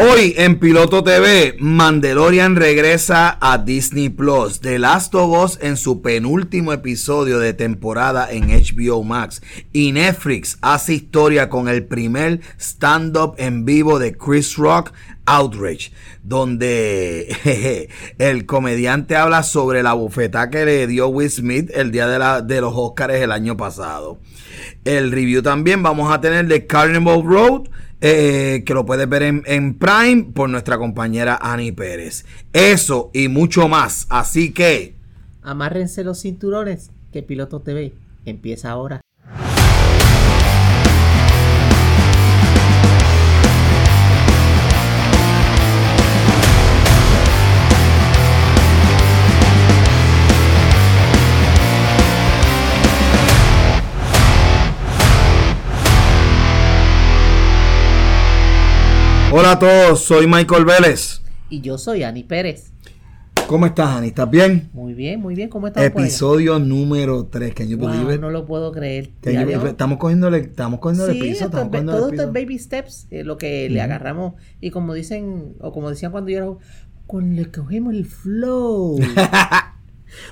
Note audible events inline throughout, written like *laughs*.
Hoy en Piloto TV, Mandalorian regresa a Disney Plus. The Last of Us en su penúltimo episodio de temporada en HBO Max. Y Netflix hace historia con el primer stand-up en vivo de Chris Rock, Outrage, donde *laughs* el comediante habla sobre la bufeta que le dio Will Smith el día de, de los Oscars el año pasado. El review también vamos a tener de Carnival Road eh, que lo puedes ver en, Prime por nuestra compañera Ani Pérez. Eso y mucho más. Así que... Amárrense los cinturones que Piloto TV empieza ahora. Hola a todos, soy Michael Vélez. Y yo soy Ani Pérez. ¿Cómo estás, Ani? ¿Estás bien? Muy bien, muy bien. ¿Cómo estás? Episodio número 3. que yo wow, No lo puedo creer. estamos cogiéndole, estamos cogiéndole sí, piso. Estamos todo esto es baby steps, eh, lo que le agarramos. Y como dicen, o como decían cuando yo era, con le cogemos el flow. *laughs*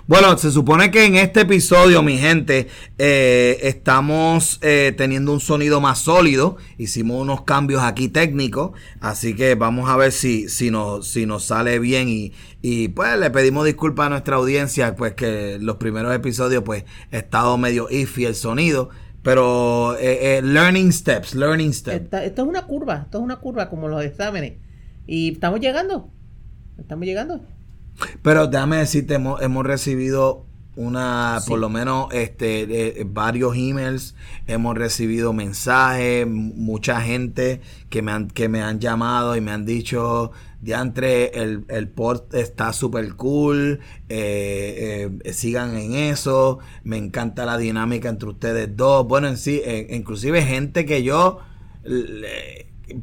Bueno, se supone que en este episodio, mi gente, eh, estamos eh, teniendo un sonido más sólido. Hicimos unos cambios aquí técnicos, así que vamos a ver si, si, nos, si nos sale bien y, y pues le pedimos disculpas a nuestra audiencia, pues que los primeros episodios pues ha estado medio iffy el sonido. Pero eh, learning steps, learning steps. esto es una curva, esto es una curva como los exámenes. Y estamos llegando, estamos llegando. Pero déjame decirte, hemos, hemos recibido una, por lo menos, este, varios emails, hemos recibido mensajes, mucha gente que me han, que me han llamado y me han dicho, diantre, el, el port está súper cool, eh, eh, sigan en eso, me encanta la dinámica entre ustedes dos, bueno, en sí, eh, inclusive gente que yo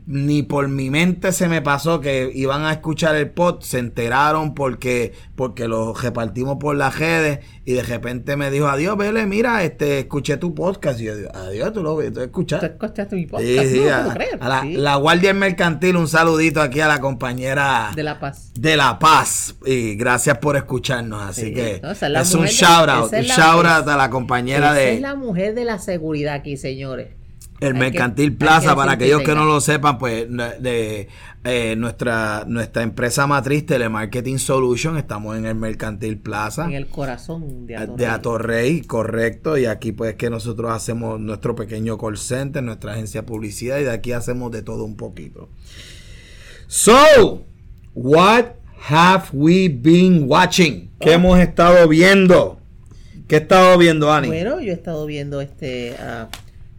ni por mi mente se me pasó que iban a escuchar el pod, se enteraron porque, porque lo repartimos por las redes y de repente me dijo, adiós, Vele, mira, este, escuché tu podcast. Y yo digo, adiós, tú lo tú escuchaste. ¿Tú escuchaste mi podcast? Sí, a, la, Guardia Mercantil, un saludito aquí a la compañera de La Paz. De La Paz. Y gracias por escucharnos. Así que es, un shout out. Un shout out a la compañera de... Es la mujer de la seguridad aquí, señores. El Mercantil Plaza, para aquellos que no lo sepan, pues de eh, nuestra nuestra empresa matriz Telemarketing Solution, estamos en el Mercantil Plaza. En el corazón de Atorrey. De Atorrey, correcto. Y aquí pues que nosotros hacemos nuestro pequeño call center, nuestra agencia de publicidad y de aquí hacemos de todo un poquito. So, what have we been watching? ¿Qué oh. hemos estado viendo? ¿Qué he estado viendo, Ani? Bueno, yo he estado viendo este... Ah,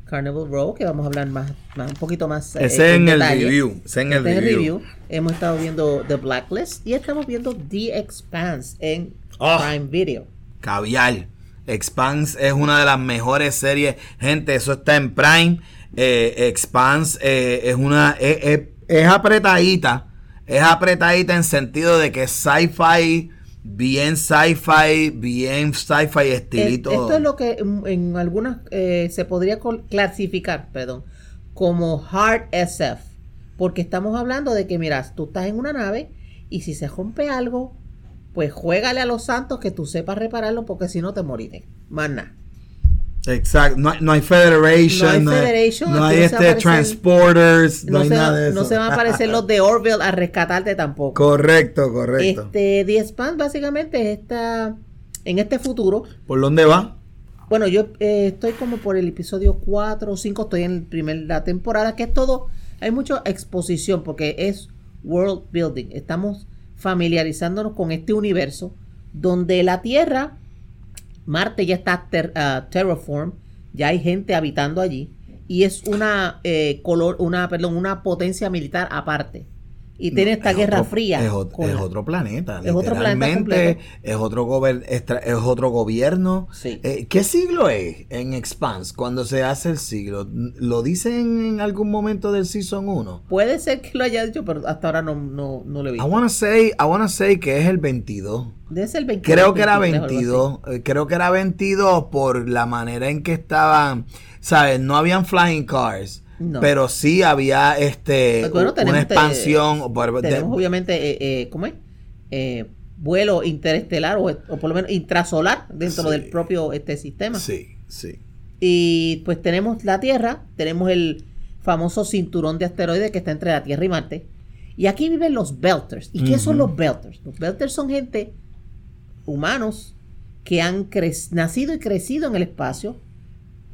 Carnival Row, que vamos a hablar más, más un poquito más. Eh, Ese en, el review. Ese en el, este review. Hemos estado viendo The Blacklist y estamos viendo The Expanse en ah. Prime Video. Caviar. Expanse es una de las mejores series. Gente, eso está en Prime. Eh, Expanse eh, es una. es apretadita. Es apretadita en sentido de que es sci-fi bien sci-fi, bien sci-fi estilito. Esto es lo que en, algunas eh, se podría clasificar, perdón, como hard SF, porque estamos hablando de que, mira, tú estás en una nave y si se rompe algo, pues juégale a los santos que tú sepas repararlo, porque si no te moriré. Más nada. Exacto, no, hay Federation, no hay, este Transporters, no, hay se, nada de eso. No se van a aparecer los de Orville a rescatarte tampoco. Correcto, correcto. Este, The Span básicamente está en este futuro. ¿Por dónde va? Bueno, yo eh, estoy como por el episodio 4 o 5, estoy en el primer, la temporada, que es todo, hay mucha exposición porque es world building. Estamos familiarizándonos con este universo donde la Tierra Marte ya está uh, terraform, ya hay gente habitando allí y es una eh, color, una, perdón, una potencia militar aparte y tiene esta guerra fría. Es, otro planeta. Es otro planeta. Es otro, es otro gobierno. Eh, ¿Qué siglo es en Expanse cuando se hace el siglo? ¿Lo dicen en algún momento del Season 1? Puede ser que lo haya dicho, pero hasta ahora no, no, no lo he visto. I wanna, say, I wanna say que es el 22. el 22. Creo que era 22. Eh, creo que era 22 por la manera en que estaban, ¿sabes? No habían flying cars No. pero sí había este Pues bueno, una eh, expansión. de- Tenemos obviamente, eh, eh, ¿cómo es? Eh, vuelo interestelar o, o por lo menos intrasolar dentro Sí. del propio este sistema. sí, sí. Y pues tenemos la Tierra, tenemos el famoso cinturón de asteroides que está entre la Tierra y Marte. Y aquí viven los Belters. ¿Y qué son los Belters? Los Belters son gente, humanos, que han nacido y crecido en el espacio.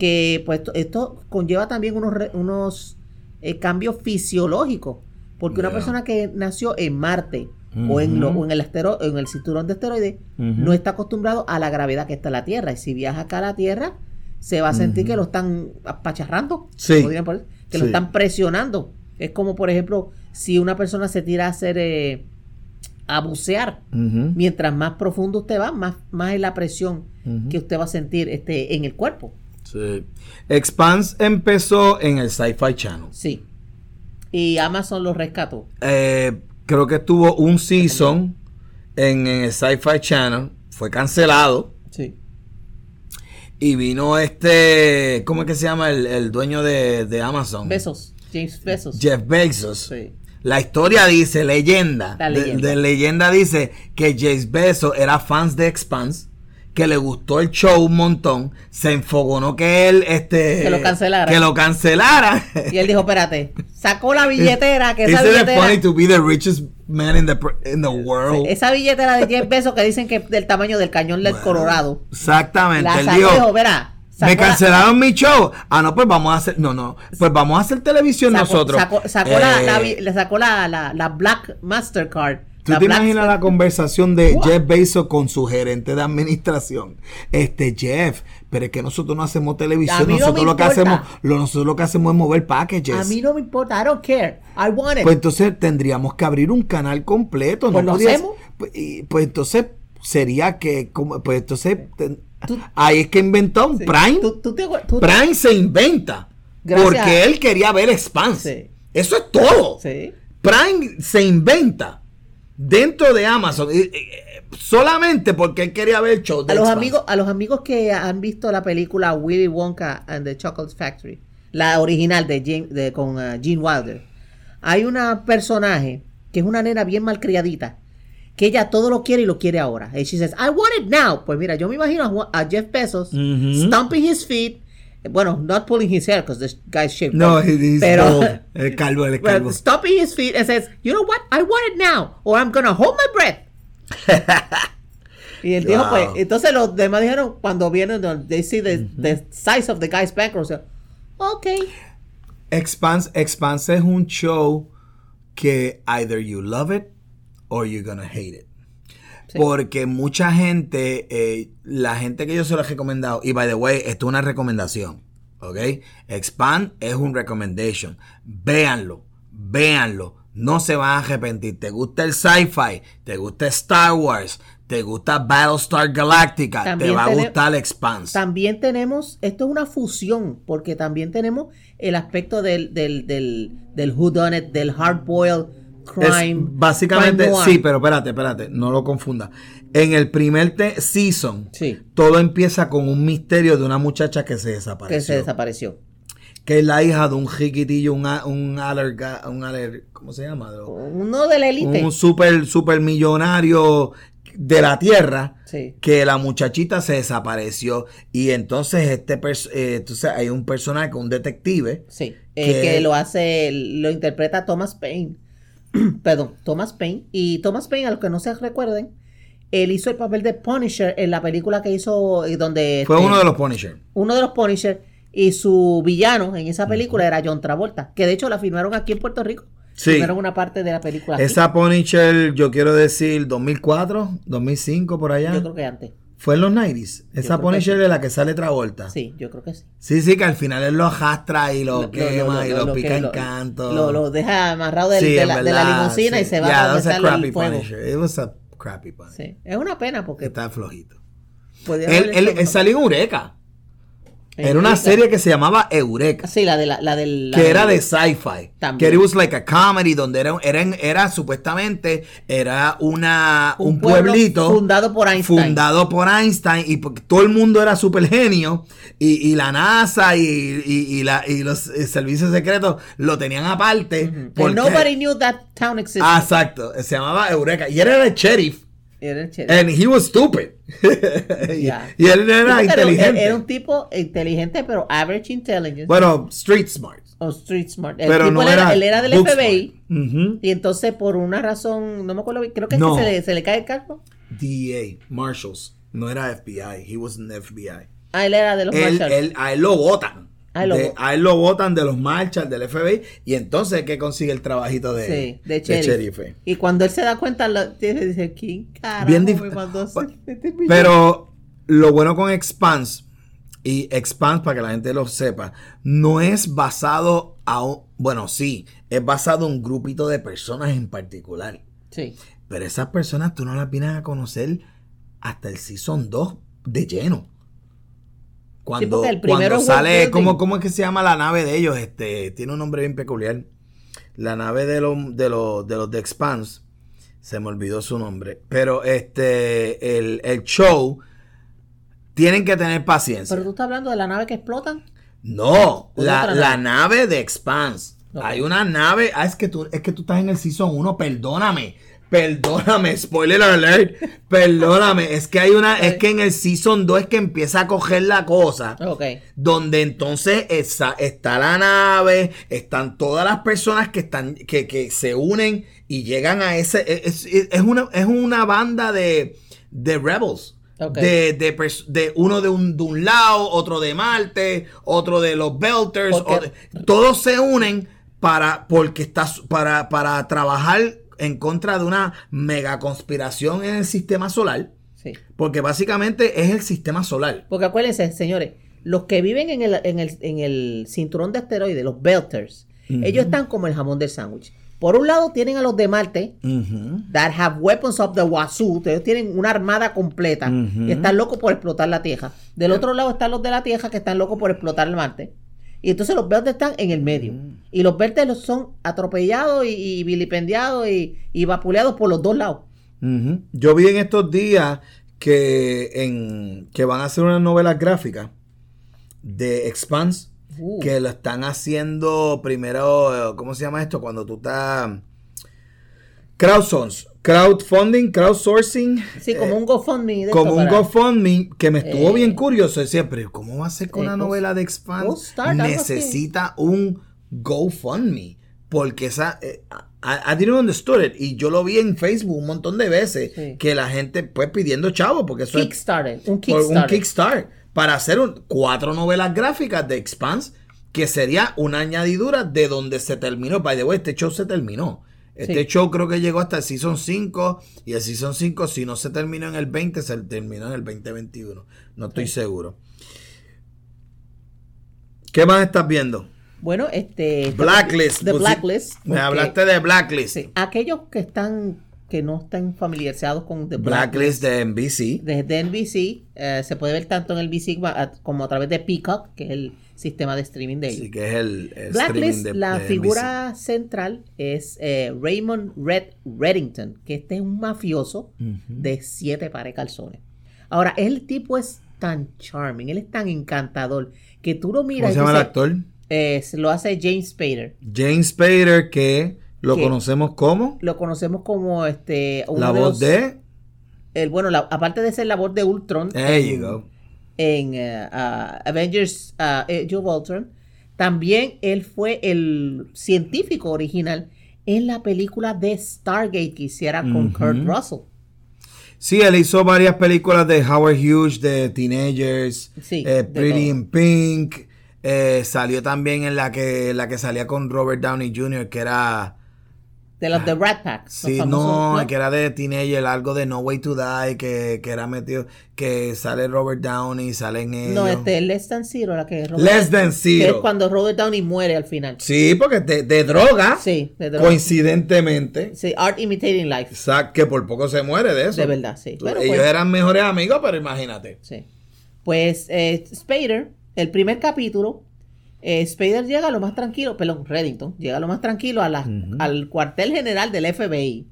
Que pues esto, conlleva también unos, unos eh, cambios fisiológicos. Porque una persona que nació en Marte o, en lo- o en, el astero- en el cinturón de asteroides Ujú. no está acostumbrado a la gravedad que está en la Tierra. Y si viaja acá a la Tierra, se va a sentir que lo están apacharrando. Sí. por que lo están presionando. Es como, por ejemplo, si una persona se tira a hacer eh, a bucear. Mientras más profundo usted va, más, más es la presión que usted va a sentir este, en el cuerpo. Sí. Expanse empezó en el Sci-Fi Channel. Sí. Y Amazon lo rescató. Eh, creo que tuvo un season en, en el Sci-Fi Channel. Fue cancelado. Sí. Y vino este. ¿Cómo es que se llama? El, el dueño de, de Amazon. Besos. James Besos. Jeff Bezos. Sí. La historia dice, leyenda, de- leyenda. De, leyenda dice que Jeff Bezos era fans de Expanse, que le gustó el show un montón, se enfogonó que él, este... Que lo cancelara. Que lo cancelara. Y él dijo, espérate, sacó la billetera, que esa billetera... funny to be the richest man in the, pr- in the world? Esa billetera de 10 pesos que dicen que es del tamaño del cañón del Colorado. Exactamente. La él sacó, dijo, dijo, verá. me la- cancelaron mi show. Ah, no, pues vamos a hacer, no, no, pues vamos a hacer televisión sacó, nosotros. Sacó, sacó la, Eh, la sacó la, la Black Mastercard. ¿Tú la te Black- imaginas la conversación de What? Jeff Bezos con su gerente de administración? Este Jeff, pero es que nosotros no hacemos televisión, no nosotros lo que hacemos, lo, nosotros lo que hacemos es mover packages. A mí no me importa, I don't care. I want it. Pues entonces tendríamos que abrir un canal completo. Pues ¿no lo podías- hacemos. Pues, y- pues entonces sería que, como- pues entonces, ahí es que inventó un Sí. Prime. Tú- tú te acuer- tú- Prime se inventa. Gracias. Porque él quería ver Expanse. Sí. Eso es todo. Sí. Prime se inventa dentro de Amazon solamente porque él quería ver el show de A los, amigos, a los amigos que han visto la película Willy Wonka and the Chocolate Factory, la original de, de- con uh, Gene Wilder, hay una personaje que es una nena bien malcriadita, que ella todo lo quiere y lo quiere ahora. Y she says, I want it now. Pues mira, yo me imagino a, Jeff Bezos Ujú. stomping his feet, bueno, not pulling his hair because this guy's shaved. No, right? he- he's pero bald. El calvo, el *laughs* Well, calvo. stomping his feet and says, you know what, I want it now, or I'm gonna hold my breath. *laughs* y dijo, Wow. pues, entonces los demás dijeron, cuando vienen, they see the, the size of the guy's bankroll, so, ok. Expanse, Expanse es un show que either you love it or you're gonna hate it. Sí. Porque mucha gente, eh, la gente que yo se lo he recomendado, y by the way, esto es una recomendación, ¿ok? Expand es un recommendation. Véanlo, véanlo. No se van a arrepentir. ¿Te gusta el sci-fi? ¿Te gusta Star Wars? ¿Te gusta Battlestar Galactica? También te va a gustar Expanse. También tenemos, esto es una fusión, porque también tenemos el aspecto del, del, del, del whodunit, del hard-boiled Es crime. básicamente, crime noir. sí, pero espérate, espérate, no lo confunda. En el primer season, Sí. todo empieza con un misterio de una muchacha que se desapareció. que se desapareció. que es la hija de un jiquitillo, un, un alerga, un aler, ¿cómo se llama? Uno de la élite. Un super, super millonario de la tierra. Sí. Que la muchachita se desapareció. Y entonces este eh, entonces hay un personaje, un detective. Sí, eh, que- que lo hace, lo interpreta Thomas Paine. *clears throat* Perdón, Thomas Paine. Y Thomas Paine, a los que no se recuerden, él hizo el papel de Punisher en la película que hizo eh, donde Fue este, uno de los Punisher. uno de los Punisher y su villano en esa película era John Travolta, que de hecho la filmaron aquí en Puerto Rico. Sí. Filmaron una parte de la película. aquí. Esa Punisher, yo quiero decir 2004, 2005, por allá. Yo creo que antes. Fue en los 90s. Esa Punisher sí. de la que sale Travolta. Sí, yo creo que sí. Sí, sí, que al final él lo arrastra y lo, Lo- quema lo- y lo- pica en lo- canto. Lo, lo deja amarrado del- Sí, de, la, de la verdad, limusina sí. y se va Yeah, a donde a está el crappy fuego. Punisher. It was a crappy Punisher. Sí. Es una pena porque Está flojito. Él, él salió en Eureka. Era una serie que se llamaba Eureka. Sí, la de la, la del. la que era de sci-fi. Que it was like a comedy donde era, era, era supuestamente era una, un, Un pueblito fundado por Einstein. fundado por Einstein y porque todo el mundo era súper genio y, y la NASA y, y- y la, y los eh, servicios secretos lo tenían aparte. And porque- nobody knew that town existed. Ah, exacto. Se llamaba Eureka. Y era el sheriff. Era el chévere. And he was stupid. *laughs* y, Ya. y él era Era- inteligente. Era un tipo inteligente, pero average intelligence. Bueno, street smart. o street smart. El Pero tipo no él era. él era del FBI. smart. Ujú. Y entonces, por una razón, no me acuerdo, creo que, es No. que se, le, se le cae el cargo. DEA, Marshals. No era FBI. He wasn't FBI. Ah, él era de los Él, Marshals. él- a él lo votan. A él lo De- votan. a él lo votan de los marshals del FBI. Y entonces es que consigue el trabajito de, Sí, de de sheriff. sheriff. Y cuando él se da cuenta, lo, dice, ¿quién carajo Bien me mandó hacer este millón?" Pero lo bueno con Expanse, y Expanse, para que la gente lo sepa, no es basado a un. Bueno, sí, es basado en un grupito de personas en particular. Sí. Pero esas personas tú no las vienes a conocer hasta el Season 2 de lleno. Cuando, porque el primero cuando sale. ¿cómo, ¿cómo es que se llama la nave de ellos? Este, tiene un nombre bien peculiar. La nave de los de los de los de Expanse. Se me olvidó su nombre. Pero este, el, el show, tienen que tener paciencia. Pero tú estás hablando de la nave que explotan. No, ¿O de la, otra la nave? nave de Expanse. Hay una nave. Ah, es que tú, es que tú estás en el Season 1. Perdóname. Perdóname. Spoiler alert. Perdóname. Es que hay una. Es que en el Season 2 es que empieza a coger la cosa. Ok. Donde entonces está, está la nave. Están todas las personas que están. Que, que se unen y llegan a ese. Es, una, es una banda de. De rebels. Ok. De, de, uno de un, de un lado, otro de Marte, otro de los Belters. O de- todos se unen para, porque está, para, para trabajar en contra de una mega conspiración en el sistema solar. Sí. Porque básicamente es el sistema solar. Porque acuérdense, señores, los que viven en el, en el, en el cinturón de asteroides, los Belters, ellos están como el jamón del sándwich. Por un lado tienen a los de Marte, Ujú. that have weapons of the wazoo, ellos tienen una armada completa y están locos por explotar la Tierra. Del otro lado están los de la Tierra que están locos por explotar el Marte. Y entonces los verdes están en el medio. Y los verdes los son atropellados y, y vilipendiados y, y vapuleados por los dos lados. Yo vi en estos días que, en, que van a hacer una novela gráfica de Expanse. Uh. Que lo están haciendo primero, eh, ¿cómo se llama esto? Cuando tú estás... Crowdsource, crowdfunding, crowdsourcing. Sí, como eh, un GoFundMe. de como un GoFundMe que me estuvo Eh, bien curioso. Decía, pero ¿cómo va a ser con eh, una novela de así. Necesita un GoFundMe. Porque esa. eh, I, I didn't understood it. Y yo lo vi en Facebook un montón de veces. Sí. Que la gente, pues, pidiendo chavo. Porque eso es Kickstarter. Un por un Kickstarter. Kickstart. Para hacer un- cuatro novelas gráficas de Expanse. Que sería una añadidura de donde se terminó. By the way, este show se terminó. Este Sí. show creo que llegó hasta el Season 5 y el Season 5 si no se terminó en el 20 se terminó en el 2021. No estoy seguro. ¿Qué más estás viendo? Bueno, este. Blacklist. The Blacklist. Me hablaste de Blacklist. sí, aquellos que están. que no están familiarizados con The Blacklist. Blacklist de NBC. Desde NBC eh, se puede ver tanto en el BC como a través de Peacock, que es el sistema de streaming de ellos. Sí, que es el, el Blacklist, de la de figura central es eh, Raymond Red Reddington, que este es un mafioso de siete pares calzones. Ahora, el tipo es tan charming, él es tan encantador, que tú lo miras ¿Cómo se y llama el actor? eh, lo hace James Spader. James Spader, que lo conocemos como Lo conocemos como este la de voz los- de. el, bueno, la- aparte de ser la voz de Ultron There you go. En eh, Avengers uh, Age of Ultron, también él fue el científico original en la película de Stargate que hiciera con. Kurt Russell. Sí, él hizo varias películas de Howard Hughes, de Teenagers, Sí, eh, Pretty in Pink. eh, salió también en la que la que salía con Robert Downey Jr., que era. De los de Rat Pack. Sí, famosos, no, que era de Teenager, algo de No Way to Die, que, que era metido. Que sale Robert Downey, salen ellos. No, este es Less Than Zero, la que es Robert- Less Than que es Zero. cuando Robert Downey muere al final. Sí, porque de, de droga. Sí, de droga. Coincidentemente. Sí, Art Imitating Life. Exacto, que por poco se muere de eso. De verdad, sí. Bueno, Ellos pues- eran mejores amigos, pero imagínate. Sí. Pues eh, Spader el primer capítulo, eh, Spader llega a lo más tranquilo, perdón, Reddington, llega a lo más tranquilo a la- al cuartel general del FBI.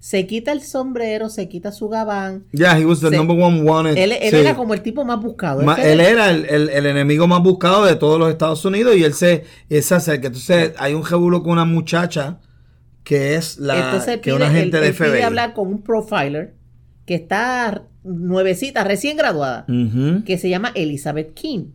Se quita el sombrero, se quita su gabán. Yeah, he was the Se- number one wanted. Él, él sí. era como el tipo más buscado. Ma- él era- el, el- el enemigo más buscado de todos los Estados Unidos y él se, él se acerca. Entonces hay un jebulo con una muchacha que es la Entonces él que pide, una agente él- de él pide FBI. hablar con un profiler que está nuevecita, recién graduada, que se llama Elizabeth King.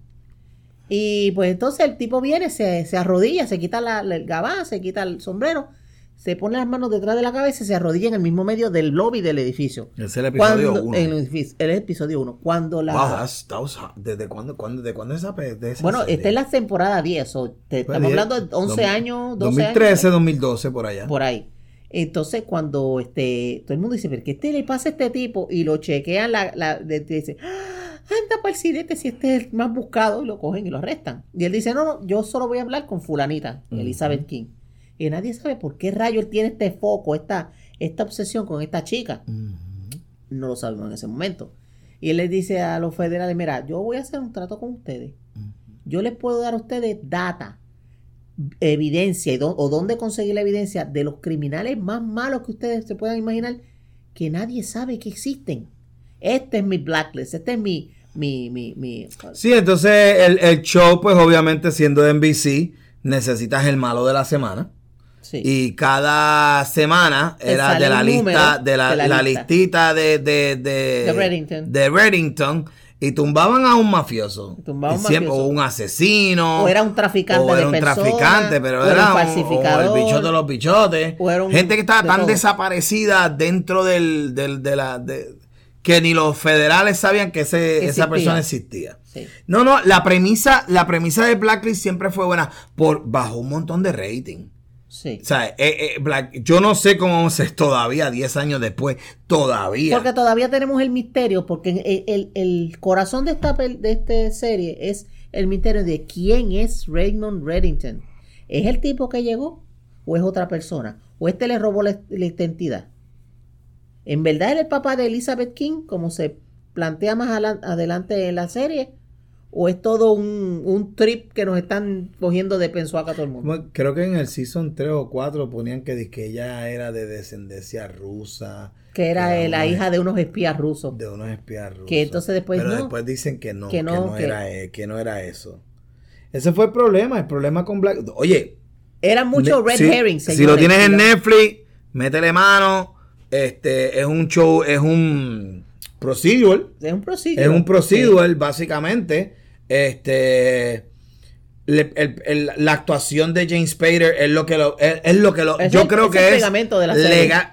Y pues entonces el tipo viene, se, se arrodilla, se quita la, el gabán, se quita el sombrero, se pone las manos detrás de la cabeza y se arrodilla en el mismo medio del lobby del edificio. Ese es el episodio Cuando- uno. en el, edificio- el episodio 1. Cuando la... Wow, that's- that was hot. ¿Desde cuándo, cuándo, de cuándo esa, de esa bueno, serie? esta es la temporada 10. o te- Fue estamos 10, hablando de 11 dos- años, 12 2013, años. 2012, por allá. por ahí. Entonces, cuando este, todo el mundo dice, pero ¿qué te le pasa a este tipo? Y lo chequean, la, la, dice, "Ah, anda para el cinete si este es el más buscado, y lo cogen y lo arrestan. Y él dice, no, no, yo solo voy a hablar con fulanita, Elizabeth King. Y nadie sabe por qué rayo él tiene este foco, esta, esta obsesión con esta chica. No lo sabemos en ese momento. Y él les dice a los federales, mira, yo voy a hacer un trato con ustedes. Yo les puedo dar a ustedes data, evidencia y o dónde conseguir la evidencia de los criminales más malos que ustedes se puedan imaginar que nadie sabe que existen. Este es mi blacklist, este es mi... mi, mi, mi Sí, entonces el, el show, pues obviamente siendo de NBC, necesitas el malo de la semana. sí. Y cada semana Te era de la lista, de la, de la la lista. listita de, de, de, De Reddington. de Reddington, y tumbaban a un mafioso. Tumbaban un siempre- mafioso. o un asesino. O era un traficante o era de un traficante, pero o era un falsificador, o el bichote de los bichotes. o era un- Gente que estaba tan todo. desaparecida dentro del, del- de la... de- que ni los federales sabían que ese- esa persona existía. Sí. No, no, la premisa, la premisa de Blacklist siempre fue buena por bajo un montón de rating. Sí. O sea, eh, eh, Black- yo no sé cómo es todavía, 10 años después, todavía. Porque todavía tenemos el misterio, porque el, el- el corazón de esta, de esta serie es el misterio de quién es Raymond Reddington. ¿Es el tipo que llegó o es otra persona? ¿O este le robó la, la identidad? ¿En verdad era el papá de Elizabeth King, como se plantea más adelante en la serie? ¿O es todo un, un trip que nos están cogiendo de pensuaca a todo el mundo? Creo que en el season 3 o 4 ponían que, que ella era de descendencia rusa. Que era que la una- hija de unos espías rusos. De unos espías rusos. Que entonces después Pero no. después dicen que no, Que que no, era, que no era eso. Ese fue el problema, el problema con Black... Oye, Eran muchos red si, herrings. Si lo tienes en Netflix, métele mano. Este es un show, es un procedural. Es un procedural. Es un procedural, básicamente. Este. le- el- el- la actuación de James Spader es lo que lo. Es, es lo que lo. Es yo creo es que el es. pegamento de la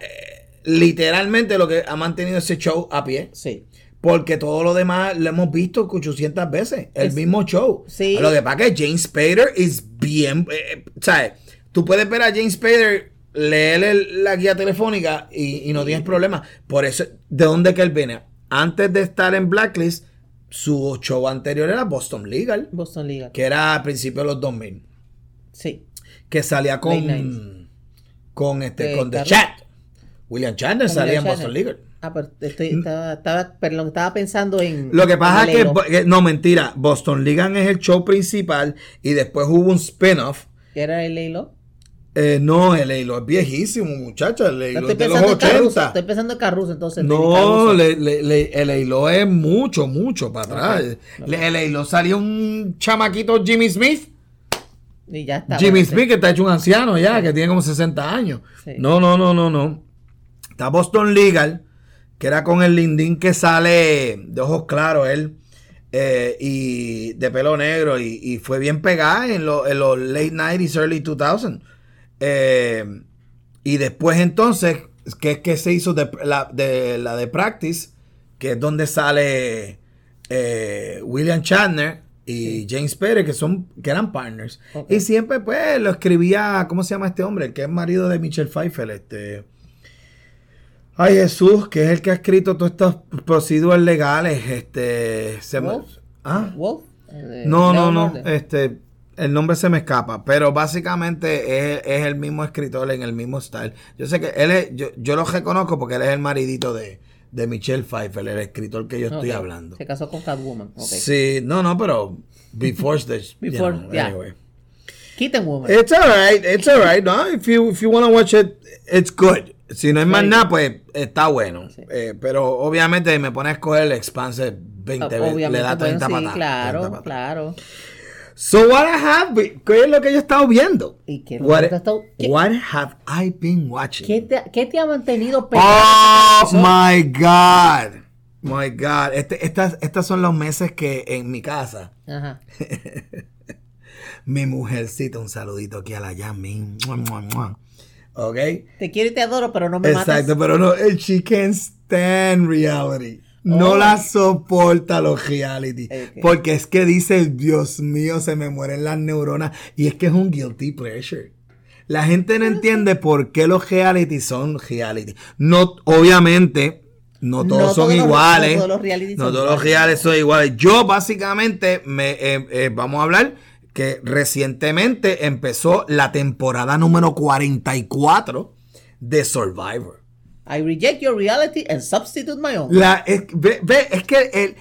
eh, literalmente lo que ha mantenido ese show a pie. Sí. Porque todo lo demás lo hemos visto 800 veces. El Es- mismo show. Sí. Lo que pasa es que James Spader es bien. eh, eh, ¿Sabes? Tú puedes ver a James Spader, leer la guía telefónica y, y no tienes problema. Por eso, ¿de dónde que él viene? Antes de estar en Blacklist, su show anterior era Boston Legal, Boston Legal. que era a principios de los 2000. Sí. Que salía con. Con este. De con The Chat. William Chandler salía en Boston. Legal. Ah, pero estoy, estaba, estaba, perdón, estaba pensando en. Lo que pasa es que, no, mentira, Boston Legal es el show principal y después hubo un spin-off. ¿Qué era el Lelo? Eh, no, el Eilo es viejísimo, muchacha, el Eilo Estoy es de los pensando en Caruso. 80. Estoy pensando en entonces. No, le- le- le- el es mucho, mucho para atrás. Ok, Le- El Eilo salió un chamaquito Jimmy Smith. Y ya está. Jimmy Smith que está hecho un anciano ya, que tiene como 60 años. Sí. No, no, no, no, no. Está Boston Legal, que era con el lindín que sale de ojos claros él. eh, y de pelo negro y, y fue bien pegada en, lo- en los late 90s, early 2000s. Eh, y después entonces, que es que se hizo de la de, la de Practice, que es donde sale eh, William Shatner y James Pérez, que son que eran partners. Y siempre pues lo escribía, ¿cómo se llama este hombre? El que es marido de Michelle Pfeiffer, este... Ay Jesús, que es el que ha escrito todos estos procedures legales, este... se Wolf. ¿Ah? Wolf. eh, No, no, no. Este, el nombre se me escapa, pero básicamente es, es el mismo escritor en el mismo style. Yo sé que él es, yo, yo lo reconozco porque él es el maridito de, de Michelle Pfeiffer, el escritor que yo estoy Ok. hablando. Se casó con Catwoman. ok. Sí, no, no, pero before the you Before, know, yeah. anyway. Kitten Woman. It's alright, it's alright, no, if you if you wanna watch it, it's good. Si no hay más nada, pues está bueno. Sí. Eh, pero obviamente me pone a escoger el Expanse 20 veces, le da bueno, 30 sí, patadas. 30 claro, patadas. claro. So what I have, been- ¿qué es lo que yo he estado viendo? ¿Y qué what, has estado- qué- what have I been watching? ¿Qué te, qué te ha mantenido pegado? Oh my God. My God. Este, estas, estas son los meses que en mi casa, Ajá. *laughs* mi mujercita, un saludito aquí a la mua. ¿Ok? Te quiero y te adoro, pero no me mates. Exacto, pero no, she can't stand reality. No Oh. la soporta los reality. Porque es que dice, Dios mío, se me mueren las neuronas. Y es que es un guilty pleasure. La gente no entiende por qué los reality son reality. No, obviamente, no todos No son todos los- iguales. no todos los reality No son todos los son iguales. Yo básicamente me eh, eh, vamos a hablar que recientemente empezó la temporada número 44 de Survivor. I reject your reality and substitute my own. La, es, ve, ve, es que el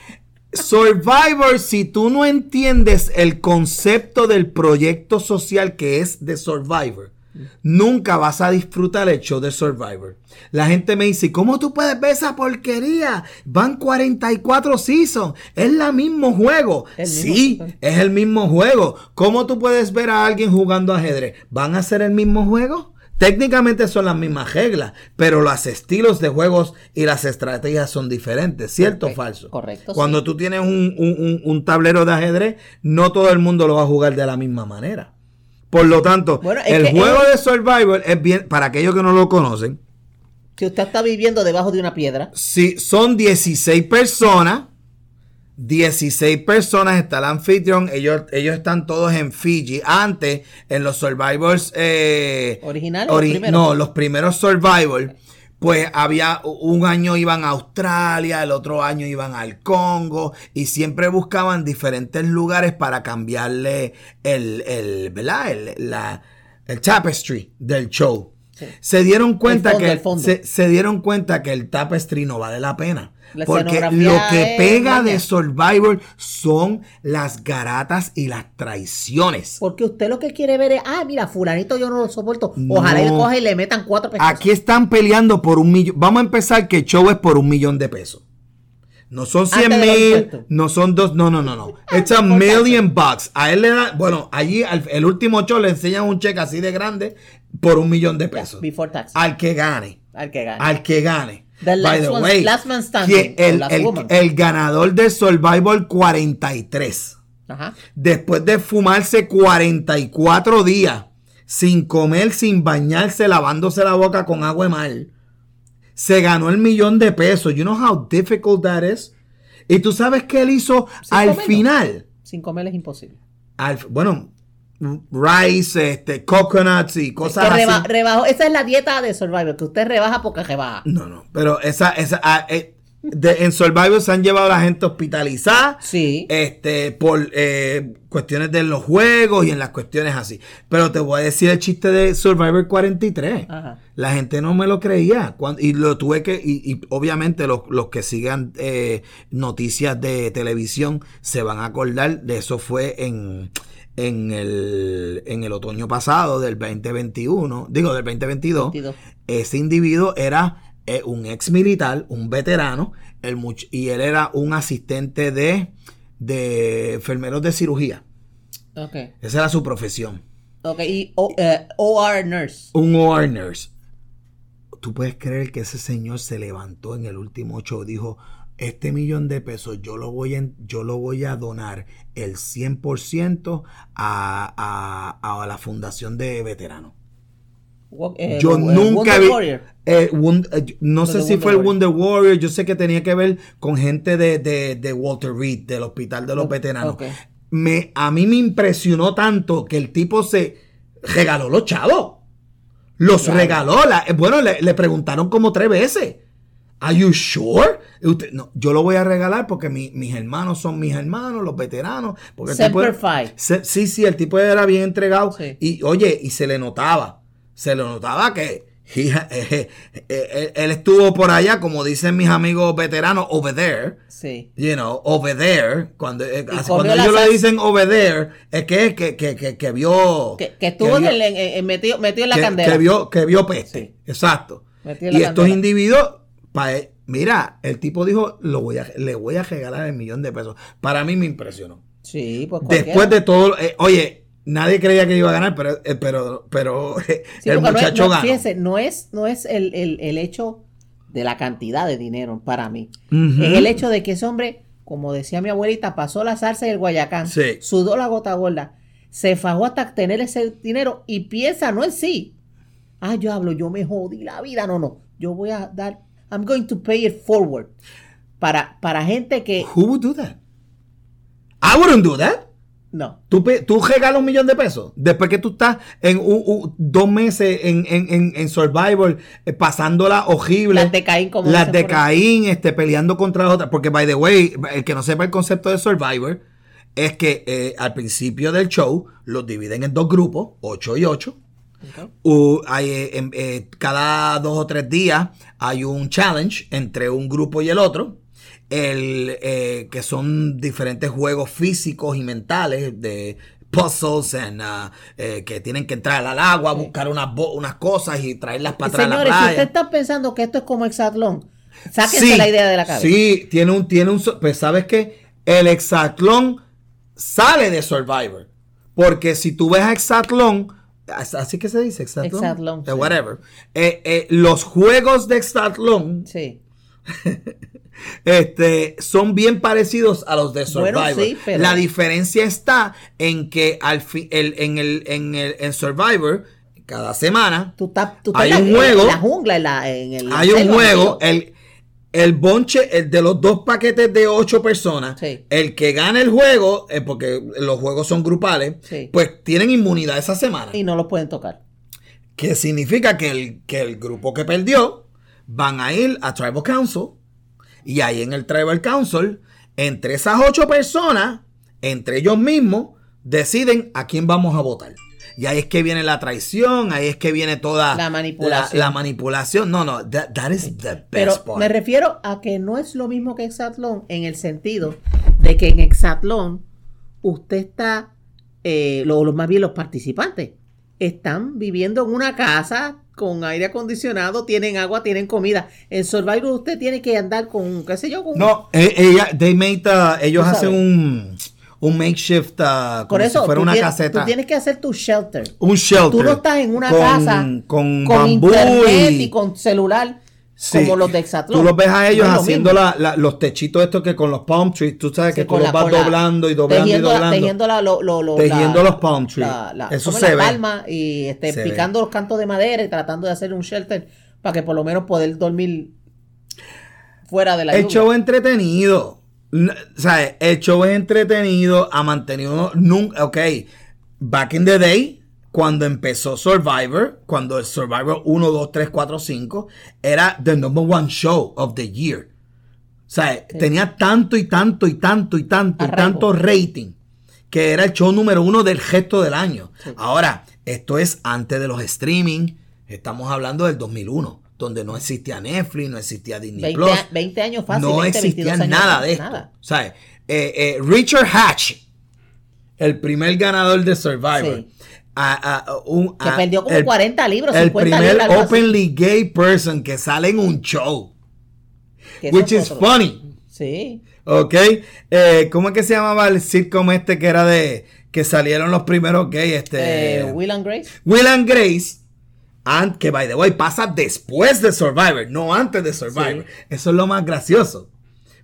Survivor, si tú no entiendes el concepto del proyecto social que es de Survivor, nunca vas a disfrutar el show de Survivor. La gente me dice, ¿cómo tú puedes ver esa porquería? Van 44 seasons, es el mismo juego. El mismo- sí, es el mismo juego. ¿Cómo tú puedes ver a alguien jugando ajedrez? ¿Van a ser el mismo juego? Técnicamente son las mismas reglas, pero los estilos de juegos y las estrategias son diferentes, ¿cierto o falso? correcto, Cuando tú tienes un, un- un- tablero de ajedrez, no todo el mundo lo va a jugar de la misma manera. Por lo tanto, Bueno, el juego es- de Survivor es bien, para aquellos que no lo conocen, Si usted está viviendo debajo de una piedra, si son 16 personas, 16 personas está el anfitrión, ellos, ellos están todos en Fiji. Antes, en los Survivors eh, ¿Originales ori- no, los primeros Survivor, pues había un año iban a Australia, el otro año iban al Congo y siempre buscaban diferentes lugares para cambiarle el, el, ¿verdad? El, la, el tapestry del show. Sí. Se dieron cuenta fondo, que se, se dieron cuenta que el tapestry no vale la pena. La porque lo que pega de Survivor son las garatas y las traiciones. porque usted lo que quiere ver es, ah, mira, fulanito yo no lo soporto. Ojalá No. él coja y le metan cuatro pesos. Aquí están peleando por un millón. Vamos a empezar que el show es por un millón de pesos. No son 100 Antes de los mil, no son dos, no, no, no, no. It's a *laughs* million bucks. A él le da, bueno, allí al- el último show le enseñan un cheque así de grande por un millón de pesos. Before tax. Al que gane. al que gane. al que gane. The last one- last man standing, el, o last el- woman. el ganador de Survivor 43, Ajá. después de fumarse 44 días sin comer, sin bañarse, lavándose la boca con agua de mar, se ganó el millón de pesos. You know how difficult that is? Y tú sabes qué él hizo al comer, no. final. Sin comer es imposible. Al- bueno, rice, este, coconuts y cosas Que así. reba- rebajo. Esa es la dieta de Survivor, que usted rebaja porque rebaja. No, no, pero esa, esa, ah, eh, de- en Survivor se han llevado a la gente hospitalizada, Sí. este, por eh, cuestiones de los juegos y en las cuestiones así. Pero te voy a decir el chiste de Survivor 43. Ajá. La gente no me lo creía. cuando- y lo tuve que, y, y obviamente los, los que sigan eh, noticias de televisión se van a acordar de eso fue en, en, el, en el otoño pasado del 2021, digo del 2022. 22. Ese individuo era eh, un ex militar, un veterano, el much- y él era un asistente de, de enfermeros de cirugía. Ok. Esa era su profesión. Ok. Y o- eh, OR nurse. Un OR nurse. ¿Tú puedes creer que ese señor se levantó en el último show? Dijo, este millón de pesos yo lo voy a, yo lo voy a donar el 100% a, a, a la fundación de veteranos. Eh, Yo eh, nunca Wonder vi. Eh, Won- eh, no sé si Wonder fue el. Wonder Warrior. Yo sé que tenía que ver con gente de, de- de Walter Reed, del Hospital de los Veteranos. Me, a mí me impresionó tanto que el tipo se regaló los chavos. Los Claro. regaló. La- eh, bueno, le, le preguntaron como tres veces. ¿Are you sure? Usted- no, yo lo voy a regalar porque mi- mis hermanos son mis hermanos, los veteranos. Porque el tipo- se- sí, sí, el tipo era bien entregado. Sí. Y oye, y se le notaba. Se le notaba que, he eh, eh, eh, él estuvo por allá, como dicen mis amigos veteranos, over there. Sí. You know, over there. Cuando, cuando ellos le dicen over there, es que, que, que, que, vio. Que, estuvo vio- en el- en- en- metido, metido en la candela. que vio, que vio peste. Sí. Exacto. Y estos individuos, pa- mira, el tipo dijo, lo voy a, le voy a regalar el millón de pesos. Para mí me impresionó. Sí, pues Después de todo, eh, oye, nadie creía que iba a ganar, pero, eh, pero, pero eh, *laughs* Sí, el porque no muchacho no, ganó. Fíjense, no es, no es el, el- el hecho de la cantidad de dinero para mí. Es el hecho de que ese hombre, como decía mi abuelita, pasó la salsa y el guayacán, Sí. sudó la gota gorda, se fajó hasta tener ese dinero y piensa no en sí. Ah, yo hablo, yo me jodí la vida. No, no. Yo voy a dar, I'm going to pay it forward. Para, para gente que, Who would do that? I wouldn't do that. no. Tú, tú regalas un millón de pesos después que tú estás en un- un- dos meses en, en, en, en Survivor eh, pasándola horrible. Las de Caín, como Las de. Caín, este, peleando contra las otras. Porque, by the way, el que no sepa el concepto de Survivor es que eh, al principio del show los dividen en dos grupos, 8 y 8. Hay, eh, em- eh, cada dos o tres días hay un challenge entre un grupo y el otro. El, eh, que son diferentes juegos físicos y mentales de puzzles and, uh, eh, que tienen que entrar al agua, buscar unas, unas cosas y traerlas para atrás a la Señores, si playa. usted está pensando que esto es como Exatlón, sáquense Sí, la idea de la cabeza. Sí, tiene un, tiene un, pues sabes que el hexatlón sale de Survivor. Porque si tú ves a hexatlón, así que se dice hexatlón. Hexatlón, Eh, sí. whatever. Eh, eh, los juegos de hexatlón Sí. *laughs* este, son bien parecidos a los de Bueno, Survivor. sí, pero- La diferencia está en que al fi- el, en, el, en, el, en Survivor, cada semana, Tú tú Hay la- un en juego. la jungla, en la, en el hay un juego, el, el bonche, el de los dos paquetes de ocho personas, Sí. el que gana el juego, eh, porque los juegos son grupales, Sí. pues tienen inmunidad esa semana. Y no los pueden tocar. Que significa que el, que el grupo que perdió van a ir a Tribal Council. Y ahí en el Tribal Council, entre esas ocho personas, entre ellos mismos, deciden a quién vamos a votar. Y ahí es que viene la traición, ahí es que viene toda La manipulación. La, la manipulación. No, no, that, that is the best Pero part. me refiero a que no es lo mismo que Exatlón en el sentido de que en Exatlón usted está, eh, lo, lo- más bien los participantes, están viviendo en una casa con aire acondicionado, tienen agua, tienen comida. En Survivor usted tiene que andar con, qué sé yo, con... No, eh, ella, they made, uh, ellos hacen un, un makeshift, uh, Por eso si fuera una tienes, caseta. tú tienes que hacer tu shelter. un shelter. Tú no estás en una con- casa con, con bambú internet y- y con celular Sí. como los de Exatlón. Tú los ves a ellos No haciendo mismo. la- la- los techitos estos que con los palm trees, tú sabes Sí, que tú los la- vas doblando y doblando tejiendo y la- doblando. tejiendo la- lo- lo- lo- Tejiendo los palm trees. Eso ¿cómo es? se ve. palma y este, Se picando los cantos de madera y tratando de hacer un shelter para que por lo menos poder dormir fuera de la el lluvia. show entretenido. ¿Sabes? El show es entretenido, ha mantenido nunca, ok, back in the day, cuando empezó Survivor, cuando el Survivor 1, 2, 3, 4, 5, era the number one show of the year. O sea, tenía tanto y tanto y tanto y tanto y tanto rating que era el show número uno del gesto del año. Ahora, esto es antes de los streaming. Estamos hablando del 2001, donde no existía Netflix, no existía Disney 20, Plus. a- 20 años fácil. no 20, existía 22 años, nada de esto. nada. ¿Sabes? Eh, eh, Richard Hatch, el primer ganador de Survivor. Sí. a- a- un- Que a- perdió como el- 40 libros, El 50 primer libras, algo así. openly gay person que sale en un show. Which is otro. funny. Sí. ¿Ok? Eh, ¿Cómo es que se llamaba el sitcom este que era de que salieron los primeros gays? Este, Will and Grace. Will and Grace, and, que by the way pasa después de Survivor, no antes de Survivor. Sí. Eso es lo más gracioso.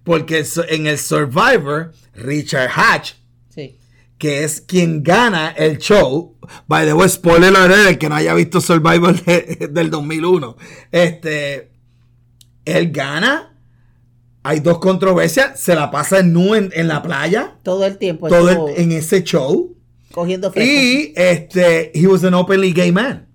Porque en el Survivor, Richard Hatch, Sí. que es quien gana el show, by the way, spoiler alert, el que no haya visto Survivor de- del 2001, este, él gana. Hay dos controversias, se la pasa en nu en, en la playa, Todo el tiempo todo el- en ese show. cogiendo fresco. Y este, he was an openly gay man.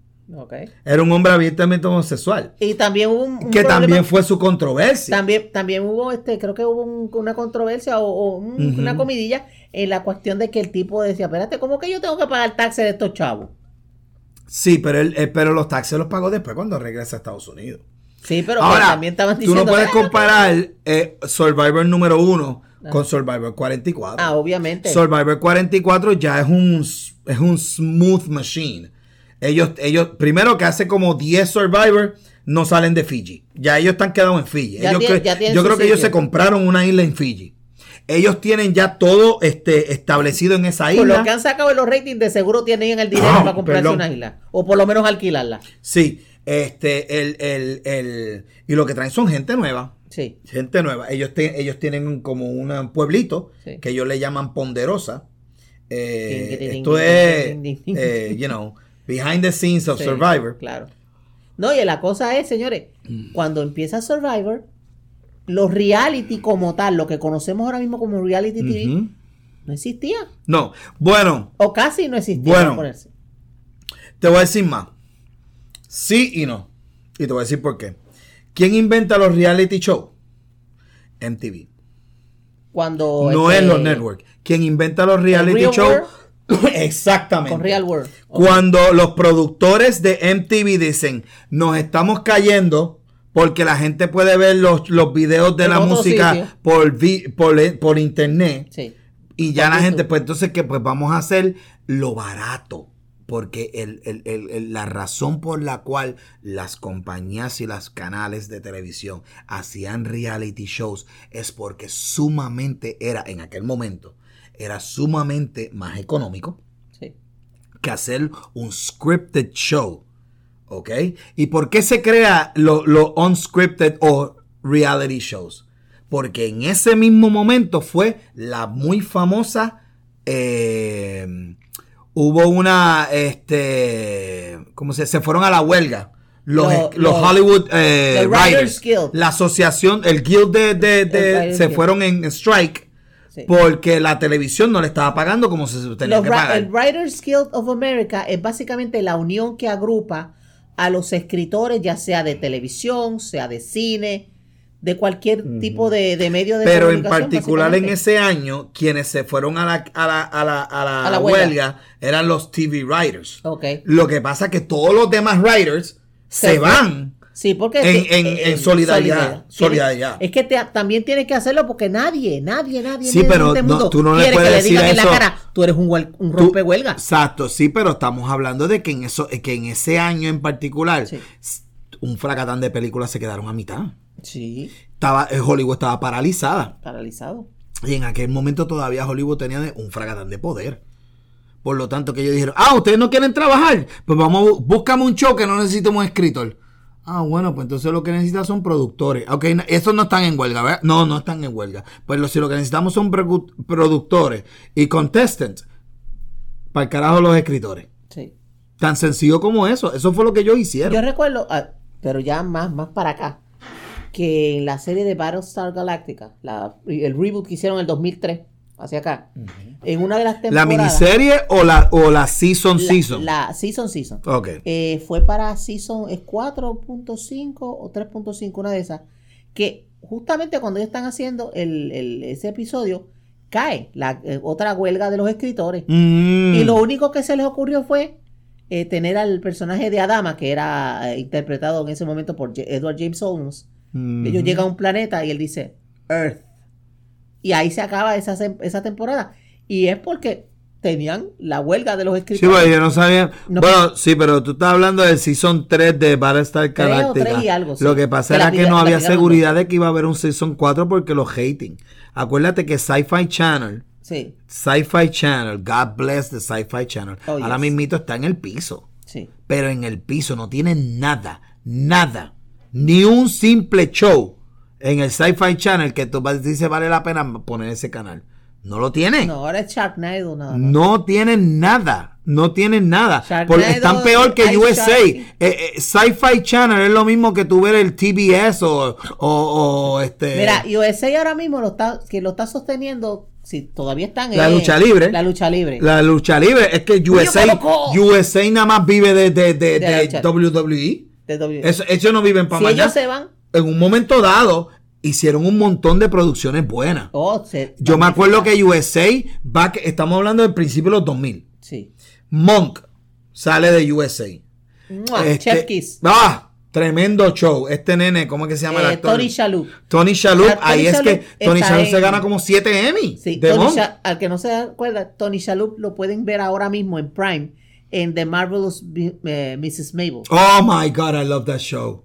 Era un hombre abiertamente homosexual. Y también hubo un, un que problema- también fue su controversia. También, también hubo, este, creo que hubo un- una controversia o, o un- Ujú. una comidilla en la cuestión de que el tipo decía, espérate, ¿cómo que yo tengo que pagar taxes de estos chavos? Sí, pero, él, eh, pero los taxes los pagó después cuando regresa a Estados Unidos. Sí, pero Ahora, también estaban tú diciendo. no puedes "Ah, comparar eh, Survivor número uno con Survivor 44. Ah, obviamente. Survivor 44 ya es un, es un smooth machine. Ellos, ellos, primero que hace como 10 Survivor no salen de Fiji. Ya ellos están quedados en Fiji. Ellos cre- yo creo que ellos se compraron una isla en Fiji. Ellos tienen ya todo este, establecido en esa Por isla. lo que han sacado en los ratings, de seguro tienen el dinero Ah, para comprarse perdón. una isla. O por lo menos alquilarla. Sí, este, el, el, el, y lo que traen son gente nueva. Sí. Gente nueva. Ellos, te- ellos tienen como un pueblito Sí. que ellos le llaman Ponderosa. Eh, esto es, eh, you know, behind the scenes of Sí, Survivor. Claro. No, y la cosa es, señores, cuando empieza Survivor, los reality como tal, lo que conocemos ahora mismo como reality TV, no existía. No, bueno, O casi no existía. Bueno. ponerse. te voy a decir más. Sí y no. Y te voy a decir por qué. ¿Quién inventa los reality shows? MTV. Cuando. No este, es los networks. Quien inventa los reality Real shows. Exactamente. Con Real World. Cuando los productores de MTV dicen, nos estamos cayendo porque la gente puede ver los, los videos de En la música sitio. por, vi- por, por internet. Sí. Y ya Por la gente, pues entonces que pues vamos a hacer lo barato. Porque el- el- el- la razón por la cual las compañías y los canales de televisión hacían reality shows es porque sumamente era, en aquel momento, era sumamente más económico Sí. que hacer un scripted show. ¿Ok? ¿Y por qué se crea lo, lo unscripted o reality shows? Porque en ese mismo momento fue la muy famosa. eh, hubo una. Este. ¿Cómo se Se fueron a la huelga. Los, Lo- los lo- Hollywood eh, Writers Writers. Guild. La asociación, el guild de. de- se Guild. fueron en strike. Sí. Porque la televisión no le estaba pagando como se tenía Los que pagar. el Writers Guild of America es básicamente la unión que agrupa a los escritores, ya sea de televisión, sea de cine, de cualquier tipo de, de medio de Pero en particular en ese año, quienes se fueron a la, a la, a la, a la A la huelga. huelga. eran los TV writers. Ok. Lo que pasa es que todos los demás writers se, van. Sí, porque En- te- en- en solidaridad, solidaridad. Es que te- también tienes que hacerlo porque nadie, nadie, nadie, Sí, nadie pero en este no- mundo tú no le puedes que le decir digan en la eso. cara, tú eres un, un rompehuelga. Exacto, sí, pero estamos hablando de que en eso, que en ese año en particular, Sí. un fracatán de películas se quedaron a mitad. Sí, Estaba, eh, Hollywood estaba paralizada. paralizado. Y en aquel momento todavía Hollywood tenía un fracatán de poder. Por lo tanto, que ellos dijeron, ah, ustedes no quieren trabajar. Pues vamos, búscame un show que no necesitemos un escritor. Ah, bueno, pues entonces lo que necesitas son productores. Ok, esos no están en huelga, ¿verdad? No, no están en huelga. Pues lo, si lo que necesitamos son produ- productores y contestants, para el carajo los escritores. Sí. Tan sencillo como eso. Eso fue lo que ellos hicieron. Yo recuerdo, ah, pero ya más, más para acá, que en la serie de Battlestar Galactica, la, el reboot que hicieron en el 2003, hacia acá, en una de las ¿La temporadas. miniserie o la, o la season la- season? La season season. ok. Eh, fue para season es 4.5 o 3.5, una de esas. Que justamente cuando ellos están haciendo el, el- ese episodio, cae la eh, otra huelga de los escritores. Mm. Y lo único que se les ocurrió fue eh, tener al personaje de Adama, que era eh, interpretado en ese momento por J- Edward James Olmos. Mm. Ellos llegan a un planeta y él dice Earth. Y ahí se acaba esa, esa temporada. Y es porque tenían la huelga de los Sí, escritores. yo no sabía. No. bueno, sí, pero tú estás hablando del season 3 de Battlestar Galactica. y algo, sí. Lo que pasa Que era que no había seguridad de que iba a haber un season 4 porque los hating. Acuérdate que Sci-Fi Channel, Sí, Sci-Fi Channel, God bless the Sci-Fi Channel, Oh, ahora yes. mismito está en el piso. sí. Pero en el piso no tiene nada, nada, ni un simple show en el Sci-Fi Channel que tú dices vale la pena poner ese canal. No lo tiene. No, ahora es Sharknado nada. No tienen nada. No tienen nada. Sharknado, Porque están peor que USA. Eh, eh, Sci-Fi Channel es lo mismo que tú ver el TBS o, o, o, este. Mira, USA ahora mismo lo está, que lo está sosteniendo, si todavía están La lucha libre. La lucha libre. La lucha libre. Es que USA! USA nada más vive de, de, de, De la de. WWE. de W. Eso, ellos no viven para si mañana. ellos se van, En un momento dado, hicieron un montón de producciones buenas. oh, se- Yo me acuerdo que USA, back, estamos hablando del principio de los 2000. Sí, Monk, sale de USA. Mua, Este- Chef Kiss. ¡Ah! Tremendo show. Este nene, ¿cómo es que se llama el Eh, actor? Tony Shalhoub. Tony Shalhoub. Ah, Tony Ahí es Shalhoub que Tony Shalhoub se gana como 7 Emmy. Sí, de Monk. Al que no se acuerda, Tony Shalhoub lo pueden ver ahora mismo en Prime en The Marvelous B- eh, Mrs. Mabel. Oh my God, I love that show.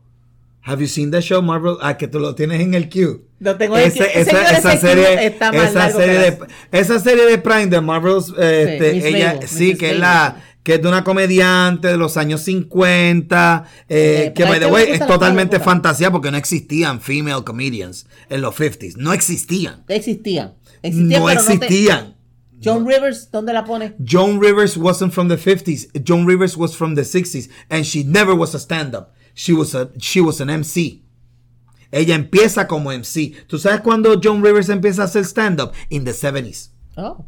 Have you seen that show, Marvel? Ah, que tú lo tienes en el queue. Lo tengo en el queue. esa, serie, está más esa serie de, esa serie de Prime de Marvel's, eh, este, Miss ella, sí, Mrs. que es la, sí. que es de una comediante de los años 50, eh, Eh, que by the way es totalmente fantasía porque no existían female comedians en los 50s, no existían, Existían. Existían, no pero no te- existían. John Rivers, ¿dónde la pone? Joan Rivers wasn't from the 50s. Joan Rivers was from the 60s and she never was a stand-up. She was a she was an MC. Ella empieza como MC. ¿Tú sabes cuándo Joan Rivers empieza a hacer stand-up? In the 70s. Oh.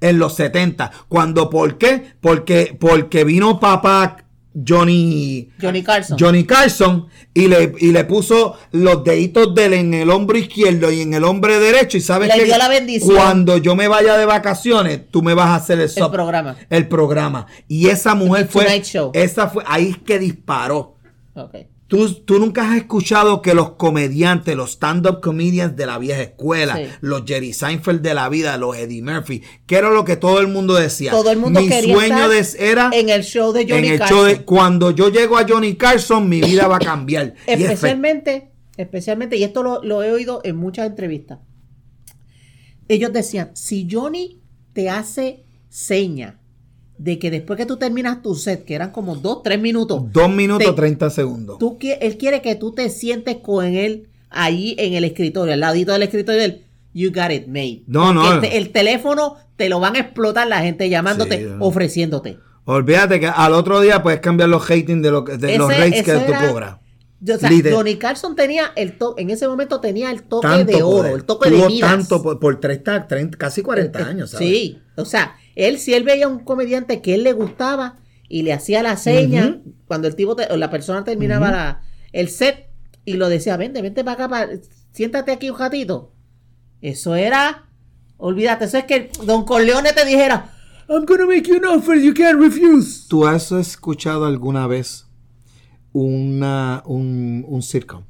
En los 70. Cuando, ¿por qué? Porque, porque vino papá Johnny, Johnny Carson. Johnny Carson y le, y le puso los deditos de él en el hombro izquierdo y en el hombro derecho. Y sabes Le que dio la bendición. cuando yo me vaya de vacaciones, tú me vas a hacer el, sub- programa. El programa. Y esa mujer The fue. Esa fue. Ahí es que disparó. Tú, tú nunca has escuchado que los comediantes, los stand-up comedians de la vieja escuela, Sí. los Jerry Seinfeld de la vida, los Eddie Murphy, que era lo que todo el mundo decía. Todo el mundo Mi quería sueño estar de- era en el show de Johnny en el Carson. show de- cuando yo llego a Johnny Carson, mi vida va a cambiar. Y Especialmente, especialmente, y esto lo, lo he oído en muchas entrevistas. Ellos decían, si Johnny te hace seña de que después que tú terminas tu set, que eran como dos, tres minutos, Dos minutos te- 30 segundos. tú, él quiere que tú te sientes con él ahí en el escritorio, al ladito del escritorio de él. You got it made. No, no. El, te- el teléfono te lo van a explotar la gente llamándote, Sí, ofreciéndote. Olvídate que al otro día puedes cambiar los ratings de, lo que- de los rates que tú cobras. Yo, o sea, Líder. Johnny Carson tenía el to- en ese momento tenía el toque Tanto de oro, poder. el toque de Tuvo Midas. tanto por, por 30, 30, casi 40 Eh, años, ¿sabes? Sí, o sea, él si él veía un comediante que él le gustaba y le hacía la seña cuando el tipo te- o la persona terminaba la- el set y lo decía, vente, vente para acá, pa- siéntate aquí un ratito. Eso era, olvídate, eso es que Don Corleone te dijera, I'm gonna make you an offer you can't refuse. ¿Tú has escuchado alguna vez una, un, un sitcom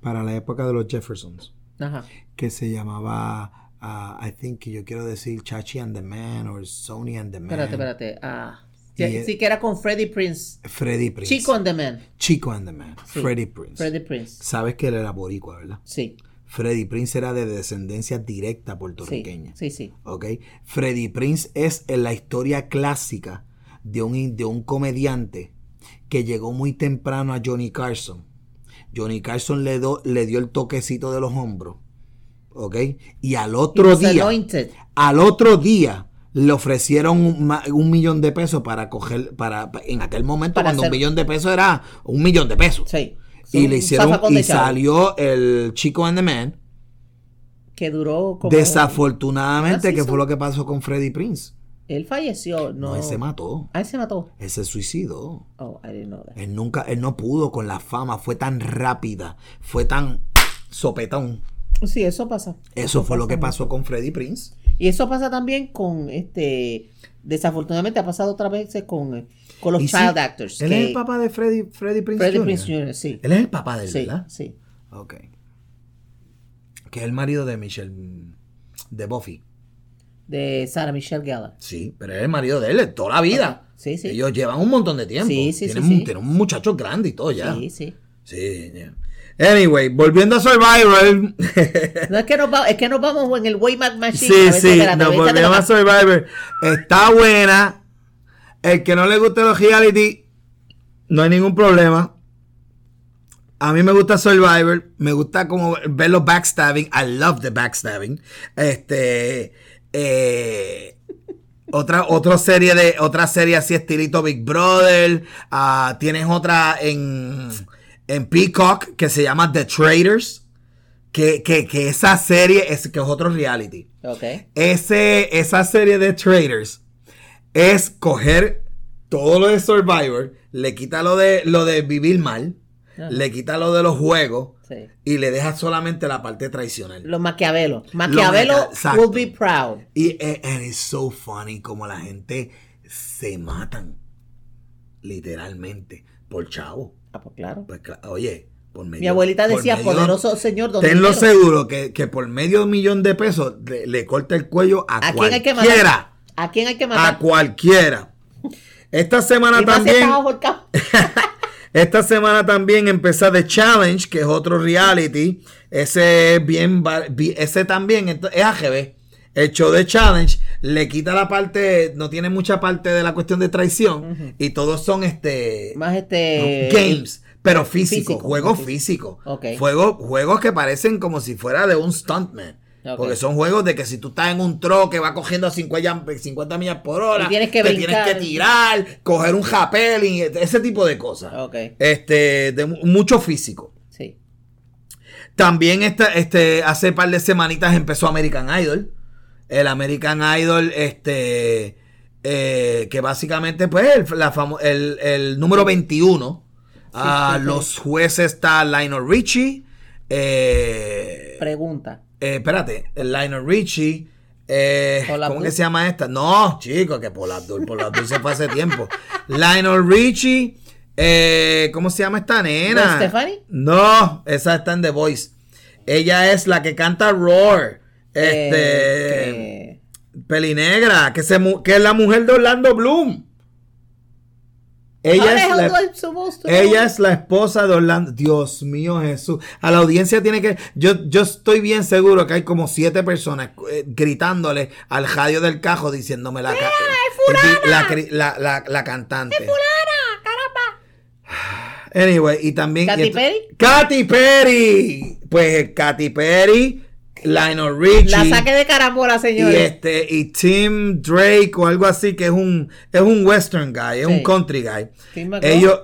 para la época de los Jeffersons Ajá. que se llamaba, ah, I think, que yo quiero decir Chachi and the Man o Sony and the Man? Espérate, espérate. Ah, sí, sí que era con Freddie Prince. Freddy Prince. Chico and the Man. Chico and the Man. Sí. Freddie Prince. Freddie Prince. Sabes que él era boricua, ¿verdad? Sí. Freddie Prince era de descendencia directa Sí, puertorriqueña. sí, sí. ¿ok? Freddie Prince es en la historia clásica de un, de un comediante que llegó muy temprano a Johnny Carson. Johnny Carson le, do- le dio el toquecito de los hombros, ¿ok? Y al otro día, anointed. al otro día le ofrecieron un, millón de pesos para coger, para, pa- en aquel momento Para cuando un millón de pesos era un millón de pesos. Sí. Y le hicieron, y salió el Chico and the Man. Que duró como... Desafortunadamente, Una que fue lo que pasó con Freddie Prince. Él falleció, no. No, él se mató. Ah, él se mató. Él se suicidó. Oh, I didn't know that. Él nunca, él no pudo con la fama. Fue tan rápida. Fue tan sopetón. Sí, eso pasa. Eso fue lo que pasó con Freddie Prince. Y eso pasa también con este. Desafortunadamente ha pasado otras veces con, eh, con los sí, child actors. Él que- es el papá de Freddie, Freddie Prince Freddie Jr. Prince Jr., sí. Él es el papá de él, Sí, ¿verdad? sí. Ok. Que es el marido de Michelle. De Buffy. De Sarah Michelle Gellar. Sí, pero es el marido de él de toda la vida. Sí, sí. Ellos llevan un montón de tiempo. Sí, sí, sí, tienen, sí. tienen un muchacho grande y todo ya. Sí, sí. Sí, yeah. Anyway, volviendo a Survivor. *laughs* No es que nos, va- es que nos vamos en el Wayback Machine. sí, A sí, nos volvemos a. Survivor. Está buena. El que no le guste los reality, no hay ningún problema. A mí me gusta Survivor. Me gusta como ver los backstabbing. I love the backstabbing. Este. Eh, otra, otra serie de. Otra serie así estilito Big Brother. Ah, tienes otra en. En Peacock que se llama The Traders. Que, que, que esa serie es, que es otro reality. Ok. Ese, esa serie de Traders es coger todo lo de Survivor, le quita lo de, lo de vivir mal, Ajá. le quita lo de los juegos Sí. y le deja solamente la parte tradicional. Los Maquiavelo. Maquiavelo Maquia- will be proud. Y eh, and it's so funny como la gente se matan. literalmente por chavo. Ah, pues claro. Pues, oye, por medio. Mi abuelita decía, medio- poderoso señor, don Tenlo dinero". seguro que, que por medio de un millón de pesos le, le corta el cuello a, ¿A quién hay que cualquiera. matar? ¿A quién hay que matar? A cualquiera. Esta semana también. *laughs* Esta semana también empezó The Challenge, que es otro reality. Ese es bien, ese también es AGB. El show de Challenge le quita la parte, no tiene mucha parte de la cuestión de traición y todos son este Más este. games, pero físico, físico, juegos físico. físicos. Juegos, juegos que parecen como si fuera de un stuntman. Porque son juegos de que si tú estás en un tro que va cogiendo a 50, 50 millas por hora, Y tienes que te brincar. tienes que tirar, coger un rappel y ese tipo de cosas. Ok. Este, de mu- mucho físico. Sí. También esta, este, hace par de semanitas empezó American Idol. El American Idol, este, eh, que básicamente, pues, el, la famo- el, el número 21. Ah, sí, sí. Los jueces está Lionel Richie. Eh, Pregunta. Eh, espérate, el Lionel Richie. eh, ¿Cómo que se llama esta? No, chico, que Paula Abdul, Abdul se fue hace tiempo. Lionel Richie. eh, ¿Cómo se llama esta nena? ¿Gwen Stefani? No, esa está en The Voice. Ella es la que canta Roar. Este. Eh, Pelinegra, que, se, que es la mujer de Orlando Bloom. Ella es, la, ella es la esposa de Orlando. Dios mío, Jesús. A la audiencia tiene que. Yo, yo estoy bien seguro que hay como siete personas eh, gritándole al radio del cajo diciéndome la, ca- la, la, la, la cantante. Anyway, y también. ¿Katy Perry? ¡Katy Perry! Pues Katy Perry, Lionel Richie. La saque de carambola, Y señores. este, y Tim Drake o algo así, que es un, es un western guy, es Sí. un country guy. Tim. Ellos,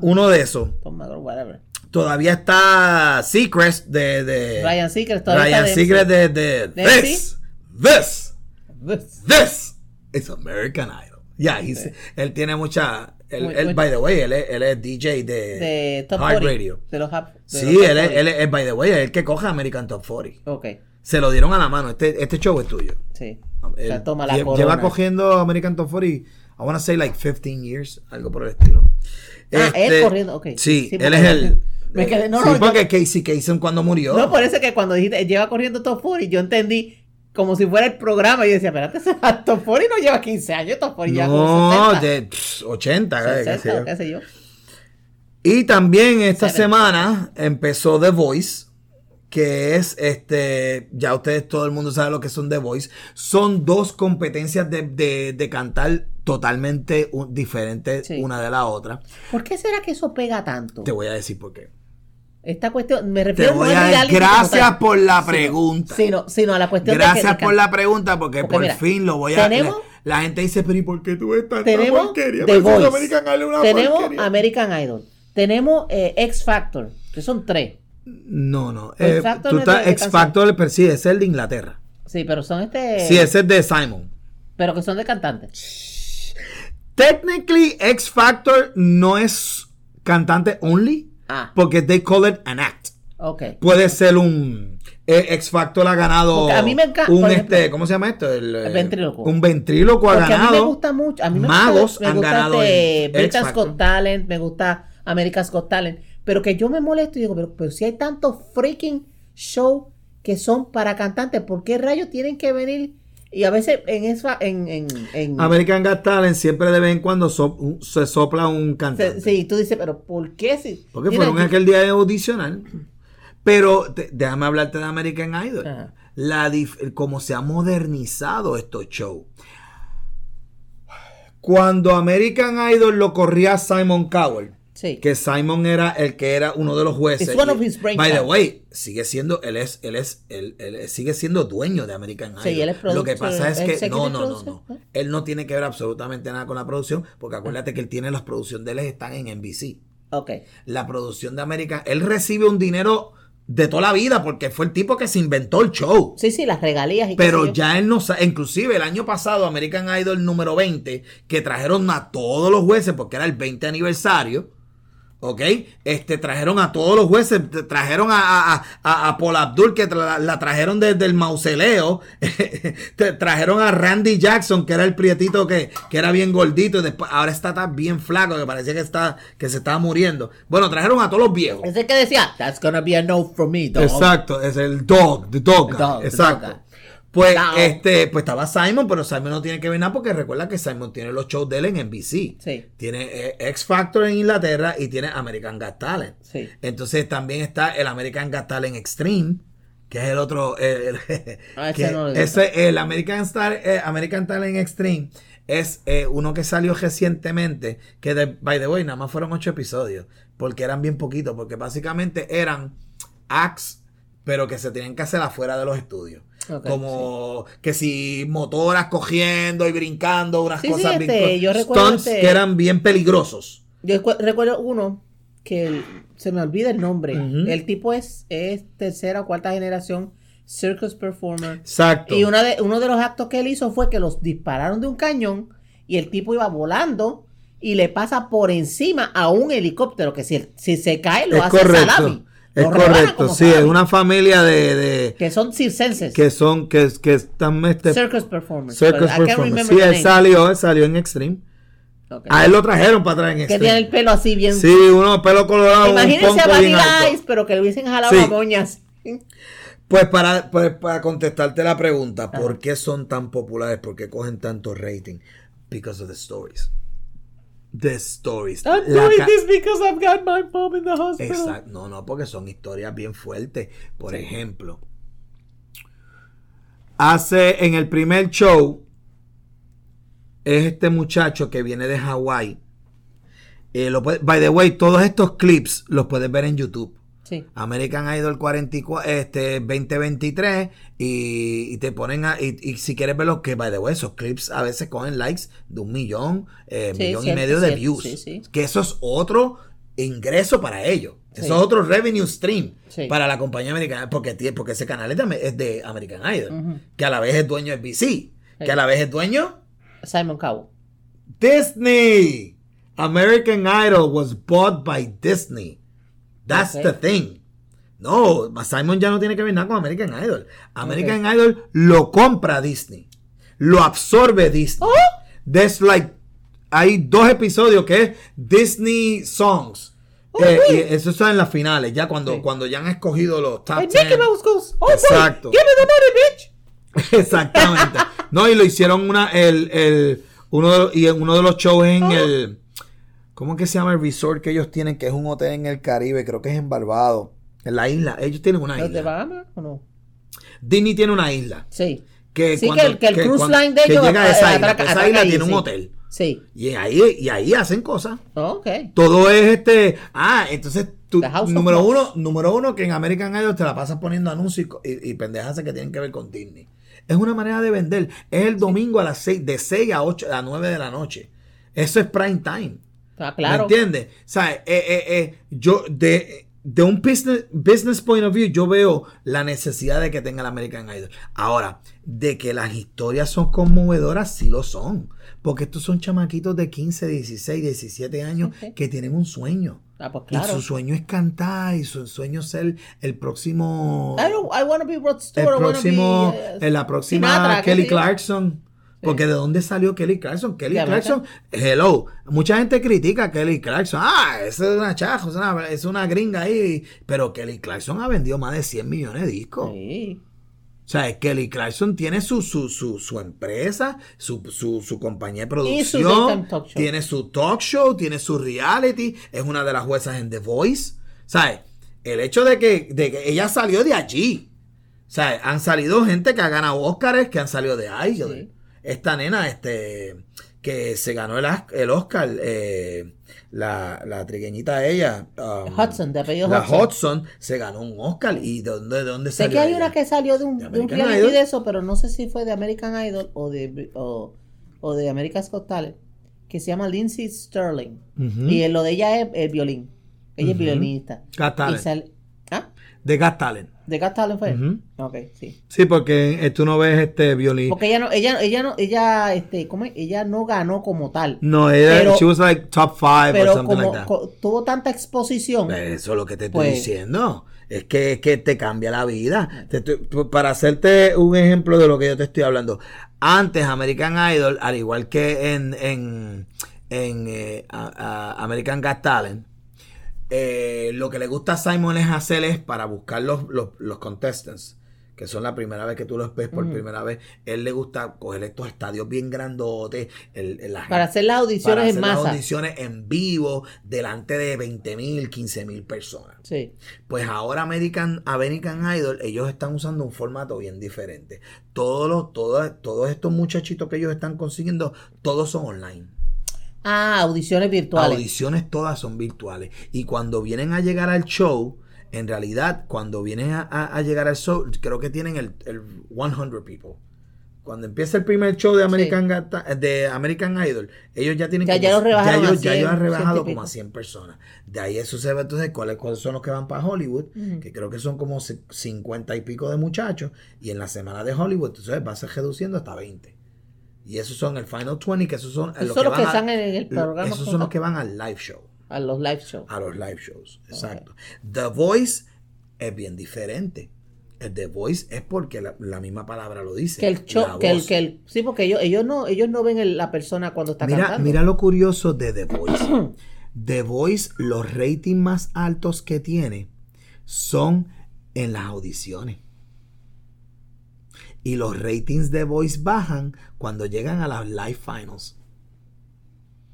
uno de esos. Tom McGraw, whatever. Todavía está Secrets de, de Ryan Seacrest todavía Ryan está de de, de, ¿De This, This, MC. This is American Idol. Ya, él tiene mucha, él, Muy- él, muy- by the way, él es, él es DJ de, de Top Hard 40. Radio. De los de Sí, los él es, 40. él es, by the way, es el que coge American Top 40. Ok, Se lo dieron a la mano. Este, este show es tuyo. sí. o Él sea, toma la corona. Lleva cogiendo American Top 40, I wanna say like 15 years, algo por el estilo. Ah, él Este, corriendo, ok. Sí, Sí, él es el. Me quedé- no, sí, no, porque Casey Kasem cuando murió. No, por eso que cuando dijiste lleva corriendo Top 40, yo entendí como si fuera el programa. Y yo decía, espérate, *laughs* ese Top 40 no lleva 15 años, Top 40 lleva como no, 60. de pss, 80, eh, qué sé 60, yo. qué sé yo. Y también esta 70. semana empezó The Voice, que es este, ya ustedes todo el mundo sabe lo que son The Voice. Son dos competencias de, de- de cantar totalmente diferentes Sí. una de la otra. ¿Por qué será que eso pega tanto? Te voy a decir por qué. Esta cuestión, me Te refiero voy no a dar gracias por la pregunta. Sino, sino a la cuestión de Gracias que- por la pregunta porque, Porque por mira, fin lo voy a... tenemos- la, la gente dice, pero ¿y por qué tú ves tanta tenemos porquería? The Voice, American Idol una tenemos porquería. American Idol, tenemos eh, X Factor, que son tres. No, no. X eh, Factor tú no estás de- de X Factor, pero sí, es el de Inglaterra. Sí, pero son este. Sí, ese es de Simon. Pero que son de cantantes. Technically, X Factor no es cantante only, Ah, porque they call it an act. ok. Puede ser un eh, X Factor ha ganado Porque a mí me encanta, un ejemplo, este, ¿cómo se llama esto? El, el ventríloco. Un ventríloco ha Porque a mí ganado. me gusta mucho. A mí me Magos gusta, me han gusta ganado este Britain's. Got Talent, me gusta America's Got Talent. Pero que yo me molesto y digo, pero, pero si hay tantos freaking show que son para cantantes, ¿por qué rayos tienen que venir? Y a veces en esa, en, en, en- American Got Talent siempre de vez en cuando so- se sopla un se- cantante. sí, tú dices, pero ¿por qué si? Porque Mira, fueron yo- aquel día de audicional. Pero te- déjame hablarte de American Idol. Ajá. La dif- cómo se ha modernizado estos shows. Cuando American Idol lo corría Simon Cowell, Sí. que Simon era el que era uno de los jueces. It's one of y- his brain by the way, sigue siendo, él es, él es, él, él sigue siendo dueño de American Idol. Sí, él es Lo que pasa es que no, no, no, no. Él no tiene que ver absolutamente nada con la producción, porque acuérdate que él tiene las producciones de él están en NBC. Ok. La producción de American, él recibe un dinero de toda la vida porque fue el tipo que se inventó el show. Sí, sí, las regalías y Pero ya él no sabe, inclusive el año pasado American Idol número 20, que trajeron a todos los jueces porque era el 20 aniversario, ¿Ok? Este, trajeron a todos los jueces, tra- trajeron a, a, a, a Paul Abdul, que tra- la trajeron desde el mausoleo, *laughs* Tra- trajeron a Randy Jackson, que era el prietito que, que era bien gordito, y después, ahora está tan bien flaco, que parecía que, está, que se estaba muriendo. Bueno, trajeron a todos los viejos. Es el que decía, that's gonna be a no for me, dog. Exacto, es el dog, the dog, The dog, the exacto. dog. Pues este, pues estaba Simon, pero Simon no tiene que ver nada porque recuerda que Simon tiene los shows de él en NBC. Sí. Tiene eh, X Factor en Inglaterra y tiene American Got Talent. Sí. Entonces también está el American Got Talent Extreme, que es el otro. el- el- *laughs* Ah, que no ese, el American, Star, eh, American Talent Extreme es eh, uno que salió recientemente, que de, by the way, nada más fueron ocho episodios, porque eran bien poquitos, porque básicamente eran acts, pero que se tenían que hacer afuera de los estudios. Como que si motoras cogiendo y brincando, unas Sí, sí, cosas este, bien- yo recuerdo stunts este- que eran bien peligrosos. Yo recu- recuerdo uno que el- se me olvida el nombre. El tipo es, es tercera o cuarta generación circus performer. Exacto. Y una de, uno de los actos que él hizo fue que los dispararon de un cañón y el tipo iba volando y le pasa por encima a un helicóptero que si, si se cae lo es hace correcto. salami. Es correcto, sí, es una familia de, de- Que son circenses. que son que, que están este, circus performers. circus remember Sí, él salió, él salió en Extreme. A él lo trajeron para atrás en Que tiene el Extreme. pelo así bien. Sí, uno pelo colorado, Imagínense a Vanilla. Ice, pero que le hubiesen jalado Sí. las moñas. Pues para, pues para contestarte la pregunta, ¿por qué son tan populares? ¿Por qué cogen tanto rating? Because of the stories. The stories. I'm doing this because I've got my mom in the hospital. Exacto. No, no, porque son historias bien fuertes. Por ejemplo, hace en el primer show, es este muchacho que viene de Hawái. Eh, by the way, todos estos clips los puedes ver en YouTube. Sí. American Idol 44, este, 2023 y, y te ponen a, y, y si quieres ver los que, by the way, esos clips a veces cogen likes de un millón, eh, Sí, millón y medio de cierto, views. sí. Que eso es otro ingreso para ellos. Eso es otro revenue stream para la compañía americana, porque, porque ese canal es de, American Idol, que a la vez es dueño de BC, que a la vez es dueño Simon Cowell. Disney. American Idol was bought by Disney. That's the thing. No, Simon ya no tiene que ver nada con American Idol. American Idol lo compra Disney. Lo absorbe Disney. Oh. There's like hay dos episodios que es Disney Songs. Eh, y eso está en las finales, ya cuando, cuando ya han escogido los top And Mickey 10. Mouse goes, oh Exacto. boy, give me the money, bitch. *laughs* Exactamente. No, y lo hicieron una, el, el, uno de, y en uno de los shows en el, ¿cómo que se llama el resort que ellos tienen? Que es un hotel en el Caribe, creo que es en Barbados, en la isla. Ellos tienen una ¿Los de isla. Bahamas o no? Disney tiene una isla. Sí. Que Sí, cuando- que el- que el cruise cuando- line de ellos llega a esa isla, atraca- esa isla ahí, tiene un hotel. Sí. Y ahí, y ahí hacen cosas. Oh, ok. Todo es este. Ah, entonces tú, número uno, número uno, que en American Idol te la pasas poniendo anuncios y, y pendejas que tienen que ver con Disney. Es una manera de vender. Es el domingo a las 6, de 6 a 8, a 9 de la noche. Eso es prime time. Ah, claro. ¿Me entiendes? O sea, eh, eh, eh, yo de, de un business, business point of view, yo veo la necesidad de que tenga el American Idol. Ahora, de que las historias son conmovedoras, sí lo son. Porque estos son chamaquitos de 15, 16, 17 años que tienen un sueño. Ah, pues Y su sueño es cantar y su sueño es ser el próximo. I, I wanna be Rod El Stewart. Wanna próximo, be, uh, la próxima Sinatra, Kelly. Clarkson. Porque de dónde salió Kelly Clarkson? Kelly. Clarkson, hello. Mucha gente critica a Kelly Clarkson. Ah, esa es una chaja, es una, es una gringa ahí. Pero Kelly Clarkson ha vendido más de 100 millones de discos. Sí. O sea, Kelly Clarkson tiene su, su, su, su empresa, su, su, su compañía de Y su producción, daytime talk show. tiene su talk show, tiene su reality, es una de las juezas en The Voice. ¿Sabes? El hecho de que, de que ella salió de allí. O sea, han salido gente que ha ganado Óscares, que han salido de Idol. Sí. Esta nena, este, que se ganó el, el Oscar, eh, la, la trigueñita ella. um, Hudson, de apellido la Hudson. Hudson se ganó un Oscar. ¿Y de dónde, de dónde Sé salió que hay ella? una que salió de un, ¿De de un reality de eso, pero no sé si fue de American Idol o de, o, o de America's Got Talent, que se llama Lindsay Sterling. Ujú. Y lo de ella es el violín. Ella es violinista. Got Talent. Y sal-. De Got Talent. ¿De Got Talent fue? Ujú. Ok, sí. Sí, porque eh, tú no ves este violín. Porque ella no, ella, ella no, ella, este, ¿cómo es? Ella no ganó como tal. No, ella, Pero- she was like top five or Pero something como like that. tuvo tanta exposición. Eso es lo que te estoy Pues- diciendo. Es que, es que te cambia la vida. Te p- para hacerte un ejemplo de lo que yo te estoy hablando. Antes, American Idol, al igual que en, en, en eh, a- a- American Got Talent, eh, lo que le gusta a Simon es hacer es para buscar los, los, los contestants, que son la primera vez que tú los ves por primera vez. Él le gusta coger estos estadios bien grandotes. el- el- la para hacer las audiciones para en las masa. audiciones en vivo delante de 20 mil, 15 mil personas. Sí. Pues ahora American, American Idol, ellos están usando un formato bien diferente. Todos los, todos, todos estos muchachitos que ellos están consiguiendo, todos son online. Ah, audiciones virtuales. Audiciones todas son virtuales. Y cuando vienen a llegar al show, en realidad, cuando vienen a, a- a llegar al show, creo que tienen el, el 100 people. Cuando empieza el primer show de American, Got Ta- de American Idol, ellos ya tienen Ya- como- ya ya ellos, ya ellos 100, han rebajado 100 y como a 100 personas. De ahí eso se ve entonces cuáles, cuáles son los que van para Hollywood, Ujú. que creo que son como se- 50 y pico de muchachos, y en la semana de Hollywood, entonces va a ser reduciendo hasta 20. Y esos son el Final 20, que esos son los son que los que van a- están en el programa Esos son los que van al live show A los live shows. a los live shows. Exacto. The Voice es bien diferente. El The Voice es porque la, la misma palabra lo dice. Que el show, que el, que el, sí, porque ellos, ellos no, ellos no ven el- la persona cuando está mira, cantando. mira lo curioso de The Voice. *clears throat* The Voice, los ratings más altos que tiene son en las audiciones. Y los ratings de Voice bajan cuando llegan a las live finals.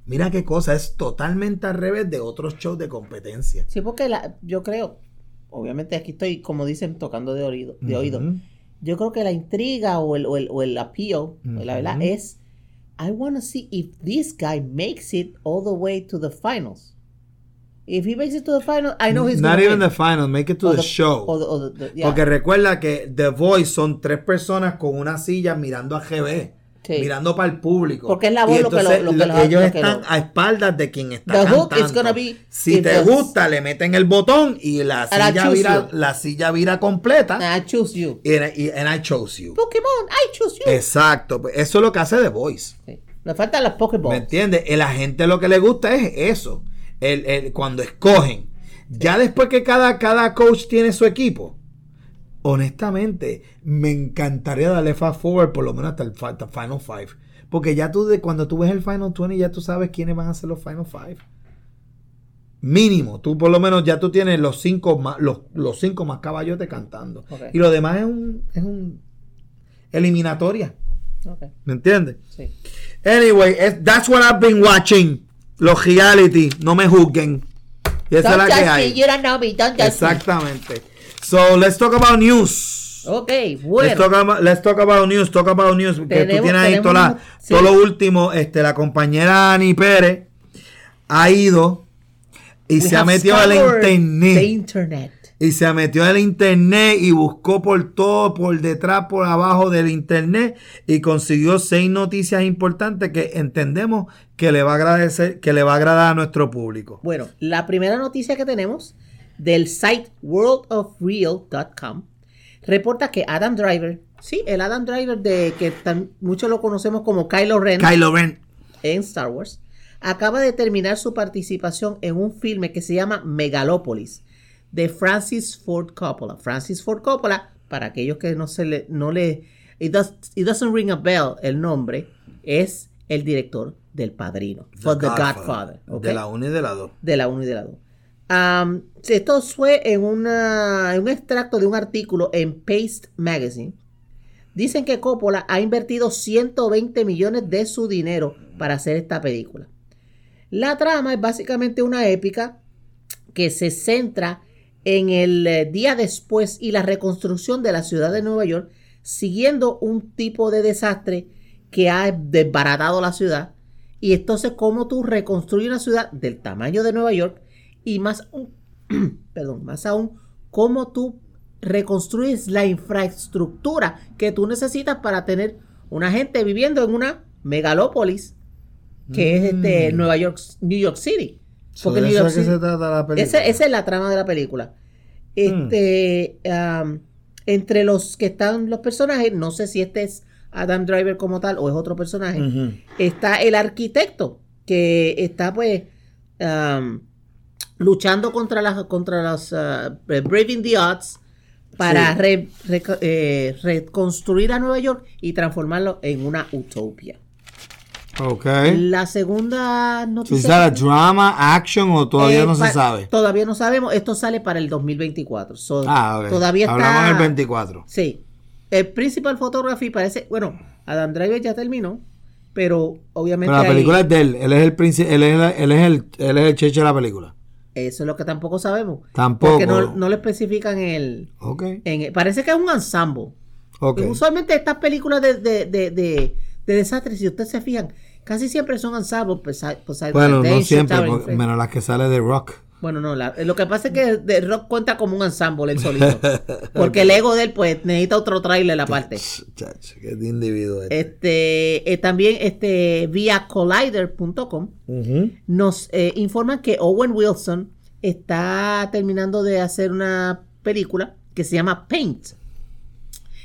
Mira qué cosa, es totalmente al revés de otros shows de competencia. Sí, porque la, yo creo, obviamente aquí estoy, como dicen, tocando de oído. De oído. Yo creo que la intriga o el, o el, o el appeal, la verdad, es I want to see if this guy makes it all the way to the finals. If he makes it to the finals, I know he's Not even win. the final, make it to the, the- show. or the- or the- the- yeah. Porque recuerda que The Voice son tres personas con una silla mirando a GB, Sí. mirando para el público. Porque es la voz Y lo que lo- lo que lo- los- ellos lo que están a espaldas de quien está The hook cantando. is gonna be si te gusta, le meten el botón y la silla vira, you. la silla vira completa. I choose you. Y, and I chose you. Pokémon, I choose you. Exacto, pues eso es lo que hace The Voice. Sí. Le faltan las ¿Me Pokéballs. entiendes? La gente lo que le gusta es eso. El, el- cuando escogen. Ya después que cada, cada coach tiene su equipo. Honestamente, me encantaría darle fast forward por lo menos hasta el hasta Final Five. Porque ya tú, de, cuando tú ves el Final 20, ya tú sabes quiénes van a ser los Final Five. Mínimo, tú por lo menos ya tú tienes los cinco más, los, los cinco más caballotes cantando. Y lo demás es un, es un eliminatoria. ¿Me entiendes? sí. Anyway, that's what I've been watching. Los reality, no me juzguen. Y esa es la que hay. Exactamente. So, let's talk about news. Ok, Let's, bueno. talk about, let's talk about news, talk about news. Que tú tienes ahí tenemos toda la- una- sí. todo lo último. Este, la compañera Ani Pérez ha ido y We se ha metido al internet. The internet. Y se metió al internet y buscó por todo, por detrás, por abajo del internet y consiguió seis noticias importantes que entendemos que le va a agradecer, que le va a agradar a nuestro público. Bueno, la primera noticia que tenemos del site worldofreal.com reporta que Adam Driver, sí, el Adam Driver de que tan- muchos lo conocemos como Kylo Ren Kylo Ren. en Star Wars, acaba de terminar su participación en un filme que se llama Megalopolis de Francis Ford Coppola. Francis Ford Coppola, para aquellos que no se le, no le, it, does- it doesn't ring a bell el nombre, es el director del Padrino, for The Godfather, ¿ok? De la 1 y de la 2. de la 1 y de la 2. Esto fue en, en un extracto de un artículo en Paste Magazine. Dicen que Coppola ha invertido 120 millones de su dinero para hacer esta película. La trama es básicamente una épica que se centra en el eh, día después y la reconstrucción de la ciudad de Nueva York, siguiendo un tipo de desastre que ha desbaratado la ciudad. Y entonces, cómo tú reconstruyes una ciudad del tamaño de Nueva York y más, aún- *clears throat* perdón, más aún, cómo tú reconstruyes la infraestructura que tú necesitas para tener una gente viviendo en una megalópolis que es este Mm. Nueva York, New York City. So, Porque de New York es que City- se trata la película. esa es la trama de la película. Este, um, entre los que están los personajes, no sé si este es Adam Driver como tal o es otro personaje, está el arquitecto que está pues um, luchando contra las contra las uh, braving the odds para Sí. re- reco- eh, reconstruir a Nueva York y transformarlo en una utopia. Ok. La segunda So, ¿Is noticia that a drama, action o todavía eh, no se sabe? Todavía no sabemos. Esto sale para el 2024. So, Ah, ok. Todavía está. Hablamos del 24. Sí. El Principal Photography parece. Bueno, Adam Driver ya terminó. Pero obviamente. Pero la ahí- película es de él. Él es el él es, la- él es el, él es el cheche de la película. Eso es lo que tampoco sabemos. Tampoco. Porque no, no lo especifican el. Ok. en el- parece que es un ensamble. Ok. Usualmente estas películas de, de, de, de, de desastres, si ustedes se fijan, casi siempre son ensambles. Poseidon Bueno, no siempre, menos las que sale de rock. Bueno, no, la- lo que pasa es que The Rock cuenta como un ensamble él solito. *laughs* Porque el ego de él, pues, necesita otro trailer aparte. Chacho, qué individuo este. Este, eh, también, este, vía collider.com nos eh, informan que Owen Wilson está terminando de hacer una película que se llama Paint.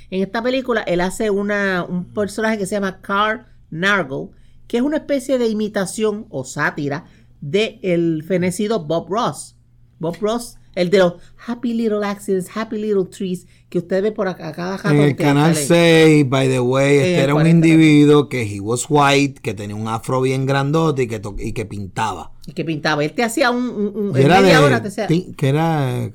En esta película él hace una, un personaje que se llama Carl Nargle, que es una especie de imitación o sátira de el fenecido Bob Ross. Bob Ross, el de los Happy Little Accidents, Happy Little Trees, que usted ve por acá cada En el canal sale. 6, by the way, este era un 40. individuo que he was white, que tenía un afro bien grandote y que, to- y que pintaba. Y que pintaba. Él te hacía un, un- un- era media de, hora te hacía que era, eh, eh,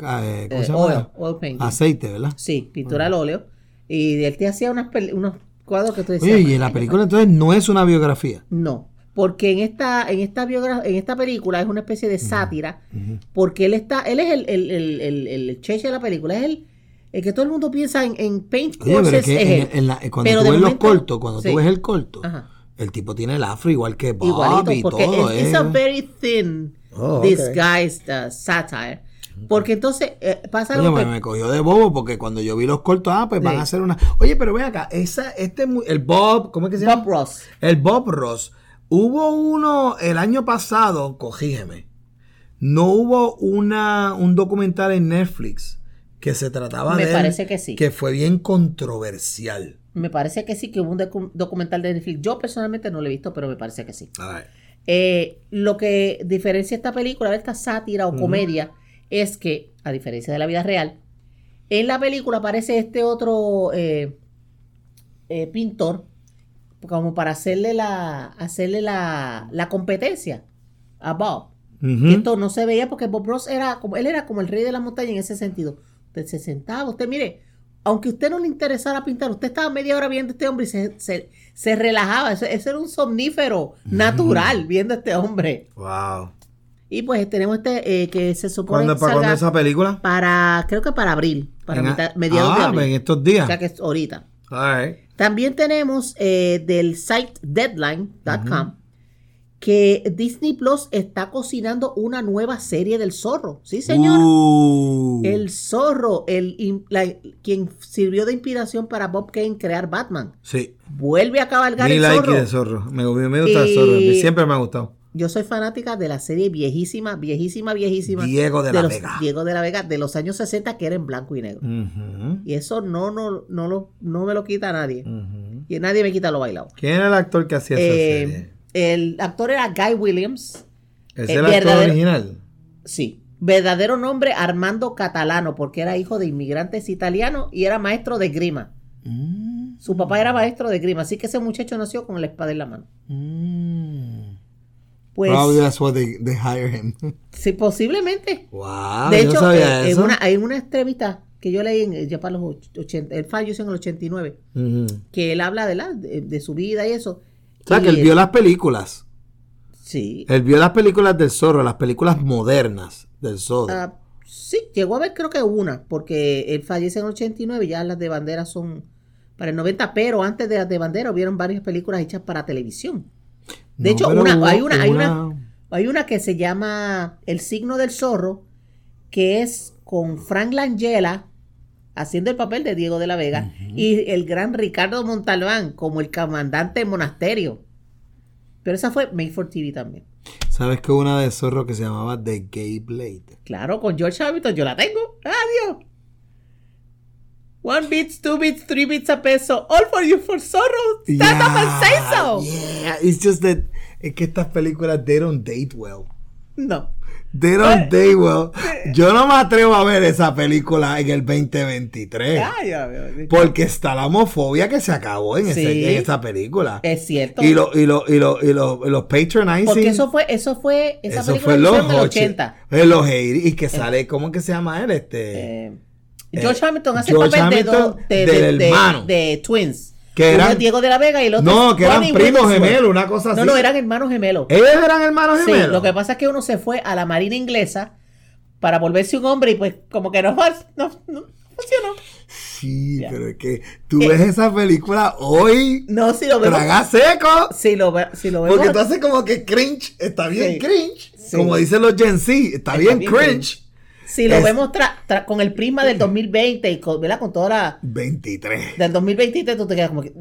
¿cómo eh, se llama? oil, oil. Aceite, ¿verdad? Sí, pintura al óleo. Y él te hacía unas unos cuadros que tú decías. Oye, y "Ay, la película entonces no es una biografía. No, porque en esta, en esta biogra- en esta película es una especie de sátira, porque él está, él es el, el, el, el, el cheche de la película, es el, el que todo el mundo piensa en, en paint Oye, pero es que es en- él. en la- cuando Pero tú ves los momento- cortos, cuando sí, tú ves el corto, Ajá. el tipo tiene el afro igual que Bob igualito, y porque todo. es, es eh. a very thin Oh, ok. disguised uh, satire. Porque entonces eh, pasa Oye, algo me, que- me cogió de bobo porque cuando yo vi los cortos, ah, pues van Sí. a hacer una. Oye, pero ven acá, esa, este, el Bob, ¿cómo es que se llama? Bob Ross. El Bob Ross. Hubo uno el año pasado, corrígeme. No hubo una, un documental en Netflix que se trataba Me de. él, parece que sí. Que fue bien controversial. Me parece que sí, que hubo un docu- documental de Netflix. Yo personalmente no lo he visto, pero me parece que sí. Eh, lo que diferencia esta película de esta sátira o comedia es que, a diferencia de la vida real, en la película aparece este otro eh, eh, pintor como para hacerle la hacerle la, la competencia a Bob. Que esto no se veía porque Bob Ross era como él era como el rey de la montaña en ese sentido. Usted se sentaba, usted mire, aunque a usted no le interesara pintar, usted estaba media hora viendo a este hombre y se, se, se relajaba. Eso, eso era un somnífero natural viendo a este hombre. Wow. Y pues tenemos este eh, que se supone ¿Cuándo, que ¿Para cuándo esa película? para, creo que para abril, para mitad- mediados de ah, abril. en estos O días. sea que es ahorita. All right. También tenemos eh, del site deadline.com que Disney Plus está cocinando una nueva serie del zorro. Sí, señor. Uh. El zorro, el, la- quien sirvió de inspiración para Bob Kane crear Batman, Sí. vuelve a cabalgar Mi el like zorro. de zorro. Me, me gusta el zorro. Siempre me ha gustado. Yo soy fanática de la serie viejísima, viejísima, viejísima. Diego de la los- Vega. Diego de la Vega, de los años 60, que era en blanco y negro. Y eso no, no, no, lo, no me lo quita nadie. Y nadie me quita lo bailado. ¿Quién era el actor que hacía esa Eh, serie? el actor era Guy Williams. ¿Es eh, el actor original? Sí. Verdadero nombre Armando Catalano, porque era hijo de inmigrantes italianos y era maestro de grima. Mm, Su papá era maestro de grima, así que ese muchacho nació con la espada en la mano. mm. Pues, Probably that's what they, they hire him. *laughs* sí, posiblemente. wow, de hecho, eh, en eso. una, hay una entrevista que yo leí en, ya para los och- 80, él falleció en el 89, Ujú. que él habla de, la, de, de su vida y eso. O sea, que Y, él vio las películas. Sí. Él vio las películas del zorro, las películas modernas del zorro. Ah, sí, llegó a ver creo que una, porque él fallece en el 89, ya las de bandera son para el 90, pero antes de las de bandera hubieron varias películas hechas para televisión. De No, hecho, una, hubo hay, una, hay, una- una, hay una que se llama El signo del zorro, que es con Frank Langella haciendo el papel de Diego de la Vega y el gran Ricardo Montalbán como el comandante del monasterio. Pero esa fue Made for TV también. ¿Sabes que una de Zorro que se llamaba The Gay Blade? Claro, con George Hamilton yo la tengo. Adiós. One bits, two bits, three bits a peso. All for you for Zorro. Stand up and say so. Yeah, it's just that es que estas películas they don't date well. No. They don't date well. *laughs* Yo no me atrevo a ver esa película en el 2023. Ay, ya veo. Porque está la homofobia que se acabó en, ese- Sí. en esa película. Es cierto. Y, lo, y, lo, y, lo, y, lo- y los patronizing. Porque eso fue, eso fue, esa eso película fue los en el 80. 80. En los 80. Y que sale, ¿cómo que se llama él? Este. Eh, George Eh, Hamilton hace George papel de, dos- de, del de- hermano. de- twins. Que Uno eran- es Diego de la Vega y el otro no, que eran primos gemelos, una cosa así. No, no, eran hermanos gemelos. Ellos eran hermanos Sí, gemelos. lo que pasa es que uno se fue a la marina inglesa para volverse un hombre y pues como que no, *laughs* no, no funcionó. Sí, Ya. pero es que tú Eh. ves esa película hoy. No, si lo vemos. Traga seco. Si lo, si lo vemos. Porque tú haces como que cringe. Está bien Sí. cringe. Sí. Como dicen los Gen Z. Está, Está bien, bien cringe. Si lo es- vemos tra- tra- con el prisma del *clears throat* 2020 y con, ¿verdad? con toda la. 23. Del 2023 tú te quedas como que.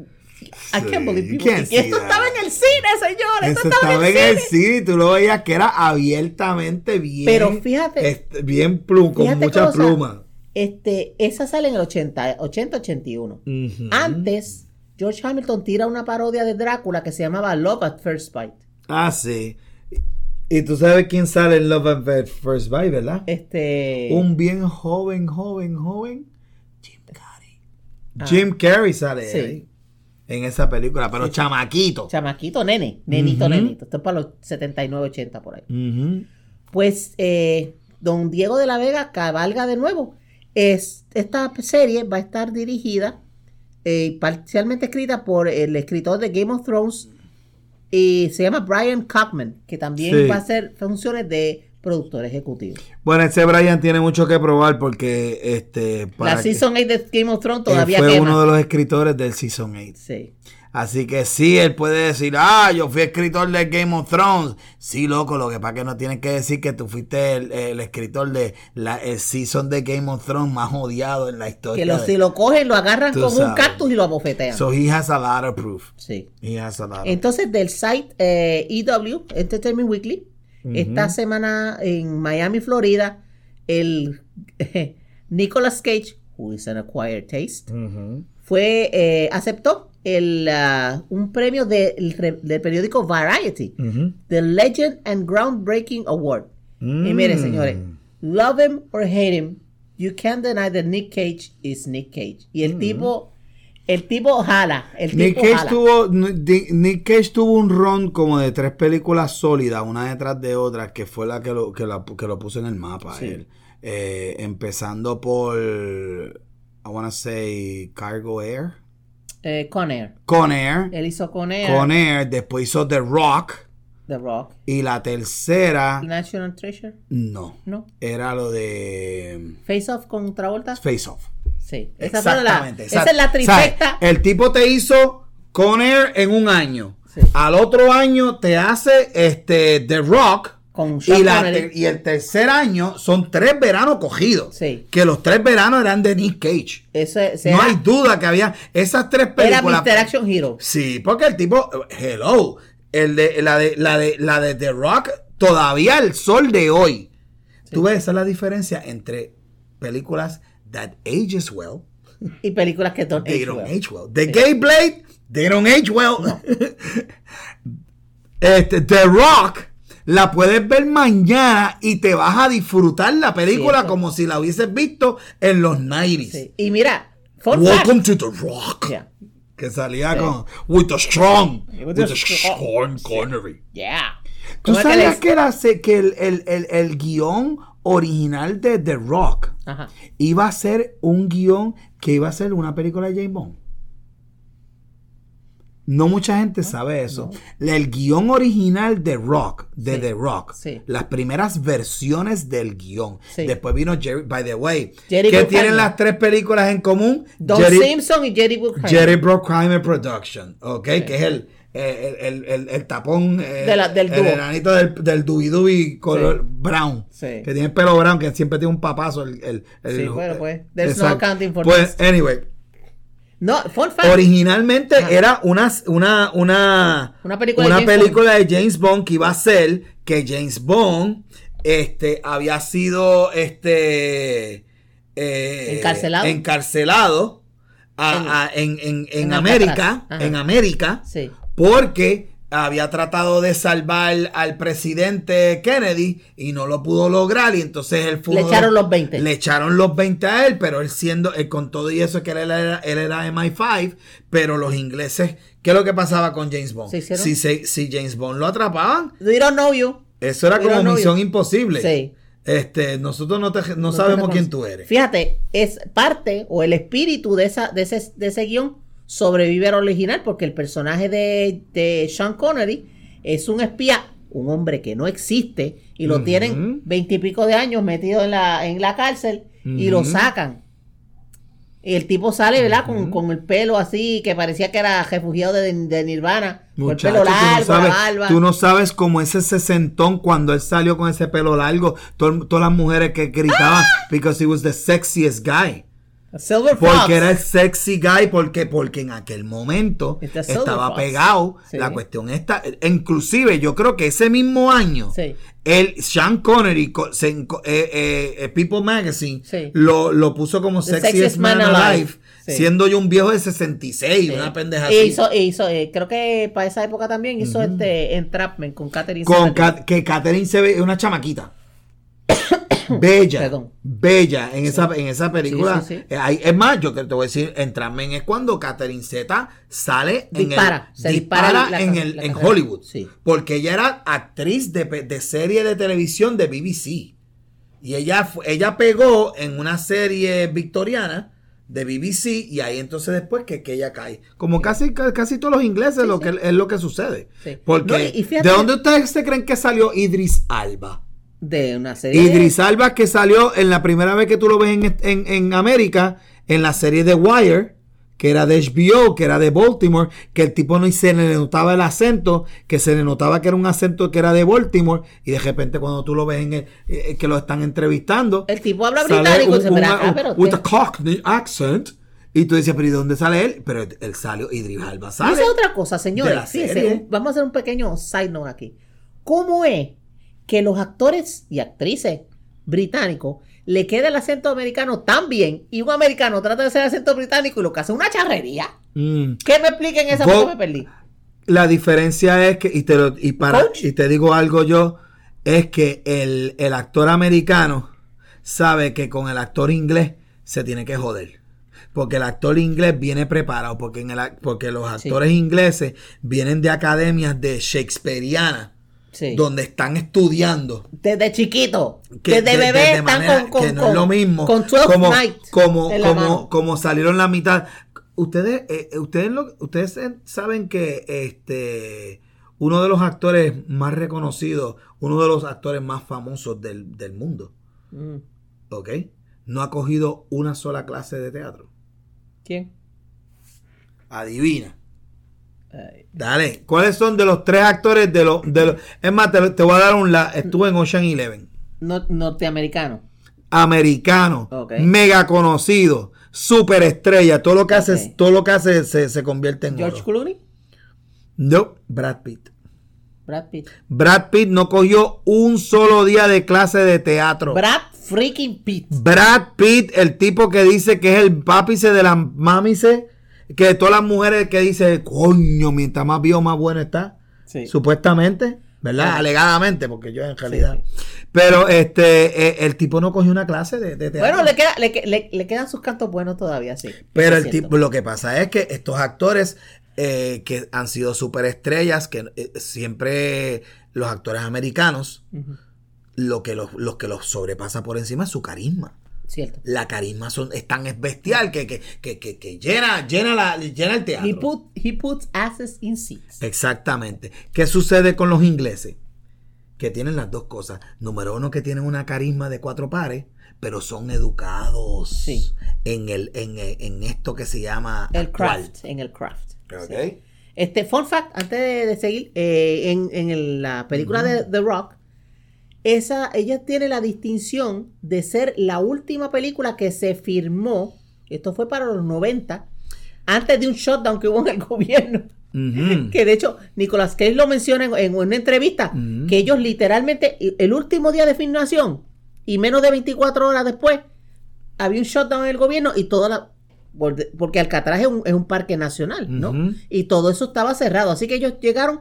I can't believe people see Esto estaba en el cine, señor. Esto Eso estaba, estaba en el cine. cine. Tú lo veías que era abiertamente bien. Pero fíjate- este, bien plum, con mucha cosa, pluma. Este, esa sale en el 80, 80-81. Ujú. Antes, George Hamilton tira una parodia de Drácula que se llamaba Love at First Bite. Ah, sí. Y tú sabes quién sale en Love and At First Bite, ¿verdad? Este. Un bien joven, joven, joven. Jim Carrey. Ah. Jim Carrey sale Sí. ahí, en esa película, pero chamaquito. Chamaquito, nene. Nenito, Ujú. nenito. Esto es para los 79, 80 por ahí. Pues, eh, don Diego de la Vega cabalga de nuevo. Es, esta serie va a estar dirigida, eh, parcialmente escrita por el escritor de Game of Thrones. Y se llama Brian Cockman, que también Sí. va a hacer funciones de productor ejecutivo. Bueno, ese Brian tiene mucho que probar porque este para La Season 8 de Game of Thrones él todavía fue quema. uno de los escritores del Season 8. Sí. Así que sí, él puede decir, ah, yo fui escritor de Game of Thrones. Sí, loco, lo que pasa es que no tienes que decir que tú fuiste el, el escritor de la el season de Game of Thrones más odiado en la historia. Que lo, de- si lo cogen, lo agarran con un cactus y lo abofetean. So he has a lot of proof. sí. He has a lot of Entonces, del site eh, EW, Entertainment Weekly, esta semana en Miami, Florida, el *laughs* Nicolas Cage, who is an acquired taste, fue, eh, aceptó el, ah, un premio del del periódico Variety. The Legend and Groundbreaking Award. Y mire, Mm. señores, love him or hate him, you can't deny that Nick Cage is Nick Cage. Y el tipo, el tipo jala, el Nick tipo Cage, jala. tuvo, Nick Nick Cage tuvo un ron como de tres películas sólidas, una detrás de otra, que fue la que lo, que la- que lo puso en el mapa. Sí. él. Eh, empezando por, I wanna say, Cargo Air. Eh, Con Air. Con Air. Él hizo Con Air, Con Air. Después hizo The Rock. The Rock. Y la tercera, National Treasure, no. ¿no? Era lo de Face Off con Travolta. Face Off. Sí. Esa, fue la, Exactamente. esa es la trifecta. El tipo te hizo Con Air en un año. Sí. Al otro año te hace este The Rock. Con Y, la el tercer año son tres veranos cogidos. Sí. Que los tres veranos eran de Nick Cage. No hay duda que había esas tres era películas. Mr. Action Hero. Sí, porque el tipo, hello, el de, la, de, la, de, la de The Rock, todavía el sol de hoy. Tú ves, esa es la diferencia entre películas that ages well, *laughs* Y películas que don't they age don't well. age well. The Gay Blade, they don't age well. *laughs* este, The Rock, la puedes ver mañana y te vas a disfrutar la película Cierto. como si la hubieses visto en los 90s. Sí. Y mira. Welcome to The Rock. Yeah. Que salía con With the Strong. With With, the strong. Connery. Yeah. ¿Tú ¿Cómo es que sabías que, era, que el, el, el, el guion original de The Rock Ajá. iba a ser un guion que iba a ser una película de James Bond? No mucha gente sabe eso. El guion original de Rock, de Sí. The Rock, Sí. las primeras versiones del guion. Sí. Después vino Jerry, by the way, Jerry ¿qué Bruckheimer. tienen las tres películas en común? Don Jerry- Simpson y Jerry Bruckheimer. Jerry Bruckheimer Production, ¿ok? Que es el, el, el, el, tapón, eh, De la- del el enanito del, del color Sí. brown. Sí. Que tiene el pelo brown, que siempre tiene un papazo. El, el, bueno, pues, there's no accounting for Pues, this. anyway. No, fun fact. Originalmente Ajá. era una, una, una, Una película de una James película de James Bond que iba a ser que James Bond este, había sido este, eh, Encarcelado. encarcelado a- a- en, en- en en América, en América, Sí. porque había tratado de salvar al presidente Kennedy y no lo pudo lograr y entonces él fue Le echaron los 20. le echaron los 20 a él, pero él siendo, él con todo y eso que él era, él era MI5, pero los ingleses, ¿qué es lo que pasaba con James Bond? ¿Se hicieron? Si, se- si James Bond lo atrapaban, We don't know you. eso era We como misión you. imposible. Sí. Este, nosotros no, te- no sabemos quién tú eres. Fíjate, es parte o el espíritu de, esa, de, ese, de ese guion sobrevive al original porque el personaje de, de Sean Connery es un espía, un hombre que no existe y lo tienen veintipico de años metido en la, en la cárcel y lo sacan. Y el tipo sale, ¿verdad? Con, el pelo así, que parecía que era refugiado de, de Nirvana. con el Muchacho, pelo largo, no sabes, la barba. tú no sabes cómo ese sesentón cuando él salió con ese pelo largo, todas las mujeres que gritaban because he was the sexiest guy. Silver Fox. Porque era el sexy guy, porque, porque en aquel momento Silver estaba Fox. pegado. Sí. La cuestión está, inclusive yo creo que ese mismo año, Sí. el Sean Connery, se eh, eh, eh, People Magazine, Sí. lo, lo puso como The Sexiest Man, Alive, Sí. siendo yo un viejo de 66, Sí. una pendeja Y así. hizo, y hizo, eh, creo que para esa época también hizo este Entrapment con Catherine Con que Catherine se ve una chamaquita. *coughs* Bella, Perdón. bella en esa, en esa película. Sí. Eh, hay- es más, yo te voy a decir, Entrarme es cuando Catherine Zeta sale Dispara, en se el, dispara dispara la- en, el, la en. Hollywood. Porque ella era actriz de, de serie de televisión de BBC. Y ella, ella pegó en una serie victoriana de BBC y ahí entonces después que, que ella cae. Como casi, ca- casi todos los ingleses lo sí. que, es lo que sucede. Porque, No, y- y fíjate- ¿de dónde ustedes se creen que salió Idris Alba? De una serie. Idris Alba que salió en la primera vez que tú lo ves en, en- en América, en la serie de Wire, que era de HBO, que era de Baltimore, que el tipo no se le notaba el acento, que se le notaba que era un acento que era de Baltimore, y de repente cuando tú lo ves en el, eh, que lo están entrevistando, El tipo habla británico. un- se un- acá, un- pero with a Cockney accent, y tú dices, pero ¿y de dónde sale él? Pero él salió, Idris Alba sale. Esa es otra cosa, señores. Fíjense, vamos a hacer un pequeño side note aquí. ¿Cómo es que los actores y actrices británicos le queda el acento americano tan bien y un americano trata de hacer acento británico y lo que hace es una charrería? Mm. ¿Qué me expliquen esa porque me perdí? La diferencia es que, y te, lo- y para, Coach. y te digo algo yo, es que el, el actor americano sabe que con el actor inglés se tiene que joder. Porque el actor inglés viene preparado, porque, en el, porque los Sí. actores ingleses vienen de academias de Shakespeareana, Sí. donde están estudiando. Desde chiquito, que desde de- bebé de- de están con, con, que no con- es lo mismo con 12 como, Night como, como, como salieron la mitad ustedes eh, ustedes lo- ustedes eh, saben que este uno de los actores más reconocidos uno de los actores más famosos del, del mundo Mm. ¿ok? no ha cogido una sola clase de teatro ¿Quién? adivina dale ¿cuáles son de los tres actores de los de los es más te, te voy a dar un la estuve en Ocean Eleven no- norteamericano. americano, Ok. mega conocido, superestrella, todo lo que hace, todo lo que hace se, se convierte en George oro. Clooney, No, Brad Pitt. Brad Pitt. Brad Pitt no cogió un solo día de clase de teatro. Brad freaking Pitt. Brad Pitt, el tipo que dice que es el papice de la mamice, que todas las mujeres que dice, coño, mientras más viejo, más bueno está. Sí. Supuestamente, ¿verdad? Sí. Alegadamente, porque yo en realidad. sí. Pero este, eh, el tipo no cogió una clase de, de teatro. Bueno, le, queda, le, le- le quedan sus cantos buenos todavía, sí. Pero el tipo, lo que pasa es que estos actores eh, que han sido superestrellas, que eh, siempre los actores americanos, lo que los, los que los sobrepasa por encima es su carisma. Cierto. La carisma son, es tan es bestial que, que, que, que, que llena, llena, la, llena el teatro. He, put, he puts asses in seats. Exactamente. ¿Qué sucede con los ingleses? Que tienen las dos cosas. Número uno, que tienen una carisma de cuatro pares, pero son educados Sí. en, el, en, en esto que se llama El actual. craft, en el craft. Ok. Sí. Este, fun fact, antes de, de seguir, eh, en, en el- la película de The Rock, esa, ella tiene la distinción de ser la última película que se firmó, esto fue para los 90, antes de un shutdown que hubo en el *laughs* gobierno. Que de hecho, Nicolas Cage lo menciona en, en una entrevista, que ellos literalmente, el último día de filmación y menos de 24 horas después, había un shutdown en el gobierno y toda la... Porque Alcatraz es un, es un parque nacional, ¿no? Y todo eso estaba cerrado. Así que ellos llegaron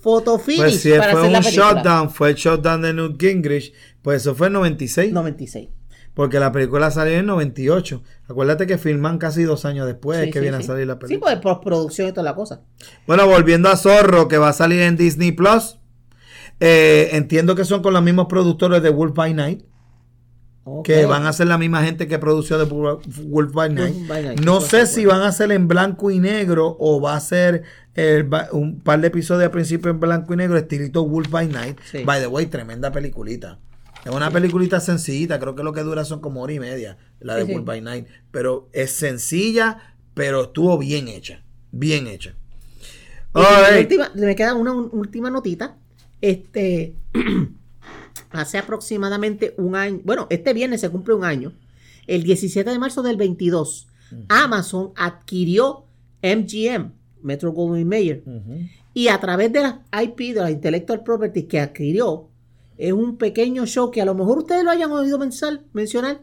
foto finish Pues si para fue hacer un la película. shutdown, fue el shutdown de Newt Gingrich, pues eso fue en 96. 96. Porque la película salió en 98. Acuérdate que filman casi dos años después Sí, que sí, viene sí. a salir la Sí, película. pues postproducción y toda la cosa. Bueno, volviendo a Zorro, que va a salir en Disney Plus. eh, entiendo que son con los mismos productores de Wolf by Night. Que van a ser la misma gente que produció de Wolf by Night. Wolf by Night. No sé si van a ser en blanco y negro o va a ser el un par de episodios al principio en blanco y negro, estilito Wolf by Night. Sí. By the way, tremenda peliculita. Es una peliculita sencillita, creo que lo que dura son como hora y media, la de Sí, sí. Wolf by Night. Pero es sencilla, pero estuvo bien hecha. Bien hecha. Última- me queda una un- última notita. Este, *clears throat* hace aproximadamente un año, bueno, este viernes se cumple un año. El 17 de marzo del 22, Amazon adquirió MGM, Metro Goldwyn Mayer, y a través de las IP, de las Intellectual Property que adquirió, es un pequeño show que a lo mejor ustedes lo hayan oído mensal- mencionar,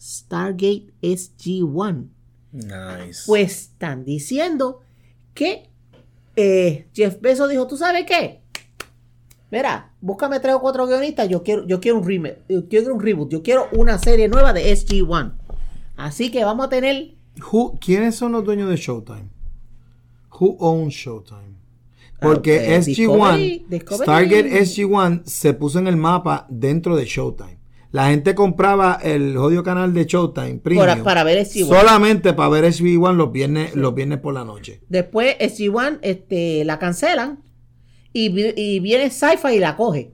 Stargate SG-1. Nice. Pues están diciendo que eh, Jeff Bezos dijo, ¿tú sabes qué? Mira, búscame tres o cuatro guionistas, yo quiero, yo quiero un remake, yo quiero un reboot, yo quiero una serie nueva de SG-1. Así que vamos a tener Who- ¿Quiénes son los dueños de Showtime? Who owns Showtime? Porque Ah, eh, SG-1, Discovery- Discovery- Stargate SG-1 se puso en el mapa dentro de Showtime. La gente compraba el jodido canal de Showtime Premium para, para ver SG-1. solamente para ver SG-1 los viernes, los viernes por la noche. Después SG-1 este, la cancelan y, y viene Sci-Fi y la coge.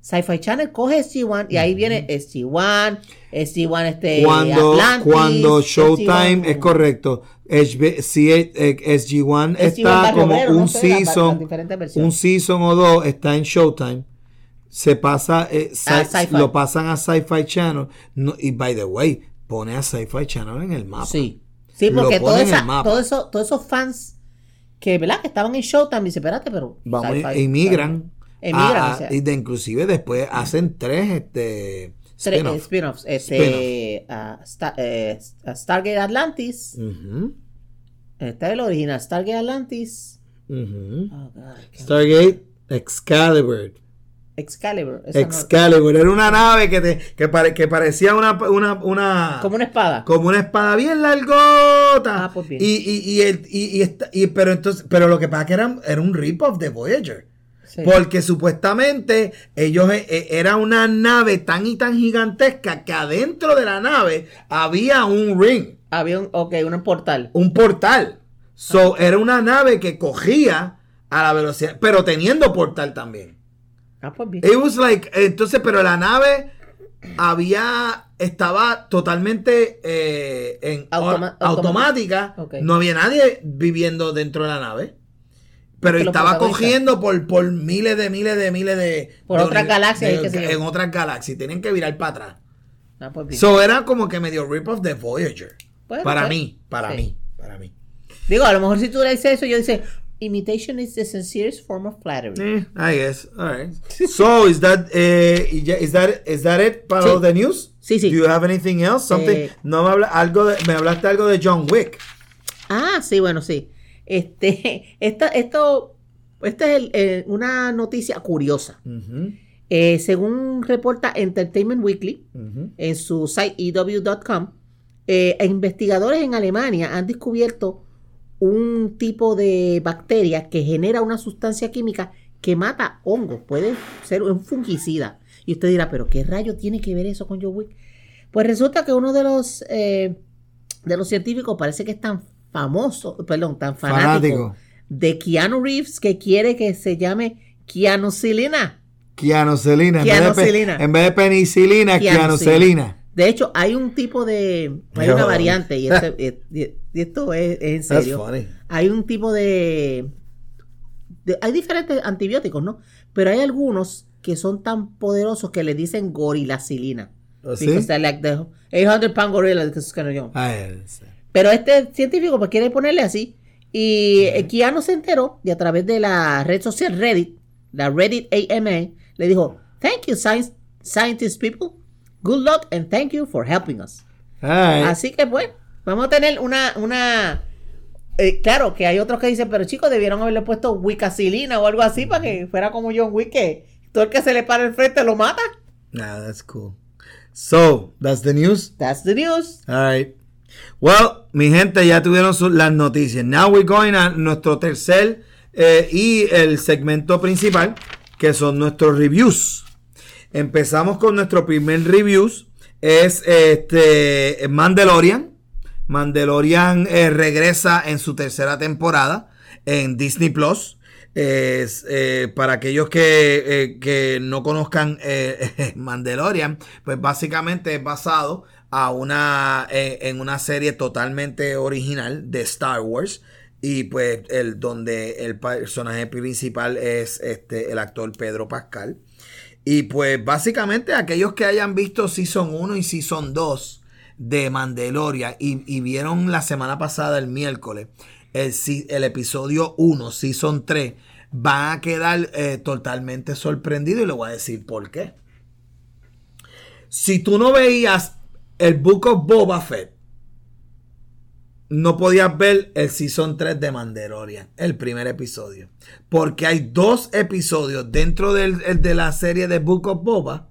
Sci-Fi Channel coge SG-1 y ahí viene SG-1, SG-1 este, Cuando, Atlantis, cuando Showtime SG-1 es correcto, HB sí, eh, SG-1 SG-1 está como Obrero, un no season, diferentes versiones. un season o dos está en Showtime. Se pasa, eh, sci- A Sci-Fi. lo pasan a Sci-Fi Channel. No, y by the way, pone a Sci-Fi Channel en el mapa. Sí. Sí, porque todo esa- todo eso, todos esos fans que, ¿verdad? que estaban en Showtime, dice, espérate, pero. Vamos, Sci-Fi, emigran. Emigran, a- a- o sea. y de inclusive después hacen tres este, Tres spin-off. spin-offs. Este, ah, Star- eh, Stargate Atlantis. Ujú, Está el original, Stargate Atlantis. ujú. Oh, God, Stargate Excalibur. Excalibur. no- Excalibur. Era una nave que, te, que, pare- que parecía una, una, una como una espada. como una espada bien largota. Ah, pues bien. Y, y, y, el- y- y esta- y- pero entonces, pero lo que pasa que era, era un rip-off de Voyager. Sí. Porque supuestamente ellos eh, eh, era una nave tan y tan gigantesca que adentro de la nave había un ring, Había un, ok, un portal. un portal. So, era una nave que cogía a la velocidad, pero teniendo portal también. Ah, pues bien. It was like, entonces, pero la nave había, estaba totalmente eh, en Automa- automática. No había nadie viviendo dentro de la nave. Pero estaba cogiendo por, por miles de miles de miles de. Por de otras galaxias, de- en otras galaxias. Tienen que virar para atrás. Ah, pues bien. So era como que medio rip-off de Voyager. Bueno, para pues, mí, para sí. mí, para mí. Digo, a lo mejor si tú le dices eso, yo dice, imitation is the sincerest form of flattery. Eh, I guess. All right. So is that eh, is that is that it para Sí. de news? Sí, sí. Do you have anything else? Something? Eh, no me habla algo de, me hablaste algo de John Wick. Ah, sí, bueno, sí. Este, *laughs* esta, esto, esta es el- eh, una noticia curiosa. Eh, según reporta Entertainment Weekly en su site ew.com, investigadores en Alemania han descubierto un tipo de bacteria que genera una sustancia química que mata hongos. Puede ser un fungicida. Y usted dirá, ¿pero qué rayo tiene que ver eso con John Wick? Pues resulta que uno de los, eh, de los científicos parece que es tan famoso, perdón, tan fanático, Fanático. de Keanu Reeves que quiere que se llame Keanucilina. Kianocelina. En, vez de pe- Kianocelina. en vez de penicilina. De hecho, hay un tipo de. Hay una variante, y, este- y- y- esto es, es en That's serio. funny. Hay un tipo de, de- Hay diferentes antibióticos, ¿no? Pero hay algunos que son tan poderosos que le dicen gorilacilina. ¿Oh, sí? Because like the 800 pound gorilla. Ah, ese. Pero este científico pues quiere ponerle así. Y eh, Keanu se enteró y a través de la red social Reddit, la Reddit AMA, le dijo, thank you science, scientist people, good luck and thank you for helping us. Así que pues, vamos a tener una, una, eh, claro que hay otros que dicen, pero chicos, debieron haberle puesto wicacilina o algo así para que fuera como John Wick, que todo el que se le para el frente lo mata. Nah, that's cool. So, that's the news. That's the news. All right. Well, mi gente, ya tuvieron su- las noticias. Now we're going a nuestro tercer eh, y el segmento principal, que son nuestros reviews. Empezamos con nuestro primer reviews. Es este Mandalorian. Mandalorian eh, regresa en su tercera temporada en Disney Plus. Eh, para aquellos que, eh, que no conozcan *laughs* Mandalorian, pues básicamente es basado a una, en una serie totalmente original de Star Wars. Y pues el donde el personaje principal es este el actor Pedro Pascal. Y pues básicamente aquellos que hayan visto Season 1 y Season 2 de Mandalorian y, vieron la semana pasada, el miércoles, el, el episodio 1, Season 3, van a quedar eh, totalmente sorprendidos y les voy a decir por qué. Si tú no veías el Book of Boba Fett, no podías ver el Season 3 de Mandalorian, el primer episodio. Porque hay dos episodios dentro del, el de la serie de Book of Boba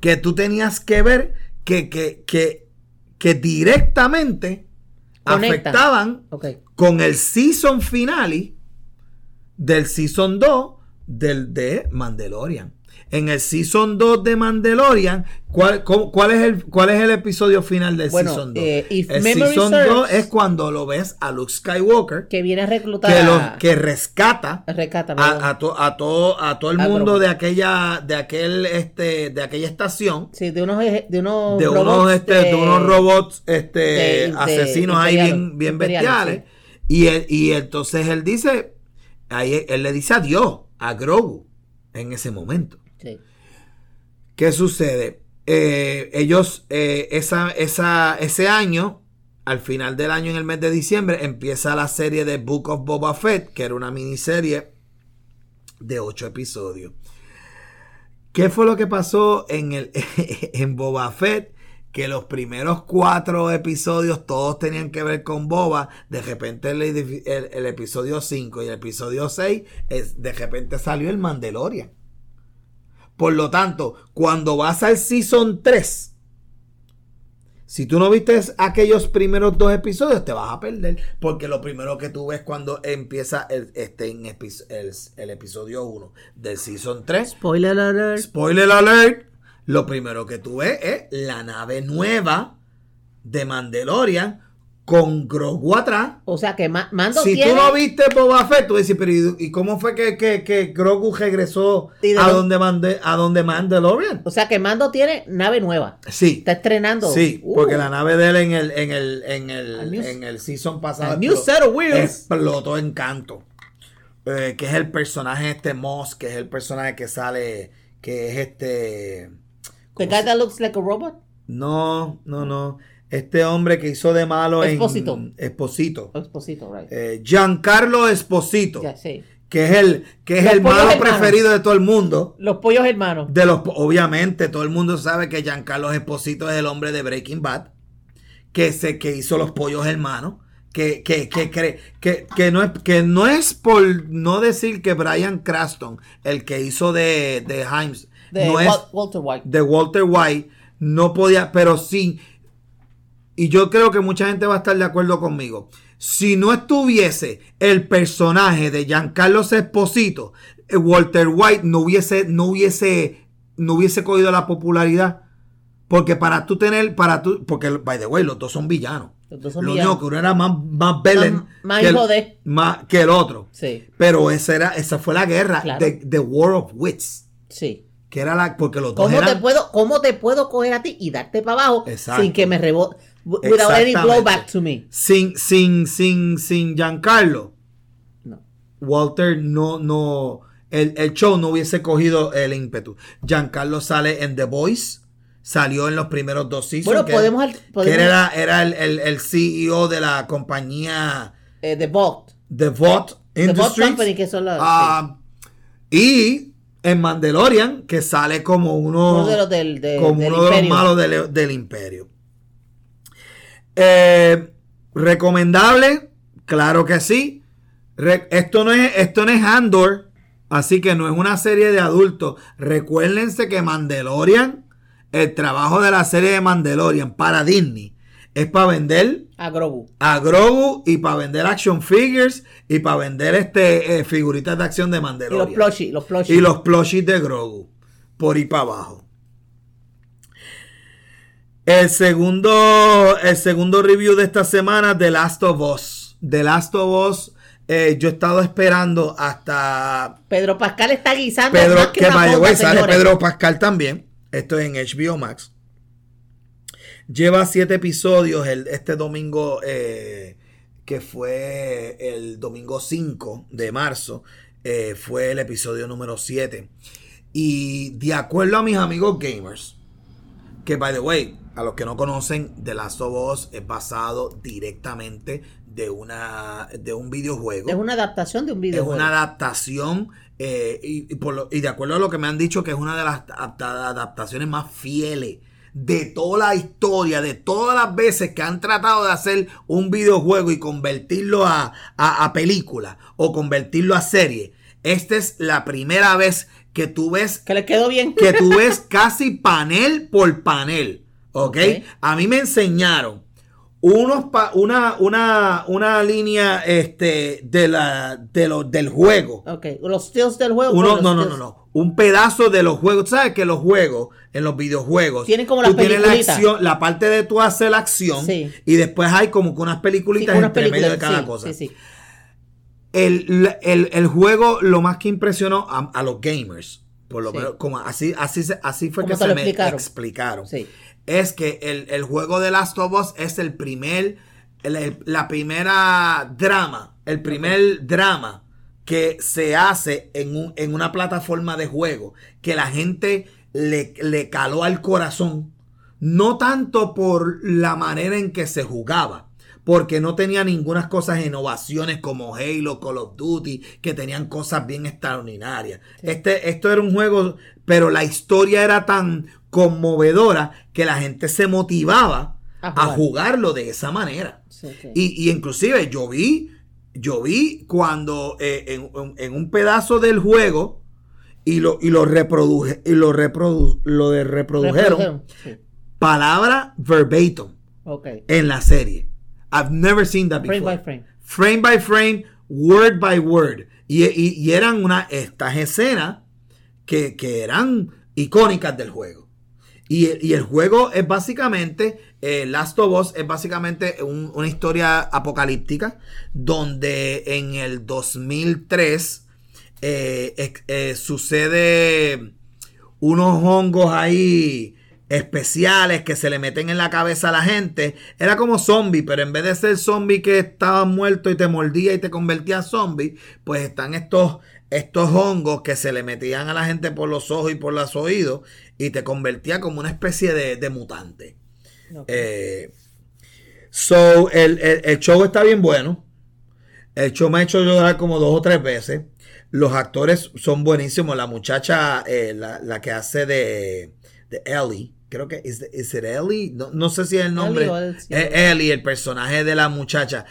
que tú tenías que ver que, que, que, que directamente afectaban con el season finale del season 2 del de Mandalorian. En el season 2 de Mandalorian, ¿cuál, cómo- cuál es, el, cuál es el episodio final del Bueno, season 2? eh, el season serves- 2 es cuando lo ves a Luke Skywalker Que viene a reclutar que, a... lo, que rescata Rescata, perdón. a, a, to- a todo a todo el A mundo de aquella de aquel este de aquella estación Sí, de unos, de unos de unos robots este, de, unos robots este de- de asesinos ahí bien bien bestiales y él- y entonces él dice ahí él le dice adiós a Grogu en ese momento ¿Qué sucede? Eh, ellos, eh, esa, ese año, al final del año, en el mes de diciembre, empieza la serie de Book of Boba Fett, que era una miniserie de ocho episodios. ¿Qué fue lo que pasó en, el, *laughs* en Boba Fett? Que los primeros cuatro episodios todos tenían que ver con Boba. De repente el, el- episodio 5 y el episodio 6, es, de repente salió el Mandalorian. Por lo tanto, cuando vas al Season 3, si tú no viste aquellos primeros dos episodios, te vas a perder. Porque lo primero que tú ves cuando empieza el, este, en epi- el, el episodio 1 del Season 3, Spoiler alert. spoiler alert, lo primero que tú ves es la nave nueva de Mandalorian con Grogu atrás. O sea que Ma- Mando Si tiene... tú no viste Boba Fett, tú dices, pero ¿y, cómo fue que, que, que Grogu regresó ¿Y de a donde, mande, a donde Mandalorian? O sea que Mando tiene nave nueva. Sí, Está estrenando. sí, Uh, porque la nave de él en el, en el, en el, new- en el season pasado explotó- set of wheels. explotó en canto. Eh, que es el personaje este Moss, que es el personaje que sale, que es este... The ¿cómo guy se- that looks like a robot. No, no, no. Este hombre que hizo de malo Esposito. en Esposito. Esposito, right. Eh, Giancarlo Esposito. Sí. que es el que es Los el malo hermanos. preferido de todo el mundo. Los pollos hermanos. De los obviamente todo el mundo sabe que Giancarlo Esposito es el hombre de Breaking Bad, que se que hizo los pollos hermanos, que que que que, que no es que no es por no decir que Brian Craston, el que hizo de de Himes, De no es Wal- Walter White. de Walter White no podía, pero sí, y yo creo que mucha gente va a estar de acuerdo conmigo. Si no estuviese el personaje de Giancarlo Esposito, eh, Walter White no hubiese, no hubiese, no hubiese cogido la popularidad. Porque para tú tener, para tú, porque by the way, los dos son villanos. Los dos son Lo villanos. único que uno era más, más villain Más- que, hijo el, de. más que el otro. Sí, Pero esa era, esa fue la guerra Claro. de The War of Wits. sí. Que era la, porque los dos ¿Cómo eran, te, puedo, ¿Cómo te puedo coger a ti y darte para abajo Exacto. sin que me rebote? Without any blowback to me. sin, sin, sin, sin Giancarlo, No. Walter no, no, el, el show no hubiese cogido el ímpetu. Giancarlo sale en The Voice, Salió en los primeros dos seasons. Bueno, que, podemos que era, era el, el- el CEO de la compañía Eh, The Vault. The Vought The Vault Industries. Company, que son las. Ah, Y en Mandalorian, que sale como uno, Uno de los del- de- como del uno de los malos del, del imperio. Eh, ¿Recomendable? Claro que sí. Re- esto, no es, esto no es Andor, así que no es una serie de adultos. Recuérdense que Mandalorian, el trabajo de la serie de Mandalorian para Disney, es para vender A Grogu. a Grogu y para vender action figures y para vender este eh, figuritas de acción de Y los Mandalorian. plushies. Los plushies. Y los plushies de Grogu. Por ir para abajo. El segundo, el segundo review de esta semana, The Last of Us. The Last of Us, eh, yo he estado esperando hasta Pedro Pascal está guisando. Pedro, más que sale. Pedro Pascal también. Esto es en HBO Max. Lleva siete episodios el, este domingo, eh, que fue el domingo 5 de marzo. eh, fue el episodio número 7. Y de acuerdo a mis amigos gamers, que by the way, a los que no conocen, The Last of Us es basado directamente de una de un videojuego. Es una adaptación de un Es videojuego. una adaptación eh, y, y por lo- y de acuerdo a lo que me han dicho que es una de las adapta- adaptaciones más fieles de toda la historia, de todas las veces que han tratado de hacer un videojuego y convertirlo a, a- a película o convertirlo a serie. Esta es la primera vez que tú ves Que le quedó bien. que tú *laughs* ves casi panel por panel. ¿Ok? Ok. A mí me enseñaron unos pa- una, una, una línea este, de la, de lo- del juego. Ok. Los steals del juego. Uno, no, no, no, no. Un pedazo de los juegos. ¿Sabes que los juegos, en los videojuegos, Tienen como tú las tienes la acción, la parte de tú hacer la acción Sí. y después hay como que unas Sí, peliculitas con unas entre medio de películas, cada sí, cosa. Sí, sí. El, el- el juego, lo más que impresionó a, a los gamers, por lo Sí. menos, como así, así, se- así fue que se lo me explicaron. explicaron. Sí. Es que el, el juego de Last of Us es el primer, el- el- la primera drama, el primer drama que se hace en, un- en una plataforma de juego, que la gente le, le caló al corazón, no tanto por la manera en que se jugaba, porque no tenía ninguna cosas innovaciones como Halo, Call of Duty, que tenían cosas bien extraordinarias. Este, esto era un juego, pero la historia era tan conmovedora que la gente se motivaba A a, jugar. jugarlo de esa manera. Sí, sí. Y, y inclusive yo vi, yo vi cuando eh, en, un pedazo del juego y lo, y lo reproduje, y lo reprodu, lo de reprodujeron palabra verbatim en la serie. I've never seen that Frame before. by frame. Frame by frame, word by word. Y, y- y eran una, estas escenas que, que eran icónicas del juego. Y, y el juego es básicamente, eh, Last of Us es básicamente un- una historia apocalíptica donde en el 2003 eh, eh, sucede unos hongos ahí especiales que se le meten en la cabeza a la gente. Era como zombie, pero en vez de ser zombie que estaba muerto y te mordía y te convertía en zombie, pues están estos, estos hongos que se le metían a la gente por los ojos y por los oídos y te convertía como una especie de, de mutante. Eh, so, el, el- el show está bien bueno. El show me ha hecho llorar como dos o tres veces. Los actores son buenísimos. La muchacha, eh, la, la que hace de, de Ellie, creo que es is it Ellie. No, no sé si es el nombre. Ellie o el- Es Ellie, el personaje de la muchacha.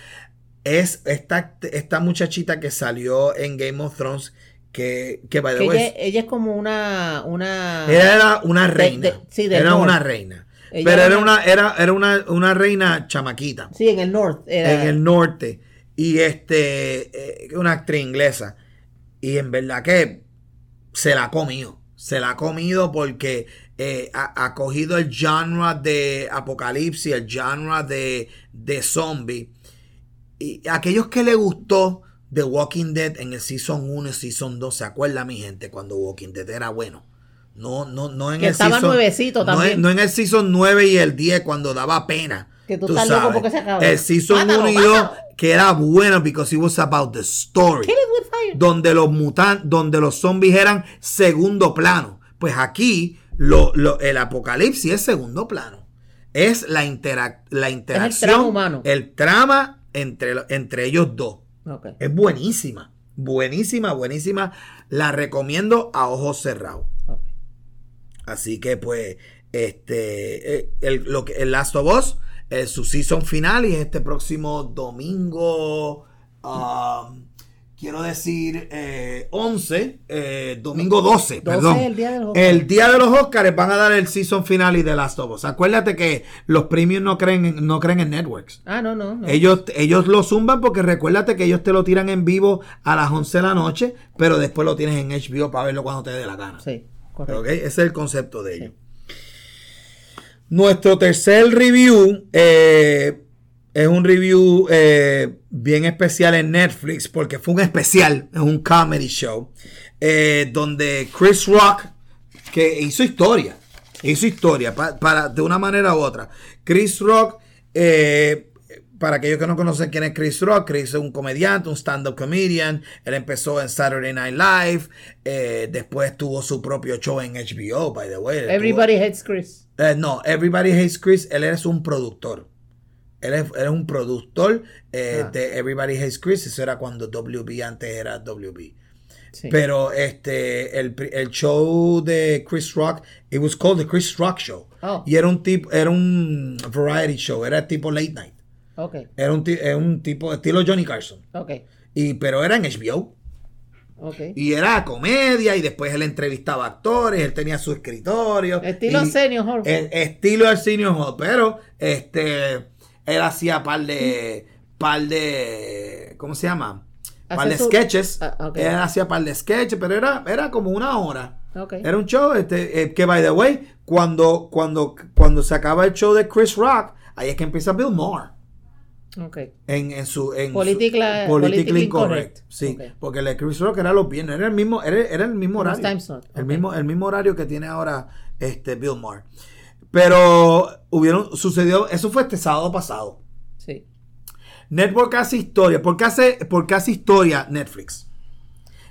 Es esta, esta muchachita que salió en Game of Thrones. Que, que by the Que way, ella, ella es como una. una ella era una de- reina. sí, del era una reina. Ella Pero era era una- una, era, era una, una reina chamaquita Sí, en el norte. Era, en el norte. Y este, eh, una actriz inglesa. Y en verdad que se la ha comido. Se la ha comido porque eh, ha, ha cogido el genre de apocalipsis, el genre de, de zombie. Y aquellos que le gustó The Walking Dead en el Season 1 y Season 2, ¿se acuerdan mi gente? Cuando Walking Dead era bueno. No, no, no en Que el estaba season- nuevecito también. No, en el Season 9 y el 10 cuando daba pena. Que tú estás loco porque se acaba. El Season Mátalo, 1 y 2 mátalo. que era bueno because it was about the story donde los mutantes, donde los zombies eran segundo plano. Pues aquí Lo, lo- el apocalipsis es segundo plano. Es la, interac- la interacción. trama humano. El trama entre, entre ellos dos. Es buenísima. Buenísima, buenísima. La recomiendo a ojos cerrados. Así que pues, este, eh, el, lo que, el Last of Us, eh, su season final y es este próximo domingo, um, quiero decir, eh, 11, eh, domingo 12, 12 perdón. el día de los Oscars. El día de los Oscars van a dar el season final y de Last of Us. Acuérdate que los premios no creen, en- no creen en networks. Ah, no, no. no. Ellos, ellos lo zumban porque recuérdate que ellos te lo tiran en vivo a las 11 de la noche, pero después lo tienes en HBO para verlo cuando te dé la gana. Sí, correcto. ¿Ok? Ese es el concepto de ellos. Nuestro tercer review eh, es un review eh, bien especial en Netflix porque fue un especial, es un comedy show, eh, donde Chris Rock, que hizo historia, hizo historia pa- para, de una manera u otra. Chris Rock, eh, para aquellos que no conocen quién es Chris Rock, Chris es un comediante, un stand-up comedian. Él empezó en Saturday Night Live, después tuvo su propio show en HBO, by the way. Tuvo- Everybody hates Chris. no, Everybody Hates Chris, él es un productor. Él es, él es un productor eh, Ah. de Everybody Hates Chris. Eso era cuando WB antes era WB. Sí. Pero este, el, el show de Chris Rock, it was called the Chris Rock Show. Oh. Y era un tipo, era un variety show, era tipo late night. Ok, Era un, era un tipo estilo Johnny Carson. ok, Y, pero era en HBO. ok. Y era comedia, y después él entrevistaba actores, él tenía su escritorio. Estilo y- Arsenio Hall. el estilo Arsenio Hall, pero este él hacía par de par de ¿cómo se llama? Par de su- sketches. Ah. Él hacía par de sketches, pero era era como una hora. Era un show este eh, que by the way, cuando cuando cuando se acaba el show de Chris Rock, ahí es que empieza Bill Maher. ok. En, en su en su- Politically- incorrect. incorrect. Sí, porque el de Chris Rock era los viernes, era el mismo, era, era el mismo horario. El mismo, el mismo horario que tiene ahora este Bill Maher. Pero hubieron, sucedió, eso fue este sábado pasado. Sí. Network hace historia. ¿Por qué hace, por qué hace historia Netflix?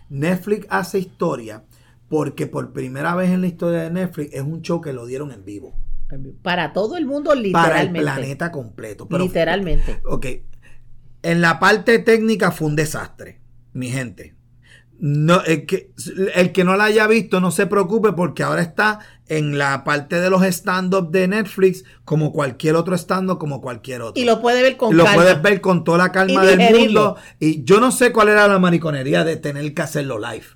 Netflix hace historia porque por primera vez en la historia de Netflix es un show que lo dieron en vivo. Para todo el mundo, Para el literalmente. planeta completo. Pero literalmente. Ok. En la parte técnica fue un desastre, mi gente. No, el, que, el que no la haya visto, no se preocupe porque ahora está en la parte de los stand-up de Netflix como cualquier otro stand-up, como cualquier otro. Y lo puede ver con Lo calma. puedes ver con toda la calma Y del mundo. Y yo no sé cuál era la mariconería de tener que hacerlo live.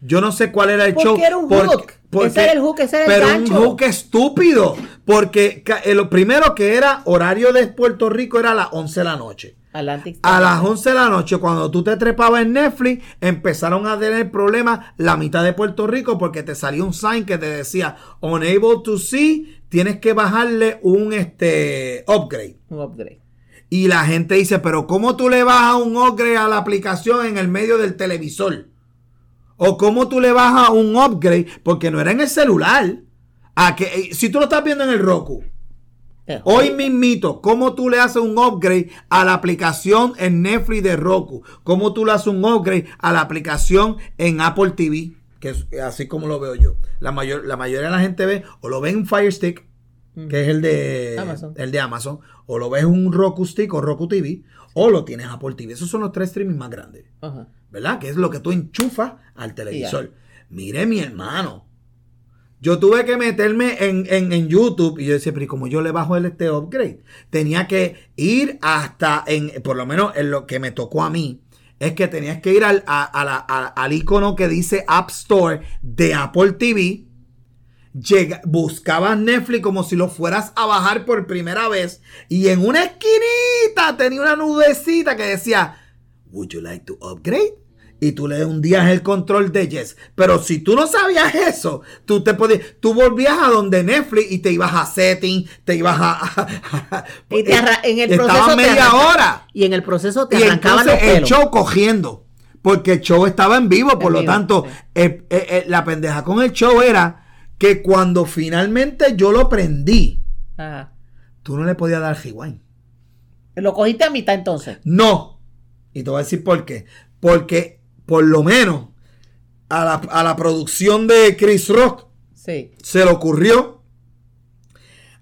Yo no sé cuál era el Porque show. era un hook. Ese era el hook, ese era el pero un hook estúpido. Porque eh, lo primero que era horario de Puerto Rico era a las 11 de la noche. Atlantic A las 11 de la noche, cuando tú te trepabas en Netflix, empezaron a tener problemas la mitad de Puerto Rico porque te salió un sign que te decía unable to see, tienes que bajarle un este upgrade. Un upgrade. Y la gente dice, pero ¿cómo tú le bajas un upgrade a la aplicación en el medio del televisor? O cómo tú le bajas un upgrade, porque no era en el celular. A que, eh, si tú lo estás viendo en el Roku, Hoy mismito, ¿cómo tú le haces un upgrade a la aplicación en Netflix de Roku? ¿Cómo tú le haces un upgrade a la aplicación en Apple TV? Que es así como lo veo yo. La, mayor, la mayoría de la gente ve o lo ve en Fire Stick, que es el de Amazon. el de Amazon, o lo ves en un Roku Stick o Roku TV, o lo tienes Apple TV. Esos son los tres streaming más grandes. Ajá. ¿verdad? Que es lo que tú enchufas al televisor. Mire, mi hermano. Yo tuve que meterme en, en- YouTube y yo decía, pero ¿y cómo yo le bajo el este upgrade? Tenía que ir hasta, en, por lo menos en lo que me tocó a mí, es que tenías que ir al, a- a la- al icono que dice App Store de Apple TV. Llega, buscabas Netflix como si lo fueras a bajar por primera vez y en una esquinita tenía una nubecita que decía Would you like to upgrade? Y tú le hundías el control de Yes. Pero si tú no sabías eso, tú te podías, tú volvías a donde Netflix y te ibas a setting, te ibas a. Y te en el te media arranca- hora. Y en el proceso te Y arrancaban los entonces el pelos. show cogiendo. Porque el show estaba en vivo, por En lo vivo, tanto, sí. eh, eh, eh, la pendeja con el show era que cuando finalmente yo lo prendí, Ajá. tú no le podías dar rewind. Lo cogiste a mitad entonces. No. Y te voy a decir por qué. Porque por lo menos a la, a la producción de Chris Rock Sí. se le ocurrió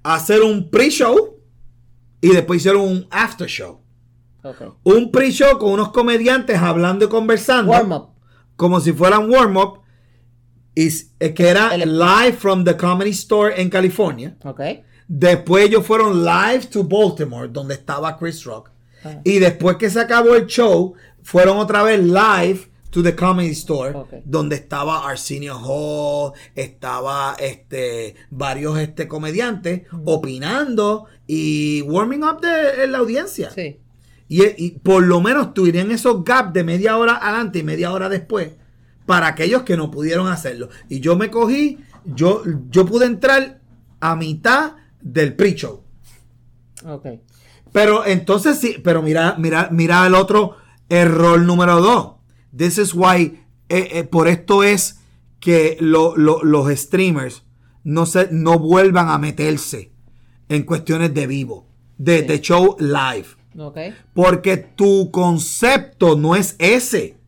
hacer un pre-show y después hicieron un after show. Un pre-show con unos comediantes hablando y conversando. Warm up. Como si fueran. Y s- eh, que era El- live from the Comedy Store en California. Después ellos fueron live to Baltimore, donde estaba Chris Rock. Ah. Y después que se acabó el show, fueron otra vez live to the Comedy Store, donde estaba Arsenio Hall, estaba este varios este comediantes opinando y warming up de la audiencia. Sí. Y, y por lo menos tuvieran esos gaps de media hora adelante y media hora después para aquellos que no pudieron hacerlo. Y yo me cogí, yo, yo pude entrar a mitad del pre-show. Ok. Pero entonces sí, pero mira, mira, mira el otro error número dos. This is why, eh, eh, por esto es que lo- lo- los streamers no, se, no vuelvan a meterse en cuestiones de vivo, de, Sí. de show live. Ok. Porque tu concepto no es ese.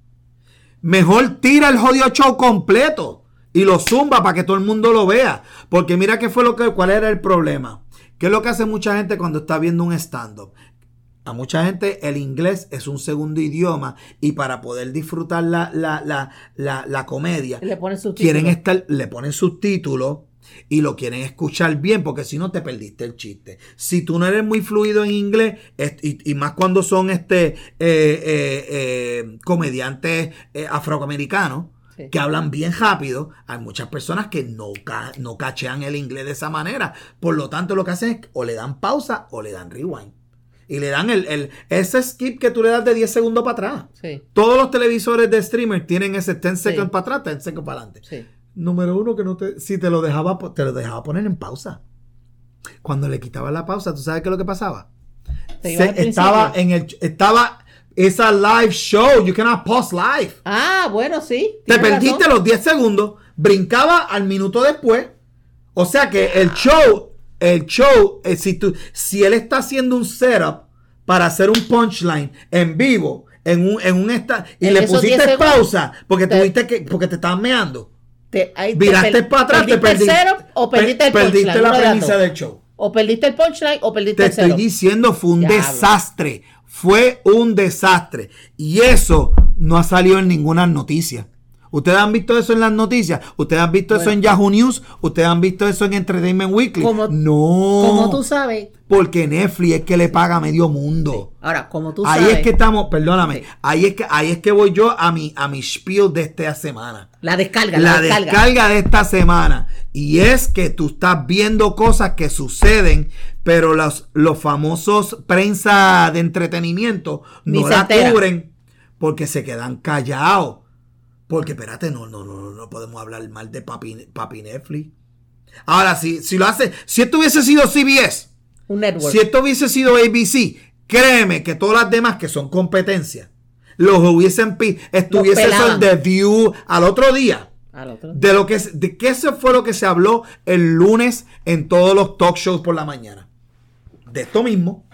Mejor tira el jodido show completo y lo zumba para que todo el mundo lo vea. Porque mira qué fue lo que, cuál era el problema. ¿Qué es lo que hace mucha gente cuando está viendo un stand-up? A mucha gente el inglés es un segundo idioma y para poder disfrutar la, la, la, la, la comedia Le ponen quieren estar, le ponen subtítulos y lo quieren escuchar bien, porque si no te perdiste el chiste. Si tú no eres muy fluido en inglés, y, y más cuando son este eh, eh, eh, comediantes afroamericanos Sí. que hablan bien rápido, hay muchas personas que no, ca- no cachean el inglés de esa manera. Por lo tanto, lo que hacen es o le dan pausa o le dan rewind. Y le dan el, el- ese skip que tú le das de 10 segundos para atrás. Sí. Todos los televisores de streamer tienen ese 10 Sí. seconds para atrás, 10 seconds para adelante. Sí. Número uno, que no te. Si te lo dejaba, te lo dejaba poner en pausa. Cuando le quitaba la pausa, ¿tú sabes qué es lo que pasaba? Se- estaba en el. Estaba. Esa live show. You cannot pause live. Ah, bueno, sí. Te perdiste razón. los 10 segundos. Brincaba al minuto después. O sea que el show. El show. eh, si, tú, si él está haciendo un setup para hacer un punchline en vivo. En un, en un esta, y En le esos 10 pusiste pausa porque te- tuviste que porque te estaban meando. Te, ahí te Viraste per- para atrás, te perdiste el setup o perdiste el perdiste punchline. la premisa del show. O perdiste el punchline o perdiste Te el estoy setup. diciendo, fue un desastre. Fue un desastre. Y eso no ha salido en ninguna noticia. Ustedes han visto eso en las noticias. Ustedes han visto eso en Yahoo News. Ustedes han visto eso en Entertainment Weekly. Como- no. Como tú sabes. Porque Netflix es que le paga a medio mundo. Ahora, como tú ahí sabes. es que estamos, perdóname, Sí. ahí es que ahí es que voy yo a mi a mi spiel de esta semana La descarga, la, la descarga. descarga de esta semana. Y es que tú estás viendo cosas que suceden, pero los, los famosos prensa de entretenimiento Ni no la cubren porque se quedan callados. Porque espérate, no, no, no, no, podemos hablar mal de papi, papi Netflix. Ahora, si, si lo hace, si esto hubiese sido CBS, Un network. si esto hubiese sido ABC, créeme que todas las demás que son competencias, los hubiesen estuviese eso en. The View al otro día. Al otro. De lo que de qué se fue lo que se habló el lunes en todos los talk shows por la mañana. De esto mismo.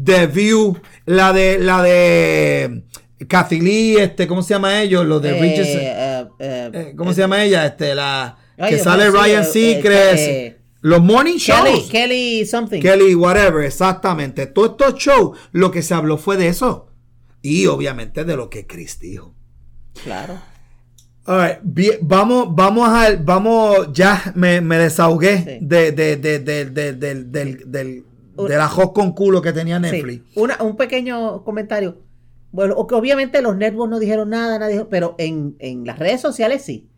The View, la de la de Kathy Lee, este, ¿cómo se llama ellos? Los de Eh, eh, eh, eh, ¿Cómo se llama ella? Este, la que sale Ryan Seacrest. los morning Kelly, shows. Kelly something. Kelly, whatever, exactamente. Todos estos shows, lo que se habló fue de eso. Y obviamente de lo que Chris dijo. Claro. Bien, vamos, vamos a, vamos, ya me, me desahogué Sí. de, de, de, de, de, del- del, del, del ajo con culo que tenía Netflix. Sí. Una, un pequeño comentario. Bueno, obviamente los networks no dijeron nada, nadie dijo- pero en, en las redes sociales sí.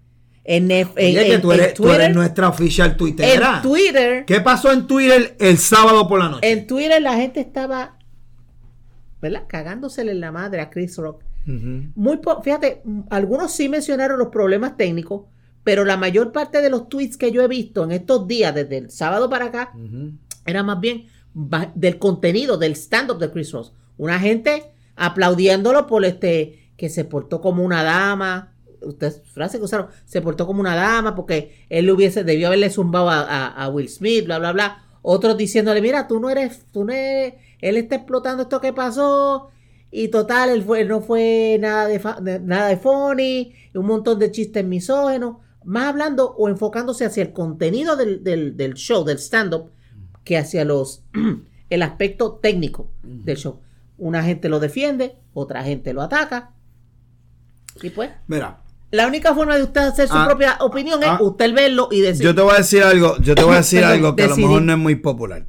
En, en- Oye, que tú eres, tú Twitter, eres nuestra oficial tuitera. en Twitter, ¿Qué pasó en Twitter el sábado por la noche? en Twitter la gente estaba, ¿verdad? Cagándosele en la madre a Chris Rock. Ujú. Muy fíjate, algunos sí mencionaron los problemas técnicos, pero la mayor parte de los tweets que yo he visto en estos días, desde el sábado para acá, era más bien del contenido, del stand-up de Chris Ross. Una gente aplaudiéndolo por este, que se portó como una dama. Ustedes, frase que usaron, se portó como una dama porque él le hubiese, debió haberle zumbado a, a- a Will Smith, bla, bla, bla. Otros diciéndole, mira, tú no eres, tú no eres, él está explotando esto que pasó. Y total, él, fue, él no fue nada de, fa- de- nada de funny, un montón de chistes misógenos. más hablando o enfocándose hacia el contenido del, del- del show, del stand-up, que hacia los *clears throat* el aspecto técnico del show. Una gente lo defiende, otra gente lo ataca. Y pues, Mira, la única forma de usted hacer su Ah, propia opinión ah, es usted verlo y decir. yo te voy a decir algo, yo te voy a *laughs* decir algo que a lo mejor no es muy popular.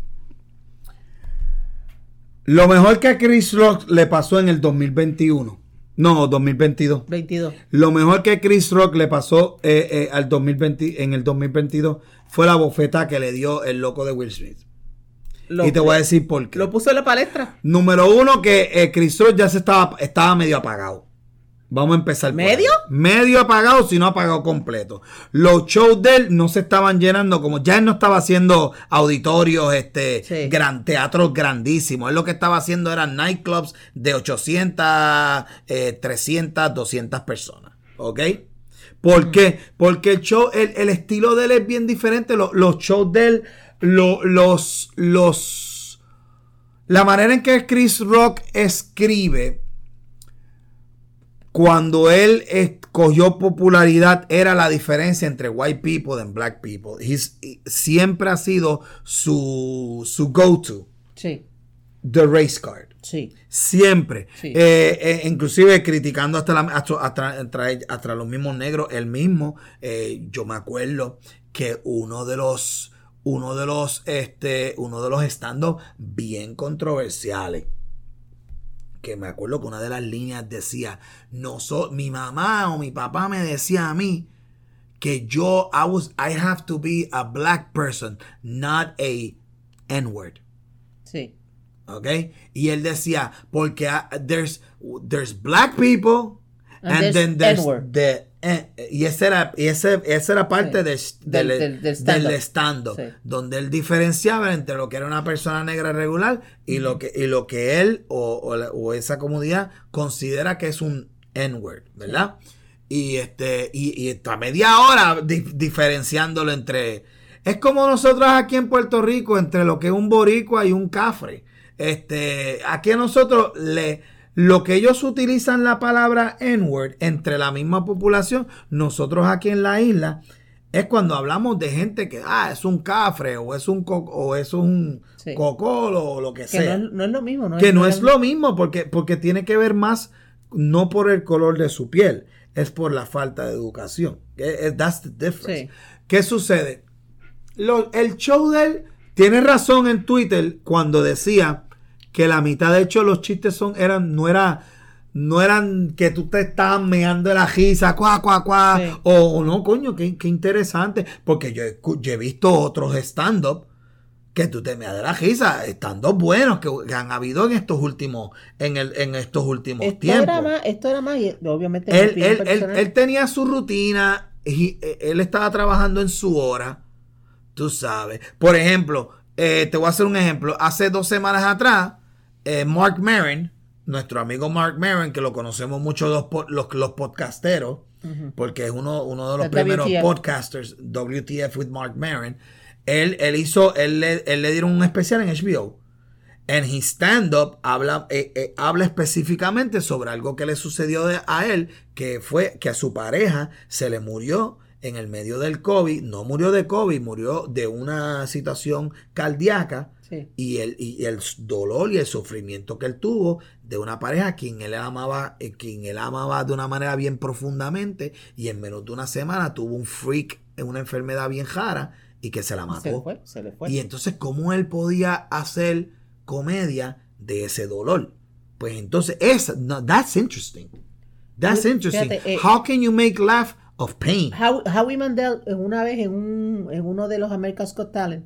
Lo mejor que a Chris Rock le pasó en el 2021, no, 2022. 22. Lo mejor que Chris Rock le pasó eh, eh, al 2020, en el 2022 fue la bofeta que le dio el loco de Will Smith. Lo, y te voy a decir por qué. Lo puso en la palestra. Número uno, que eh, Chris Rock ya se estaba, estaba medio apagado. Vamos a empezar. ¿Medio? Medio apagado, si no apagado completo. Los shows de él no se estaban llenando, como ya él no estaba haciendo auditorios, este, Sí. gran, teatros grandísimos. Él lo que estaba haciendo eran nightclubs de 800, eh, 300, 200 personas. ¿Ok? ¿Por qué? Porque el show, el, el estilo de él es bien diferente. Los, los shows de él, lo- los, los, la manera en que Chris Rock escribe cuando él cogió popularidad era la diferencia entre white people and black people. He's- siempre ha sido su, su go-to, Sí, the race card. sí. Siempre. Sí. Eh, eh, inclusive criticando hasta, la- hasta, hasta- hasta- los mismos negros. Él mismo, eh, yo me acuerdo que uno de los, uno de los, este, uno de los stand bien controversiales. Que me acuerdo que una de las líneas decía, no so, mi mamá o mi papá me decía a mí que yo, I was, I have to be a black person, not a N-word. Sí. ¿ok? Y él decía, porque ah, there's, there's black people And and, there's then there's the... eh, y ese era, y ese, esa era parte Sí. del, Del- del, del- del del stand-up. stand-up, Sí. donde él diferenciaba entre lo que era una persona negra regular y, lo, que, y lo que él o, o la- o esa comunidad considera que es un N-word, ¿verdad? Y, este, y, y está media hora di- diferenciándolo entre... Es como nosotros aquí en Puerto Rico, entre lo que es un boricua y un cafre. Este, aquí nosotros le, lo que ellos utilizan la palabra N-word entre la misma población, nosotros aquí en la isla, es cuando hablamos de gente que, ah, es un cafre o es un, co- o es un Sí. cocolo o lo que, Que sea. no es, no es lo mismo. No que no es lo mismo porque, porque tiene que ver más no por el color de su piel, es por la falta de educación. Eh, That's the difference. Sí. ¿Qué sucede? Lo- el show de él tiene razón en Twitter cuando decía que la mitad de hecho los chistes son eran no era no eran que tú te estabas meando la risa, cuá, cuá, cuá, Sí. o, o no, coño, qué, qué interesante, porque yo, yo he visto otros stand-up que tú te meas de la risa, stand-up buenos que, que han habido en estos últimos, en, el, en estos últimos Esto tiempos. era más, esto era más, y obviamente. Él, él- él- él tenía su rutina, y, eh, él estaba trabajando en su hora, tú sabes. Por ejemplo, eh, te voy a hacer un ejemplo. Hace dos semanas atrás, eh, Mark Maron, nuestro amigo Mark Maron, que lo conocemos mucho los, los, los podcasteros, porque es uno, uno de los primeros WTF. podcasters, WTF with Mark Maron. Él, él hizo, él le, él le dieron un especial en HBO. En his stand-up habla, eh, eh, habla específicamente sobre algo que le sucedió de- a él, que fue que a su pareja se le murió en el medio del COVID. No murió de COVID, murió de una situación cardíaca. Sí. Y el, y el dolor y el sufrimiento que él tuvo de una pareja a quien él amaba, eh, quien él amaba de una manera bien profundamente, y en menos de una semana tuvo un freak, una enfermedad bien rara, y que se la mató. Se le fue, se le fue. Y entonces, ¿cómo él podía hacer comedia de ese dolor? Pues entonces, esa, no, that's interesting. That's Fíjate, interesting. eh, How can you make laugh of pain? How- Howie Mandel, eh, una vez en, un, en uno de los America's Got Talent,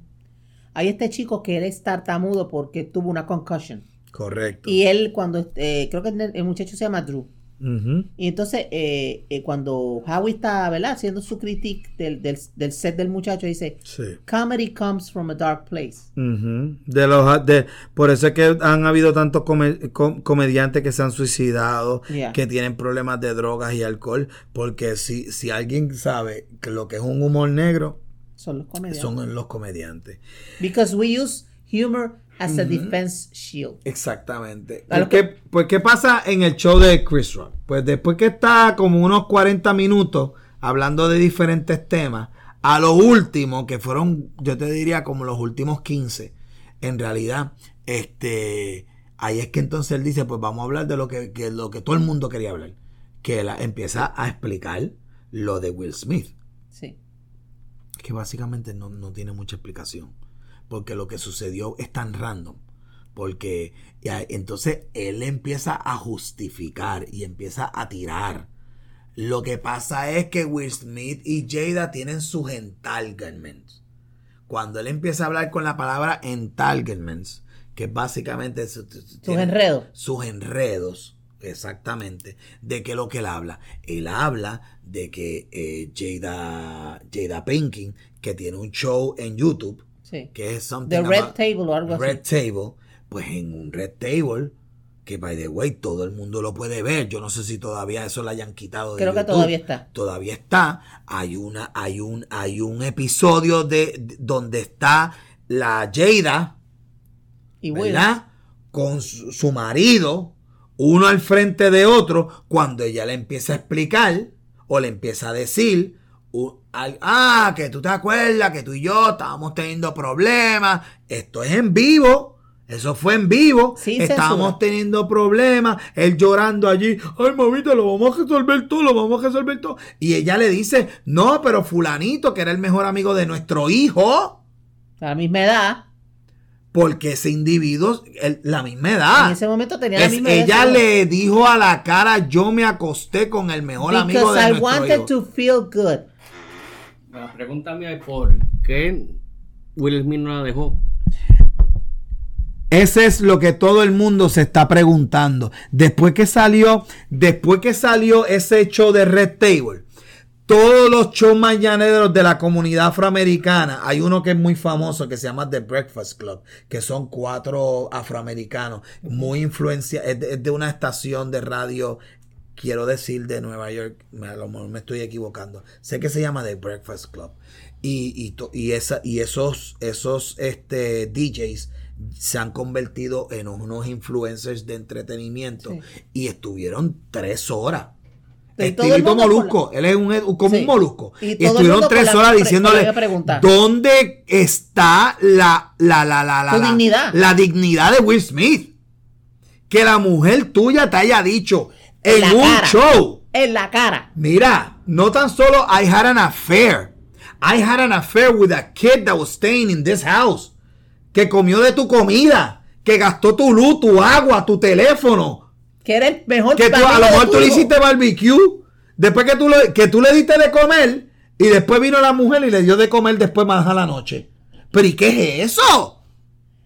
hay este chico que él es tartamudo porque tuvo una concussion. Correcto. Y él, cuando, eh, creo que el, muchacho se llama Drew. Ujú. Y entonces, eh, eh, cuando Howie está, ¿verdad? Haciendo su critique del, del, del set del muchacho, dice, Sí. comedy comes from a dark place. Ujú. De los de por eso es que han habido tantos come- com- comediantes que se han suicidado, Yeah. que tienen problemas de drogas y alcohol, porque si, si alguien sabe que lo que es un humor negro, Son los comediantes. son los comediantes. Because we use humor as a defense shield. Exactamente. ¿Por qué, pues, ¿qué pasa en el show de Chris Rock? Pues después que está como unos 40 minutos hablando de diferentes temas, a lo último, que fueron, yo te diría, como los últimos 15, en realidad, este, ahí es que entonces él dice, pues vamos a hablar de lo que, lo que todo el mundo quería hablar. Que él empieza a explicar lo de Will Smith. Que básicamente no, no tiene mucha explicación. Porque lo que sucedió es tan random. Porque entonces él empieza a justificar y empieza a tirar lo que pasa es que Will Smith y Jada tienen sus entanglements. Cuando él empieza a hablar con la palabra entanglements, que básicamente sus enredos. Sus enredos, exactamente. ¿De qué es lo que él habla? Él habla de que eh, Jada, Jada Pinkin, que tiene un show en YouTube, que es something The Red Table o algo Red Table, pues en un Red Table que by the way todo el mundo lo puede ver. Yo no sé si todavía eso lo hayan quitado. De Creo que todavía está. Todavía está. Hay una, hay un, hay un episodio de, donde está la Jada, y ¿verdad? Con su, marido, uno al frente de otro, cuando ella le empieza a explicar o le empieza a decir, ah, que tú te acuerdas que tú y yo estábamos teniendo problemas. Esto es en vivo. Eso fue en vivo. Estábamos teniendo problemas. Él llorando allí. Ay, mamita, lo vamos a resolver todo, lo vamos a resolver todo. Y ella le dice, no, pero fulanito, que era el mejor amigo de nuestro hijo. La misma edad. Porque ese individuo, la misma edad. En ese momento tenía la misma edad. Ella le dijo a la cara, yo me acosté con el mejor amigo de I nuestro wanted to feel good. La pregunta mía es por qué Will Smith no la dejó. Ese es lo que todo el mundo se está preguntando. Después que salió, después que salió ese show de Red Table, todos los shows mañaneros de la comunidad afroamericana, hay uno que es muy famoso que se llama The Breakfast Club, que son cuatro afroamericanos, muy influencia, es de, una estación de radio quiero decir de Nueva York, a lo mejor me estoy equivocando. Sé que se llama The Breakfast Club. Y, y, esa, y esos, esos este, DJs se han convertido en unos influencers de entretenimiento y estuvieron tres horas. Estilito molusco, él es un, como un molusco. Y, estuvieron tres horas diciéndole dónde está la, la, la, la, la, dignidad. la dignidad de Will Smith. Que la mujer tuya te haya dicho en, un show. En la cara. Mira, no tan solo I had an affair. I had an affair with a kid that was staying in this house que comió de tu comida, que gastó tu luz, tu agua, tu teléfono. Que era el mejor Que tú, a lo mejor tú le hiciste barbecue, después que tú, le, que tú le diste de comer, y después vino la mujer y le dio de comer después más a la noche. Pero ¿y qué es eso?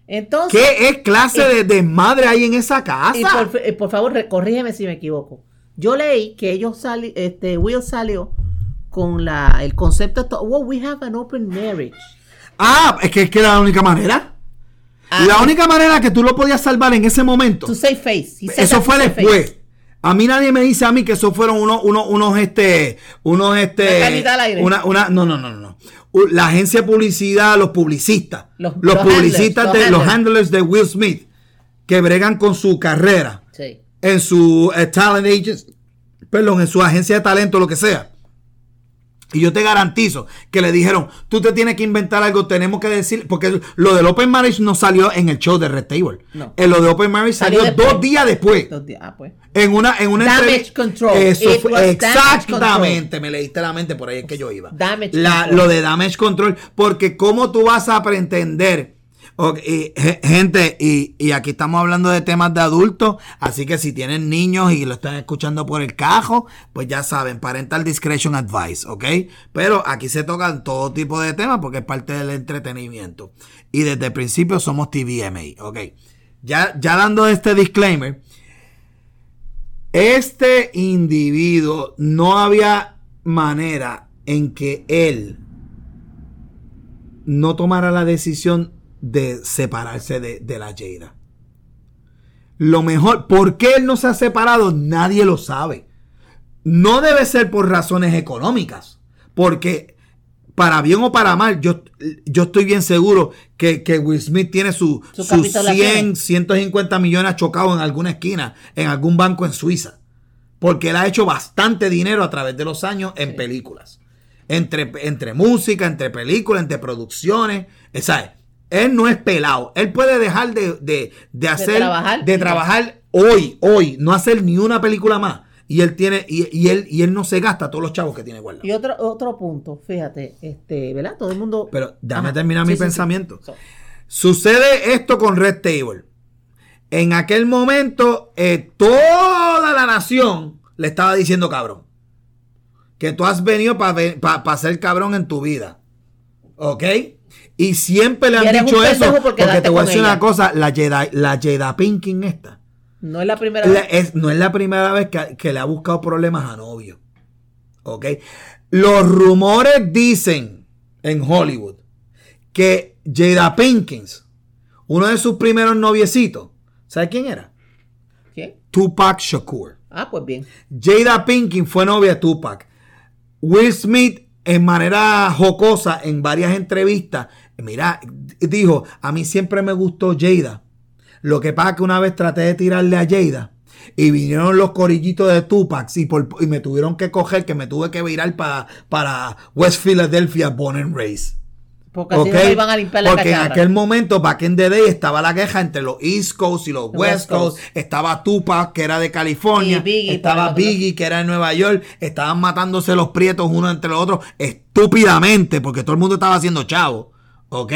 Entonces, ¿Qué es clase de desmadre hay en esa casa? Y por, eh, por, favor, corrígeme si me equivoco. Yo leí que ellos sali, este, Will salió con la, el concepto de, oh, we have an open marriage. Ah, es que, es que era la única manera. Ah, la única manera que tú lo podías salvar en ese momento. To save face. Eso fue después. A mí nadie me dice a mí que eso fueron unos, unos, unos, este, unos, este, una, una, no, no, no, no. La agencia de publicidad, los publicistas, los, publicistas de los handlers de Will Smith, que bregan con su carrera, sí. en su eh, talent agents, perdón, en su agencia de talento, lo que sea. Y yo te garantizo que le dijeron, tú te tienes que inventar algo, tenemos que decir, porque lo del Open Marriage no salió en el show de Red Table. No. En lo de Open Marriage salió, dos días después. Dos días, ah, pues. En una, en una Damage control. Eso fue, exactamente, me leíste la mente, por ahí es que yo iba. Damage control. Lo de damage control, porque cómo tú vas a pretender Okay, gente, y, aquí estamos hablando de temas de adultos, así que si tienen niños y lo están escuchando por el cajo, pues ya saben, parental discretion advice, ¿ok? Pero aquí se tocan todo tipo de temas porque es parte del entretenimiento. Y desde el principio somos TVMA, ¿ok? Ya, ya dando este disclaimer, este individuo no había manera en que él no tomara la decisión de separarse de, la Jada. Lo mejor, ¿por qué él no se ha separado? Nadie lo sabe. No debe ser por razones económicas, porque para bien o para mal, yo, yo estoy bien seguro que, Will Smith tiene su, sus 100, 150 millones chocados en alguna esquina, en algún banco en Suiza. Porque él ha hecho bastante dinero a través de los años en películas. Entre, entre música, entre películas, entre producciones. ¿sabes? Él no es pelado. Él puede dejar de, de- de hacer. trabajar. de trabajar hoy, hoy, no hacer ni una película más. Y él tiene, y, y él, y él no se gasta todos los chavos que tiene guardado. Y otro, otro punto, fíjate, este, ¿verdad? Todo el mundo. Pero déjame Ajá, terminar sí, mi sí, sí. pensamiento. So, Sucede esto con Red Table. En aquel momento, eh, toda la nación le estaba diciendo cabrón. Que tú has venido para ser cabrón en tu vida. ¿Ok? Y siempre le han dicho eso. Porque te voy a decir ella. una cosa. La Jedi, la Jedi Pinking esta. no es la primera la- vez. es- no es la primera vez que, que le ha buscado problemas a novio. ¿Ok? Los rumores dicen en Hollywood que Jada Pinkins, uno de sus primeros noviecitos, ¿sabe quién era? ¿Qué? Tupac Shakur. Ah, pues bien. Jada Pinkins fue novia de Tupac. Will Smith, en manera jocosa, en varias entrevistas, mira, dijo, a mí siempre me gustó Jada. Lo que pasa es que una vez traté de tirarle a Jada y vinieron los corillitos de Tupac y, por- y me tuvieron que coger, que me tuve que virar para, para West Philadelphia, Born and Raised. Porque así no iban a limpiar la Porque en aquel momento, back in the day, estaba la queja entre los East Coast y los West West Coast. Coast. Estaba Tupac, que era de California. Biggie, estaba Biggie, que era de Nueva York. Estaban matándose los prietos uno entre los otros estúpidamente, porque todo el mundo estaba haciendo chavo. ¿Ok?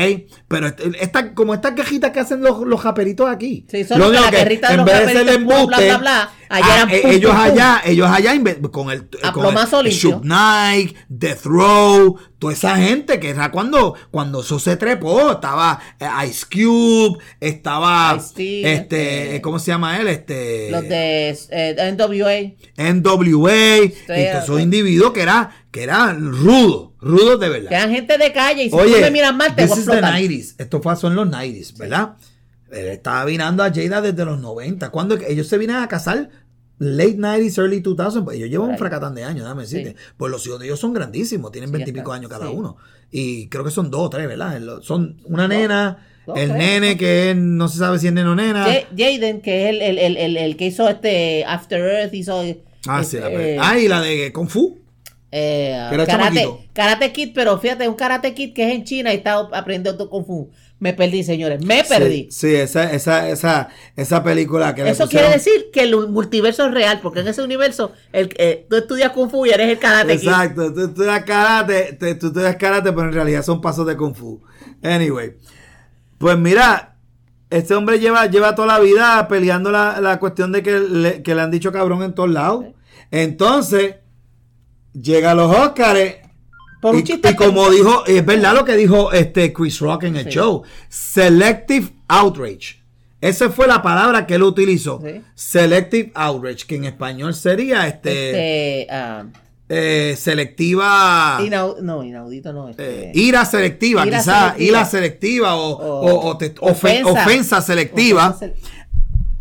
Pero esta, como estas quejitas que hacen los, los japeritos aquí. Sí, solo Lo que único la que en los vez de ser bla, embuste, bla, bla, allá ah, eran eh, pum, ellos pum, pum. allá, ellos allá con el, A con el. Suge Knight, Death Row, toda esa gente que era cuando, cuando eso se trepó, estaba eh, Ice Cube, estaba este, este, ¿cómo se llama él? Este Los de eh, NWA. NWA y todos esos sí. individuos que era, que eran rudos, rudos de verdad. Que eran gente de calle. Y si Oye, tú me miras mal, te voy a explotar. 90s. Esto pasó en los 90s, ¿verdad? Él estaba vinando a Jada desde los 90. Cuando ellos se vienen a casar, late 90s, early 2000, pues ellos llevan Por un fracatán de años, déjame decirte. Sí. Pues los hijos de ellos son grandísimos, tienen veintipico años cada sí. uno. Y creo que son dos o tres, ¿verdad? Son una nena, el tres. nene que es- no se sabe si es neno o nena. Ja- Jaden, que es el, el, el, el, que hizo este After Earth, hizo. Ah, este, sí, la eh, Ah, y la de Kung Fu. eh, karate, karate Kid, pero fíjate, un Karate Kid que es en China y está aprendiendo Kung Fu. Me perdí, señores, me perdí. Sí, sí, esa, esa, esa, esa película que Eso pusieron- quiere decir que el multiverso es real, porque en ese universo el, eh, tú estudias Kung Fu y eres el Karate. Exacto, tú estudias karate, te- tú estudias karate, pero en realidad son pasos de kung fu. Anyway, pues mira, este hombre lleva, lleva toda la vida peleando la, la cuestión de que le, que le han dicho cabrón en todos lados. Entonces, llega a los Óscares. Por un y, chiste y como dijo, es verdad lo que dijo este Chris Rock en el Sí. show, selective outrage. Esa fue la palabra que él utilizó. Sí. Selective outrage, que en español sería este, Este, ah, eh, selectiva inau- no, inaudito no. Este, eh, ira selectiva, Ira quizás selectiva. ira selectiva o, O- o- o te- ofe- ofensa. ofensa selectiva. ofensa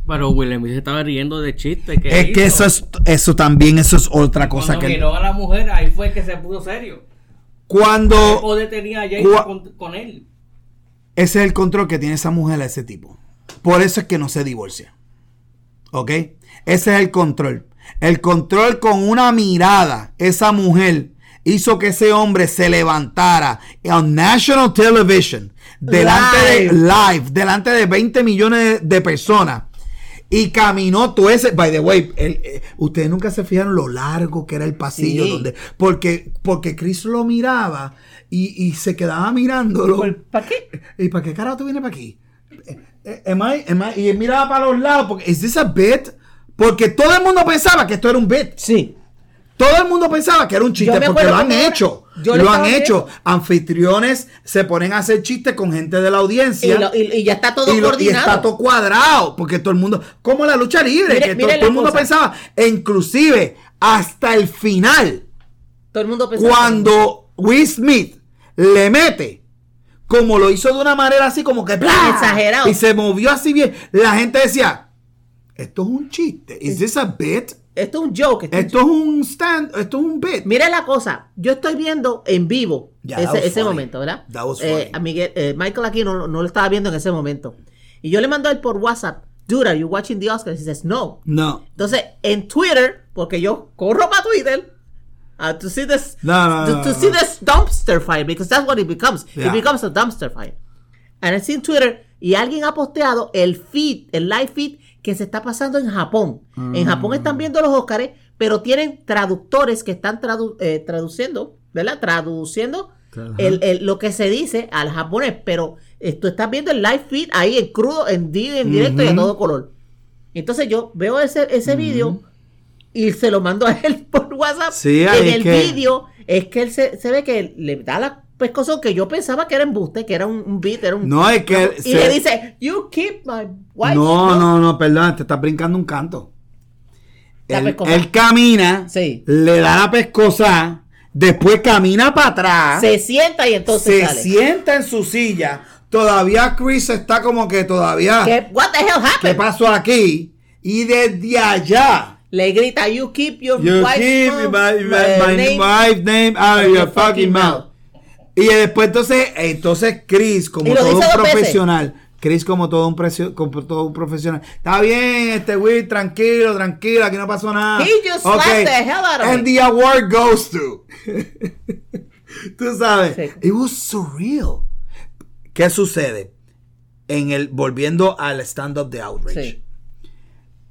Pero Will Smith se estaba riendo de chiste. Que Es que eso es eso también eso es otra cosa Cuando que miró a la mujer, ahí fue que se puso serio. ¿Qué cuando poder tenía Jada Gua- con, con él? ese es el control que tiene esa mujer a ese tipo. Por eso es que no se divorcia. ¿Ok? Ese es el control. El control con una mirada, esa mujer hizo que ese hombre se levantara en National Television, delante de live, delante de 20 millones de, de personas. Y caminó todo ese. By the way, el- eh, ustedes nunca se fijaron lo largo que era el pasillo. Sí. donde Porque, porque Chris lo miraba y, y se quedaba mirándolo. ¿Para qué? ¿Y para qué carajo tú vienes para aquí? Eh, eh, am I- am I- y él miraba para los lados, porque ¿es this a bit? Porque todo el mundo pensaba que esto era un bit. Sí. Todo el mundo pensaba que era un chiste, porque lo han hecho. Yo lo han hecho. viendo. Anfitriones se ponen a hacer chistes con gente de la Y, audiencia. lo- y- y ya está todo y, lo- y coordinado. está todo cuadrado, porque todo el mundo, como la lucha libre, Mire- que mire todo, el mundo cosa. pensaba, e inclusive hasta el final, Todo el mundo pensaba. cuando Will Smith le mete, como lo hizo de una manera así como que. Exagerado. y se movió así bien, la gente decía, esto es un chiste, ¿is this a bit? Esto es un joke. esto es un Esto es un stand, esto es un bit. Mira la cosa, yo estoy viendo en vivo Yeah, ese, ese momento, ¿verdad? That was Eh, a Miguel, eh, Michael aquí no, no lo estaba viendo en ese momento. Y yo le mando a él por WhatsApp dude, are you watching the Oscars? He says, no. No. Entonces, en Twitter, porque yo corro para Twitter, uh, to see this, No, no, to, no, to no, see this dumpster fire, because that's what it becomes. Yeah. It becomes a dumpster fire. And I see in Twitter, y alguien ha posteado el feed, el live feed que se está pasando en Japón. En Japón están viendo los Oscars, pero tienen traductores que están tradu- eh, traduciendo, ¿verdad? Traduciendo el- el- lo que se dice al japonés, pero eh, tú estás viendo el live feed ahí en crudo, en, en directo y a todo color. Entonces yo veo ese, ese vídeo y se lo mando a él *laughs* por WhatsApp. Sí, en el que- vídeo es que él se, se ve que le da la pescozón que yo pensaba que era embuste, que era un, un beat, era un... No, es que y se- le dice, you keep my wife. No, no, no, perdón, te estás brincando un canto. Él, camina, Sí. le da la pescosa, después camina para atrás, Se sienta y entonces se sale. sienta en su silla. Todavía Chris está como que todavía. ¿Qué, what the hell ¿Qué happened? pasó aquí? Y desde allá. Le grita, you keep your You wife's keep mom- my, my, my name wife's name out of your your fucking fucking mouth. Y después entonces, entonces Chris, como todo un veces. profesional, Chris como todo un precio, como todo un profesional, está bien, este Will, tranquilo, tranquilo, aquí no pasó nada. He just slapped the hell out of And me. the award goes to. *laughs* Tú sabes, Sí. it was surreal. ¿Qué sucede? En el volviendo al stand up de outrage. Sí,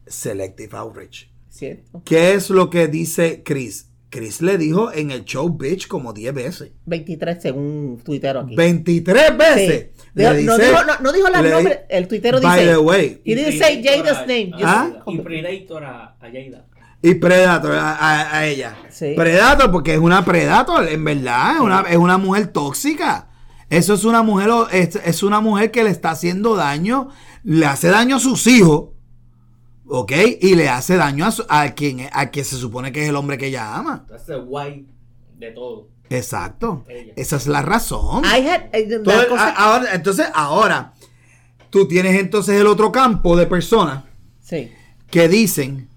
Selective outrage. cierto. ¿Qué es lo que dice Chris? Chris le dijo en el show bitch como 10 veces. 23 según tuitero aquí. 23 veces. Sí. Le Dijo- no, dijo, no, no dijo el le- nombre, el tuitero By dice. the way. He didn't say Jada's name. ¿Ah? Y Predator a, a Jada. Y Predator a, a- a ella. Sí. Predator porque es una Predator, en verdad. Es una, es una mujer tóxica. Eso es una mujer, es, es una mujer que le está haciendo daño, le hace daño a sus hijos, ¿ok? Y le hace daño a, su- a quien, a quien se supone que es el hombre que ella ama. That's the white de todo. Exacto. Ella. Esa es la razón. I had, eh, Todo el- cosa- ahora- entonces, ahora, tú tienes entonces el otro campo de personas sí. que dicen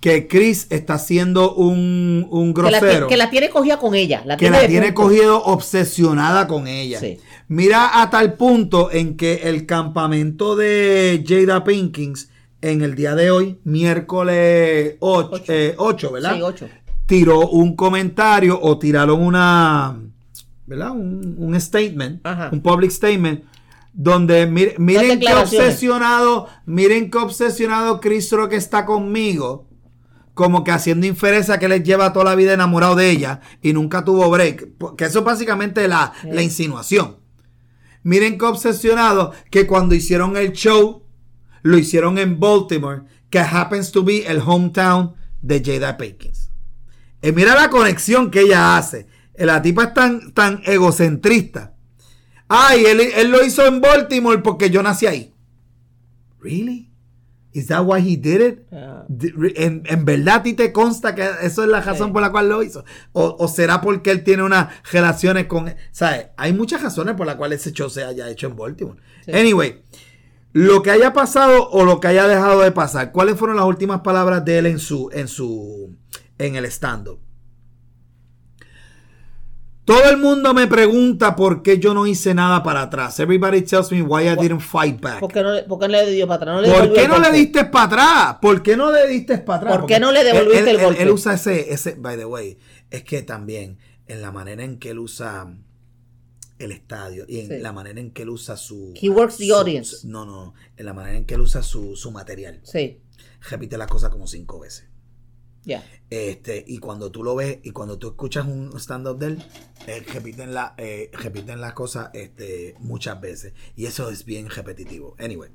que Chris está siendo un, un Que la, grosero. que la tiene cogida con ella. La que tiene la tiene cogido obsesionada con ella. Sí. Mira a tal punto en que el campamento de Jada Pinkins en el día de hoy, miércoles 8, Ocho. ¿verdad? Sí, ocho. Tiró un comentario o tiraron una, ¿verdad? Un, un statement, Ajá. un public statement, donde mir- miren qué obsesionado, miren qué obsesionado Chris Rock está conmigo como que haciendo inferencia que les lleva toda la vida enamorado de ella y nunca tuvo break. Que eso es básicamente la, la insinuación. Miren qué obsesionado que cuando hicieron el show, lo hicieron en Baltimore, que happens to be el hometown de Jada Pinkins. Y mira la conexión que ella hace. La tipa es tan, tan egocentrista. Ay, él, él lo hizo en Baltimore porque yo nací ahí. ¿Really? ¿Is that why he did it? Ah. Re- En, en verdad a ti te consta que eso es la razón Sí. por la cual lo hizo. O, o será porque él tiene unas relaciones con. ¿Sabes? Hay muchas razones por las cuales ese show se haya hecho en Baltimore. Sí. Anyway, lo que haya pasado o lo que haya dejado de pasar, ¿cuáles fueron las últimas palabras de él en su. en su. en el stand-up? Todo el mundo me pregunta por qué yo no hice nada para atrás. Everybody tells me why I didn't fight back. ¿Por qué no, le- por qué no le dio para atrás? No le ¿Por qué no le diste para atrás? ¿Por qué no le diste para atrás? ¿Por qué Porque no le devolviste él- el él- golpe? Él, usa ese, ese, by the way, es que también en la manera en que él usa el estadio y en Sí. la manera en que él usa su... He works the su- audience. su- no, no, en la manera en que él usa su, su material. Sí, Repite las cosas como cinco veces. ya. Este, y cuando tú lo ves y cuando tú escuchas un stand-up de él, eh, repiten, la, eh, repiten las cosas este, muchas veces. Y eso es bien repetitivo. Anyway,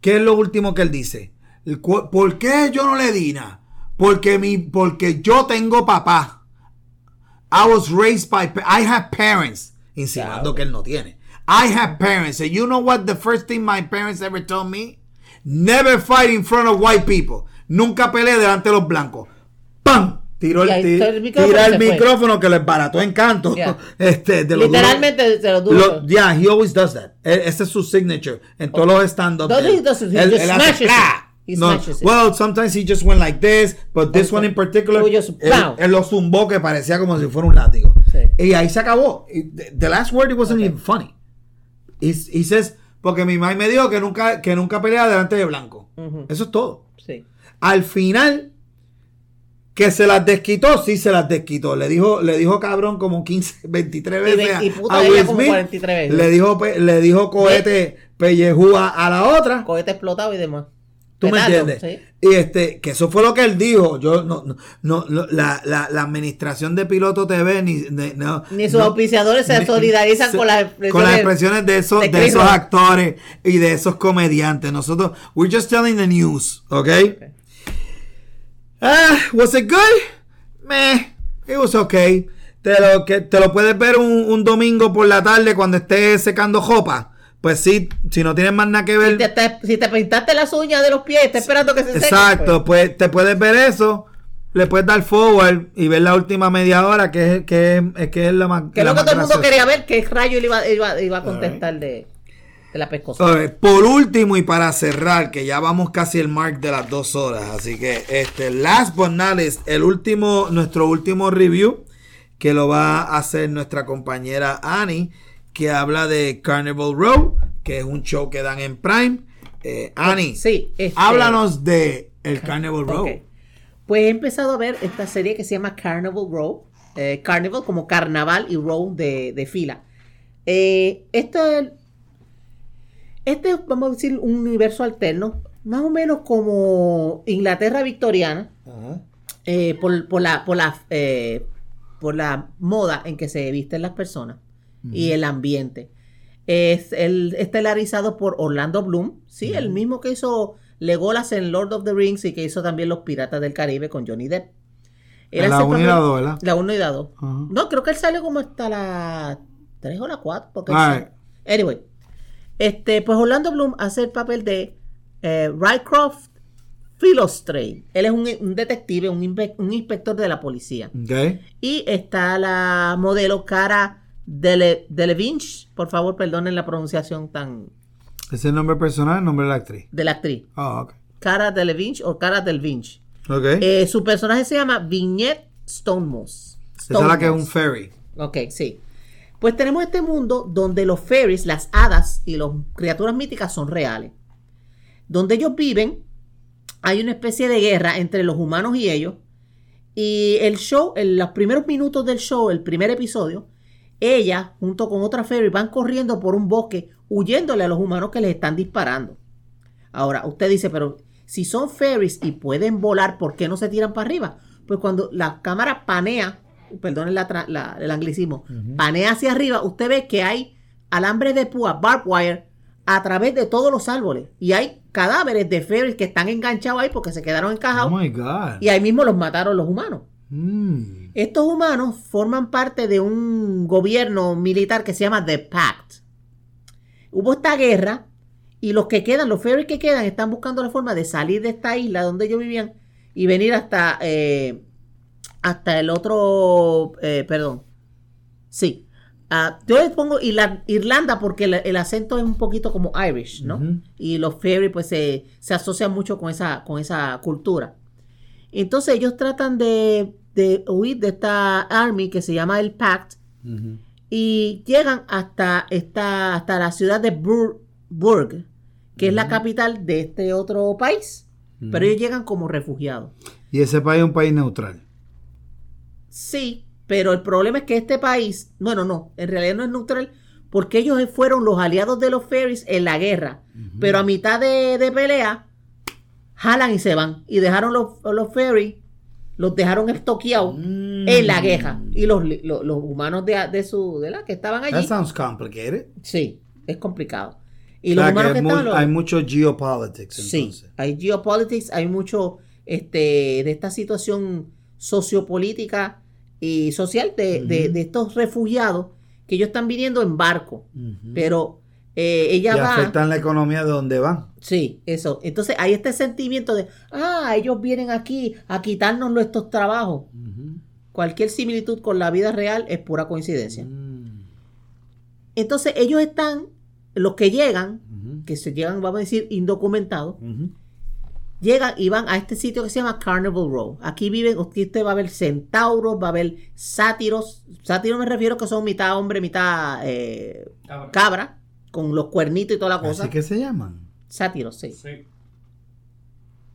¿qué es lo último que él dice? ¿Por qué yo no le di nada? Porque, mi, porque yo tengo papá. I was raised by, I have parents. Insinuando Claro. que él no tiene. I have parents. And you know what the first thing my parents ever told me? Never fight in front of white people. Nunca pelee delante de los blancos. ¡Pam! Tiró el, el micrófono tira el micrófono que les barató encanto. Yeah. *laughs* Este, de lo duro- Literalmente se lo duro. lo- yeah, he always does that. E- Ese es su signature en todos los de él. Él- hace. He No, smashes it. Well, sometimes he just went like this, but this one in particular, just él, pow. él lo zumbó que parecía como si fuera un látigo. Sí. Y ahí se acabó. Y The last word it wasn't even funny. He, he says, porque mi mamá me dijo que nunca, que nunca pelea delante de blanco. Ujú. Eso es todo. Sí. Al final, que se las desquitó, sí se las desquitó. Le dijo, le dijo cabrón como 15, 23 *laughs* Y, veces ve- a, y puta a Will como Smith. 43 veces. Le dijo, le dijo cohete pellejúa a la otra. Cohete explotado y demás. ¿Tú me entiendes? sí. Y este, que eso fue lo que él dijo. Yo no, no, no, la, la, la administración de Piloto TV ni, ni- no, Ni sus auspiciadores se solidarizan se- con las expresiones. con las expresiones de esos, de esos actores y de esos comediantes. Nosotros, we're just telling the news, ¿ok? Ah, was it good? Meh, it was okay. Te lo, que, te lo puedes ver un, un domingo por la tarde cuando estés secando jopa. Pues sí, si no tienes más nada que ver. Si te, te- si te pintaste las uñas de los pies, está esperando que se sequen. Exacto, pues. pues te puedes ver eso, le puedes dar forward y ver la última media hora que es, que es, que es la más. Que es lo que todo el mundo quería ver, qué rayo él iba, iba, iba a contestar de, de la pescosa. Por último y para cerrar, que ya vamos casi el mark de las dos horas, así que este last but not least, el último, nuestro último review que lo va a hacer nuestra compañera Annie, que habla de Carnival Row, que es un show que dan en Prime. Eh, Annie, Sí, este- háblanos de el Carnival Row. Pues he empezado a ver esta serie que se llama Carnival Row. eh, Carnival como carnaval y row de, de fila. Eh, esto es, este es, vamos a decir, un universo alterno, más o menos como Inglaterra victoriana, eh, por, por la, por, la, eh, por la moda en que se visten las personas y el ambiente. Es el estelarizado por Orlando Bloom, sí, el mismo que hizo Legolas en Lord of the Rings y que hizo también Los Piratas del Caribe con Johnny Depp. En la hace uno y papel- la dos, ¿verdad? La 1 y la 2. Ajá. No, creo que él sale como hasta la 3 o la 4. Porque Alright. sale- Anyway. Este, pues Orlando Bloom hace el papel de eh, Rycroft Philostrate. Él es un, un detective, un, un inspector de la policía. Ok. Y está la modelo Cara Dele, Delevingne. Por favor, perdonen la pronunciación tan ¿Es el nombre personal el nombre de la actriz? de la actriz. Ah, ok. Cara Delevingne o Cara Delevingne. Ok. Eh, su personaje se llama Vignette Stonemoss. Esa es la que es un ferry. Ok, sí. Pues tenemos este mundo donde los fairies, las hadas y las criaturas míticas son reales. Donde ellos viven, hay una especie de guerra entre los humanos y ellos. Y el show, en los primeros minutos del show, el primer episodio, ella, junto con otra fairy, van corriendo por un bosque, huyéndole a los humanos que les están disparando. Ahora, usted dice, pero si son fairies y pueden volar, ¿por qué no se tiran para arriba? Pues cuando la cámara panea, perdonen la la- el anglicismo, panea hacia arriba, usted ve que hay alambres de púa, barbed wire, a través de todos los árboles. Y hay cadáveres de fairies que están enganchados ahí porque se quedaron Oh encajados. my God. y ahí mismo los mataron los humanos. Mm. Estos humanos forman parte de un gobierno militar que se llama The Pact. Hubo esta guerra y los que quedan, los fairies que quedan, están buscando la forma de salir de esta isla donde ellos vivían y venir hasta, eh, hasta el otro, eh, perdón, sí. Ah, yo les pongo Irla- Irlanda porque el, el acento es un poquito como Irish, ¿no? Y los fairies pues se, se asocian mucho con esa, con esa cultura. Entonces ellos tratan de, de huir de esta army que se llama el Pact y llegan hasta, esta, hasta la ciudad de Bur- Burg, que es la capital de este otro país. Pero ellos llegan como refugiados. Y ese país es un país neutral. Sí, pero el problema es que este país, bueno, no, en realidad no es neutral, porque ellos fueron los aliados de los fairies en la guerra. Pero a mitad de, de pelea, jalan y se van. Y dejaron los, los fairies, los dejaron estoqueados en la guerra. Y los, los, los humanos de, de su, de la que estaban That allí. sounds complicated. Sí, es complicado. Y O los sea, humanos que que los- hay mucho geopolitics Sí, entonces. hay geopolitics, hay mucho este, de esta situación sociopolítica y social de, de- de estos refugiados que ellos están viniendo en barco. Pero eh, ella y va. afectan la economía de donde van. Sí, eso. Entonces hay este sentimiento de, ah, ellos vienen aquí a quitarnos nuestros trabajos. Cualquier similitud con la vida real es pura coincidencia. Mm. Entonces ellos están, los que llegan, que se llegan, vamos a decir, indocumentados, llegan y van a este sitio que se llama Carnival Row. Aquí viven, aquí usted va a ver centauros, va a ver sátiros. Sátiros me refiero que son mitad hombre, mitad eh, Cabra. cabra, con los cuernitos y toda la cosa. ¿Así que se llaman? Sátiros, sí. Sí.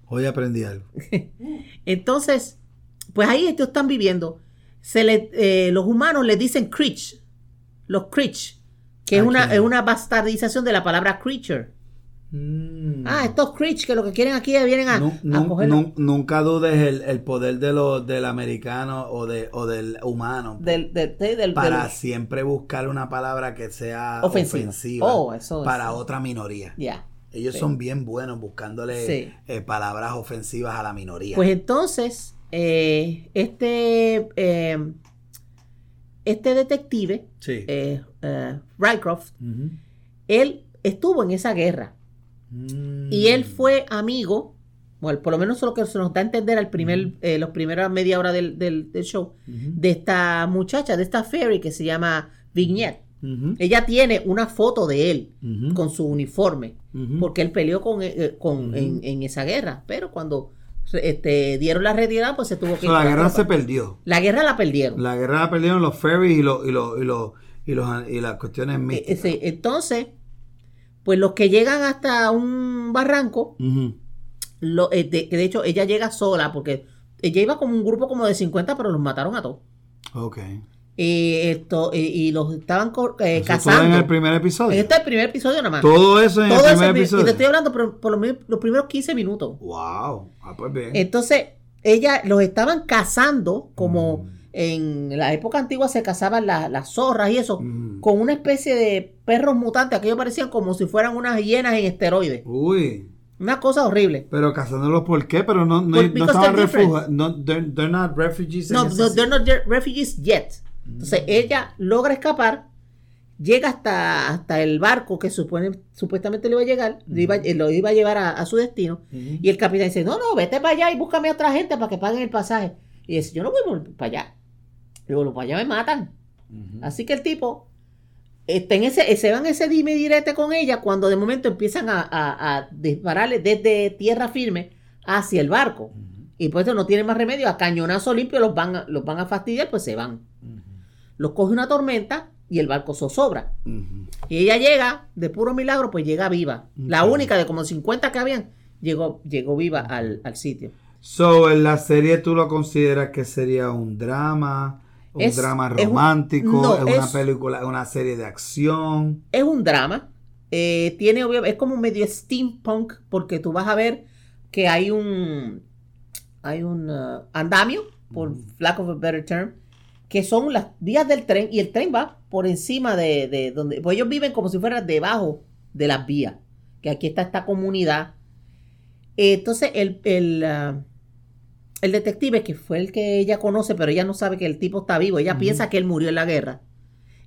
Hoy aprendí algo. *laughs* Entonces, pues ahí ellos están viviendo. Se le, eh, los humanos les dicen creech, los creech, que es ¿A una, es una bastardización de la palabra creature. Mm. Ah, estos creech que lo que quieren aquí vienen a, a nu- nunca dudes el, el poder de lo, del americano o, de, o del humano del, del, del- del- para del- siempre buscar una palabra que sea Ofensiva. ofensiva, Oh, eso para otra minoría. Ya. Ellos Sí. son bien buenos buscándole Sí. eh, palabras ofensivas a la minoría. Pues entonces, eh, este, eh, este detective, sí. eh, Rycroft, él estuvo en esa guerra. Mm. Y él fue amigo, bueno, por lo menos lo que se nos da a entender al primer, los primeros media hora del, del- del show, de esta muchacha, de esta fairy que se llama Vignette. Ella tiene una foto de él con su uniforme, porque él peleó con, eh, con- Ujú. en, en esa guerra, pero cuando este, dieron la retirada, pues se tuvo que So, la ir con guerra se perdió. La guerra la perdieron. La guerra la perdieron los ferries y, los y, los y, los y, los, y las cuestiones Eh, místicas. entonces, pues los que llegan hasta un barranco, lo- eh, de, que de hecho ella llega sola, porque ella iba como un grupo como de 50, pero los mataron a todos. Ok. Y, esto, y, y los estaban eh, cazando. en el primer episodio. Este es el primer episodio nada más. Todo eso en Todo el primer pri- episodio. Y te estoy hablando por, por lo menos los primeros 15 minutos. Wow. Ah, pues bien. Entonces, ella los estaban cazando como Mm. en la época antigua se cazaban la- las zorras y eso, Mm. con una especie de perros mutantes. Aquellos parecían como si fueran unas hienas en esteroides. Uy. Una cosa horrible. Pero cazándolos, ¿por qué? Pero no, no, no estaban refugiados. No, they're, they're not refugees. No, no, they're not refugees yet. Entonces ella logra escapar, llega hasta, hasta el barco que supone, supuestamente le iba a llegar, lo, iba, lo iba a llevar a, a su destino. Y el capitán dice, no, no, vete para allá y búscame a otra gente para que paguen el pasaje. Y dice, yo no voy para allá. Digo, "Los para allá me matan. Así que el tipo está en ese, se va en ese dime direte con ella cuando de momento empiezan a, a- a dispararle desde tierra firme hacia el barco. Y pues no tiene más remedio, a cañonazo limpio los van a, los van a fastidiar, pues se van. Los coge una tormenta y el barco zozobra. Y ella llega, de puro milagro, pues llega viva. La única de como 50 que habían, llegó, llegó viva al, al sitio. So, en la serie tú lo consideras que sería un drama, un Es- drama es un- romántico, no, es una es- película, una serie de acción. Es un drama. eh, tiene es como medio steampunk porque tú vas a ver que hay un hay un uh, andamio por lack of a better term que son las vías del tren y el tren va por encima de, de donde pues ellos viven como si fueran debajo de las vías que aquí está esta comunidad. Entonces el el, uh, el detective que fue el que ella conoce pero ella no sabe que el tipo está vivo ella piensa que él murió en la guerra.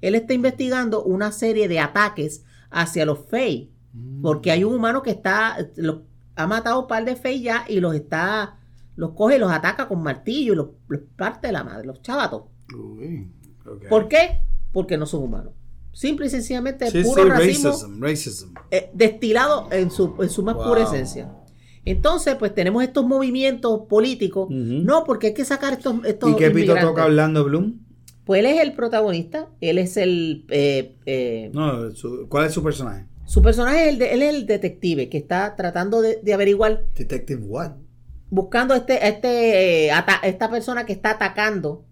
Él está investigando una serie de ataques hacia los Fey, porque hay un humano que está, los, ha matado un par de Fey ya y los está, los coge y los ataca con martillo y los, los parte de la madre, los chavatos. Uy. ¿Por qué? Porque no son humanos. Simple y sencillamente Sí, puro sí, racismo racism, racism. eh, destilado en su, en su más Wow. pura esencia. Entonces, pues tenemos estos movimientos políticos. No, porque hay que sacar estos, estos ¿Y qué pito toca Orlando Bloom? Pues él es el protagonista, él es el... eh, eh, No, su- ¿cuál es su personaje? Su personaje es el, de- él es el detective que está tratando de, de averiguar, Detective what? buscando a este, a este, eh, ata- esta persona que está atacando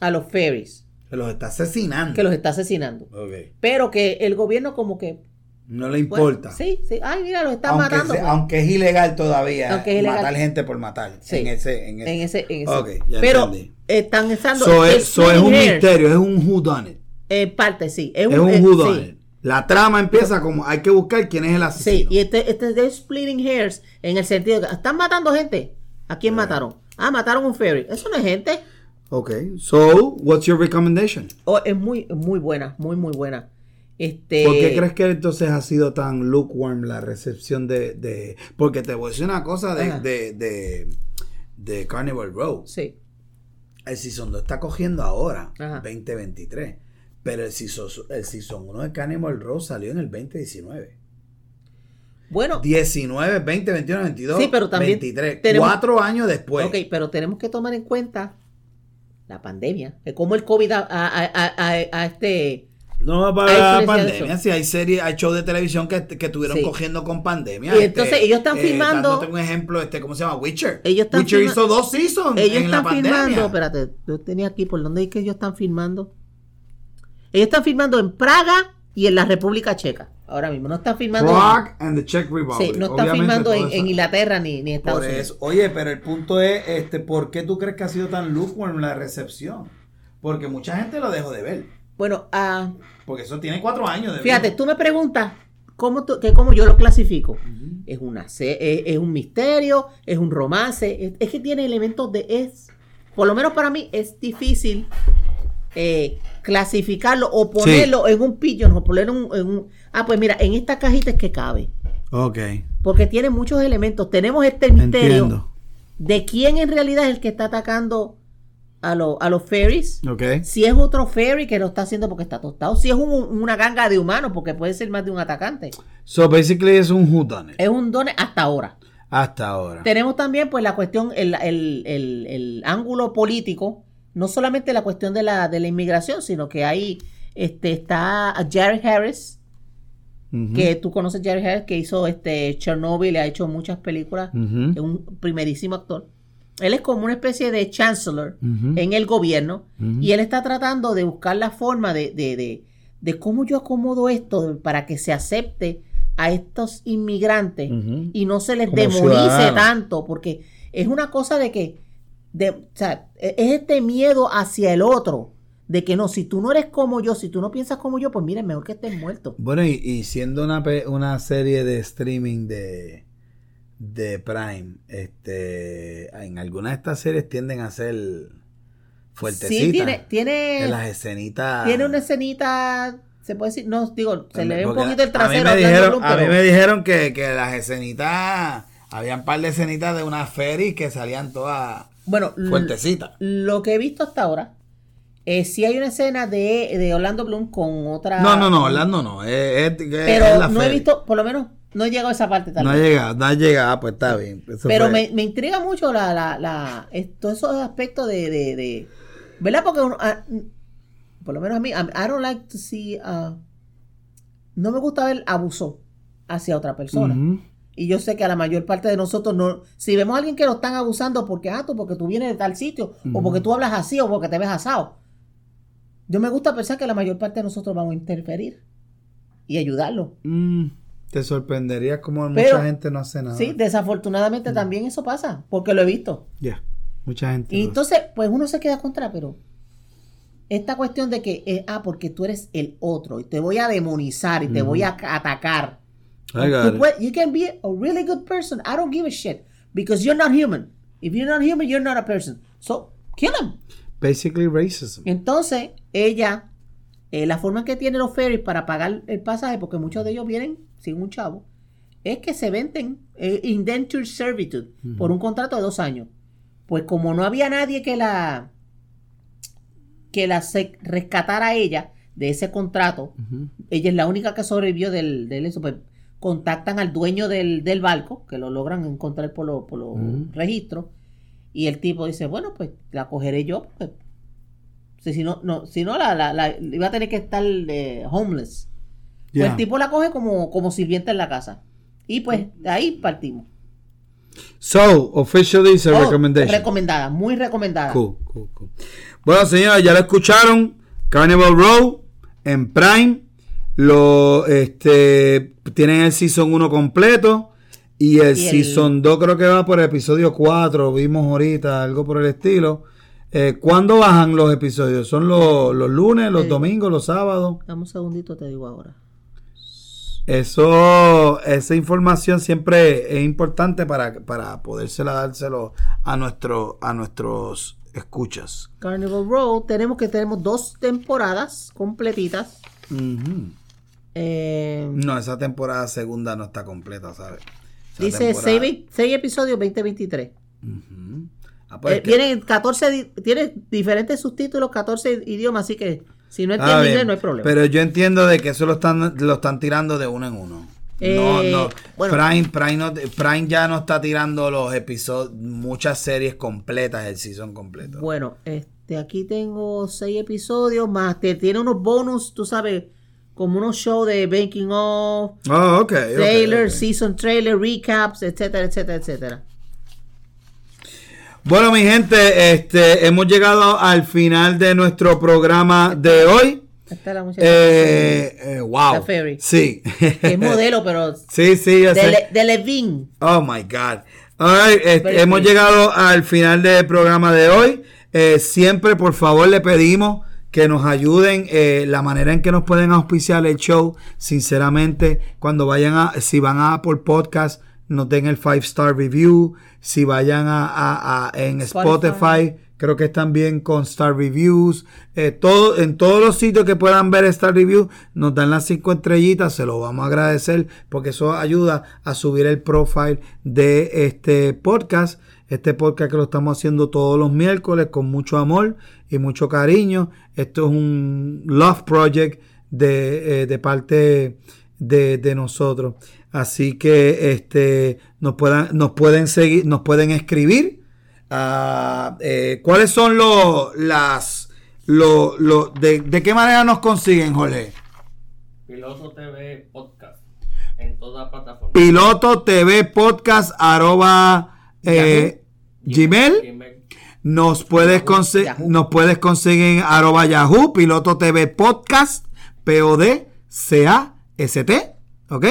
a los ferries, Que los está asesinando. que los está asesinando. Pero que el gobierno como que... No le bueno, importa. sí, sí. Ay, mira, los están aunque, matando. se- pues. aunque es ilegal todavía Aunque es ilegal. matar gente por matar. Sí. En ese, en ese. en ese, en ese. Ya Pero entendí. están usando... So es, so es un misterio, es un whodunit. En parte, sí. Es Es un, un eh, whodunit. sí. La trama empieza como hay que buscar quién es el asesino. Sí, y este, este es de splitting hairs en el sentido de que están matando gente. ¿A quién mataron? Ah, mataron un ferry. Eso no es gente. Ok, so, what's your recommendation? Oh, es muy, muy buena, muy, muy buena. Este, ¿Por qué crees que entonces ha sido tan lukewarm la recepción de... de- porque te voy a decir una cosa de, de, de, de Carnival Row. Sí, El Season 2 está cogiendo ahora, Ajá. 2023. Pero el Season, el season 1 de Carnival Row salió en el 2019. bueno, 19, 20, 21, 22, Sí, pero también 23. tenemos- Cuatro años después. ok, pero tenemos que tomar en cuenta la pandemia, de cómo el COVID ha- ha- ha- ha, este, No, para la pandemia, sí, hay series, hay shows de televisión que, que estuvieron Sí. cogiendo con pandemia. este, Y entonces ellos están filmando- dándote un ejemplo, este, ¿cómo se llama? Witcher. Ellos están Witcher hizo dos seasons Ellos en la están pandemia. filmando, espérate, yo tenía aquí por dónde es que ellos están filmando. Ellos están filmando en Praga y en la República Checa. Ahora mismo, no están filmando. Prague and the Czech Republic. Sí, no filmando todo en, en Inglaterra ni, ni Estados Por Unidos. eso. Oye, pero el punto es, este, ¿por qué tú crees que ha sido tan lukewarm la recepción? Porque mucha gente lo dejó de ver. Bueno, ah, Porque eso tiene cuatro años de fíjate, vida. tú me preguntas cómo, tú- que cómo yo lo clasifico. Es, una, es, es un misterio, es un romance, es, es que tiene elementos de... es Por lo menos para mí es difícil eh, clasificarlo o ponerlo en un pillo, o ponerlo en un, en un- Ah, pues mira, en esta cajita es que cabe. Ok. Porque tiene muchos elementos. Tenemos este misterio Entiendo. de quién en realidad es el que está atacando a, lo- a los fairies. Ok. Si es otro fairy que lo está haciendo porque está tostado. Si es un- una ganga de humanos, porque puede ser más de un atacante. So, basically es un whodunit. Es un don hasta ahora. Hasta ahora. Tenemos también pues la cuestión, el, el- el- el ángulo político. No solamente la cuestión de la, de la inmigración, sino que ahí este, está Jared Harris, que tú conoces Jared Harris, que hizo este Chernobyl, ha hecho muchas películas. Es un primerísimo actor. Él es como una especie de chancellor en el gobierno y él está tratando de buscar la forma de, de, de, de cómo yo acomodo esto para que se acepte a estos inmigrantes y no se les Como demonice tanto, porque es una cosa de que, de, o sea, es este miedo hacia el otro, de que no, si tú no eres como yo, si tú no piensas como yo, pues mira, mejor que estés muerto. Bueno, y, y siendo una, una serie de streaming de, de Prime, este, en algunas de estas series tienden a ser fuertecitas. Sí, tiene, tiene, En las escenitas. tiene una escenita, se puede decir, no, digo, se le ve un poquito el trasero. A mí me dijeron, a mí me dijeron que, que las escenitas, había un par de escenitas de una ferry que salían todas Bueno, fuertecitas. lo que he visto hasta ahora, eh, sí hay una escena de, de Orlando Bloom con otra... No, no, no, Orlando no. Es, es- es Pero la no he visto, por lo menos, no he llegado a esa parte tal No ha llegado, no ha llegado, pues está bien. Eso Pero me, me intriga mucho la, la, la, todos esos aspectos de, de, de- ¿verdad? Porque uno, ah, mm, por lo menos a mí, I, don't like to see, ah, no me gusta ver abuso hacia otra persona. Ujú. Y yo sé que a la mayor parte de nosotros no, si vemos a alguien que lo están abusando porque, ah, tú, porque tú vienes de tal sitio, o porque tú hablas así, o porque te ves asado. Yo me gusta pensar que la mayor parte de nosotros vamos a interferir y ayudarlo. Mm, te sorprendería como Pero- mucha gente no hace nada. Sí, desafortunadamente también eso pasa, porque lo he visto. Ya, mucha gente. Y entonces, pues uno se queda contra, pero esta cuestión de que, eh, ah, porque tú eres el otro y te voy a demonizar y te voy a ca- atacar. I got Tú it. you can be a really good person. I don't give a shit because you're not human. If you're not human, you're not a person. So, kill him. Basically racism. Entonces, ella, eh, la forma que tiene los ferries para pagar el pasaje, porque muchos de ellos vienen sin un chavo, es que se venden eh, indentured servitude por un contrato de dos años. Pues como no había nadie que la que la se- rescatara a ella de ese contrato, ella es la única que sobrevivió del, del eso, pues contactan al dueño del, del barco, que lo logran encontrar por, lo- por los Ujú. registros, y el tipo dice, bueno, pues la cogeré yo, porque si, si no, no, si no la, la- la- iba a tener que estar eh, homeless. Pues el tipo la coge como, como sirvienta en la casa. Y pues de ahí partimos. So, officially it's a Oh, recommendation. Recomendada, muy recomendada. Cool, cool, cool. Bueno, señores, ya lo escucharon. Carnival Row en Prime. Lo, este, tienen el Season 1 completo. Y el Y el- Season 2 creo que va por el episodio 4. Vimos ahorita algo por el estilo. Eh, ¿Cuándo bajan los episodios? ¿Son los, los lunes, los El- domingos, los sábados? Dame un segundito, te digo ahora. Eso, esa información siempre es importante para, para podérsela dárselo a, nuestro, a nuestros escuchas. Carnival Row, tenemos que tenemos dos temporadas completitas. Eh, No, esa temporada segunda no está completa, ¿sabes? Esa dice temporada- 6 episodios 2023. Ujú. Ah, pues Eh, que- vienen 14, di- tiene diferentes subtítulos, 14 idiomas, así que si no entiendes inglés no hay problema. Pero yo entiendo de que eso lo están, lo están tirando de uno en uno. no, Eh, no. bueno. Prime, Prime, no- Prime ya no está tirando los episodios, muchas series completas, el season completo. Bueno, Este, aquí tengo seis episodios más. Te tiene unos bonus, tú sabes, como unos shows de Banking Off, Oh, ok. ok, trailer, ok. season trailer, recaps, etcétera, etcétera, etcétera. Bueno, mi gente, este, hemos llegado al final de nuestro programa de hoy. Esta es la muchacha Eh, eh, wow. Ferry. Sí. es modelo, pero *laughs* sí, sí, yo de, sé. Le- de Levine. Oh my God. All right, este, hemos llegado al final del programa de hoy. Eh, siempre, por favor, le pedimos que nos ayuden. eh, la manera en que nos pueden auspiciar el show, sinceramente, cuando vayan a, si van a Apple Podcast, nos den el 5 star review. Si vayan a, a- a- en Spotify. Spotify, creo que están bien con star reviews. Eh, todo, en todos los sitios que puedan ver star review, nos dan las cinco estrellitas. Se lo vamos a agradecer porque eso ayuda a subir el profile de este podcast. Este podcast que lo estamos haciendo todos los miércoles con mucho amor y mucho cariño. Esto es un love project de, eh, de parte de, de nosotros. Así que este nos puedan, nos pueden seguir, nos pueden escribir. Ah, eh, ¿Cuáles son los las lo, lo- de, de qué manera nos consiguen, Jorge? Piloto TV Podcast. En toda plataforma. Piloto TV Podcast arroba eh, Gmail. Gmail. Nos puedes, Yahoo, nos puedes conseguir en arroba Yahoo, Piloto TV Podcast, P-O-D-C-A-S-T, ¿ok?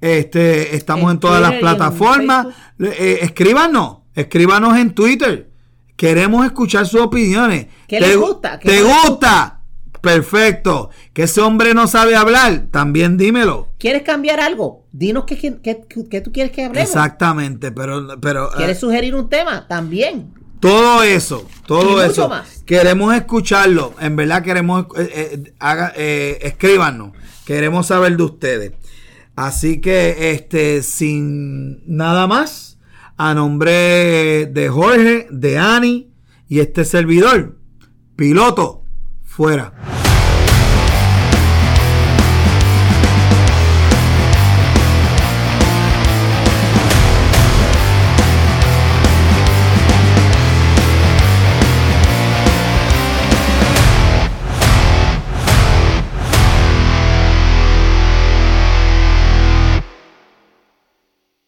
Este, estamos En en todas las plataformas. Eh, escríbanos, escríbanos en Twitter. Queremos escuchar sus opiniones. ¿Qué ¿Te, les gusta? ¿Qué ¿Te gusta? Perfecto. Que ese hombre no sabe hablar, también dímelo. ¿Quieres cambiar algo? Dinos qué, qué, qué- qué tú quieres que hablemos. Exactamente, pero, pero eh, ¿Quieres sugerir un tema? También. Todo eso, Y todo mucho eso. más. Queremos escucharlo. En verdad queremos, eh, eh, haga, eh, escríbanos. Queremos saber de ustedes. Así que, este, sin nada más, a nombre de Jorge, de Ani y este servidor, piloto, fuera.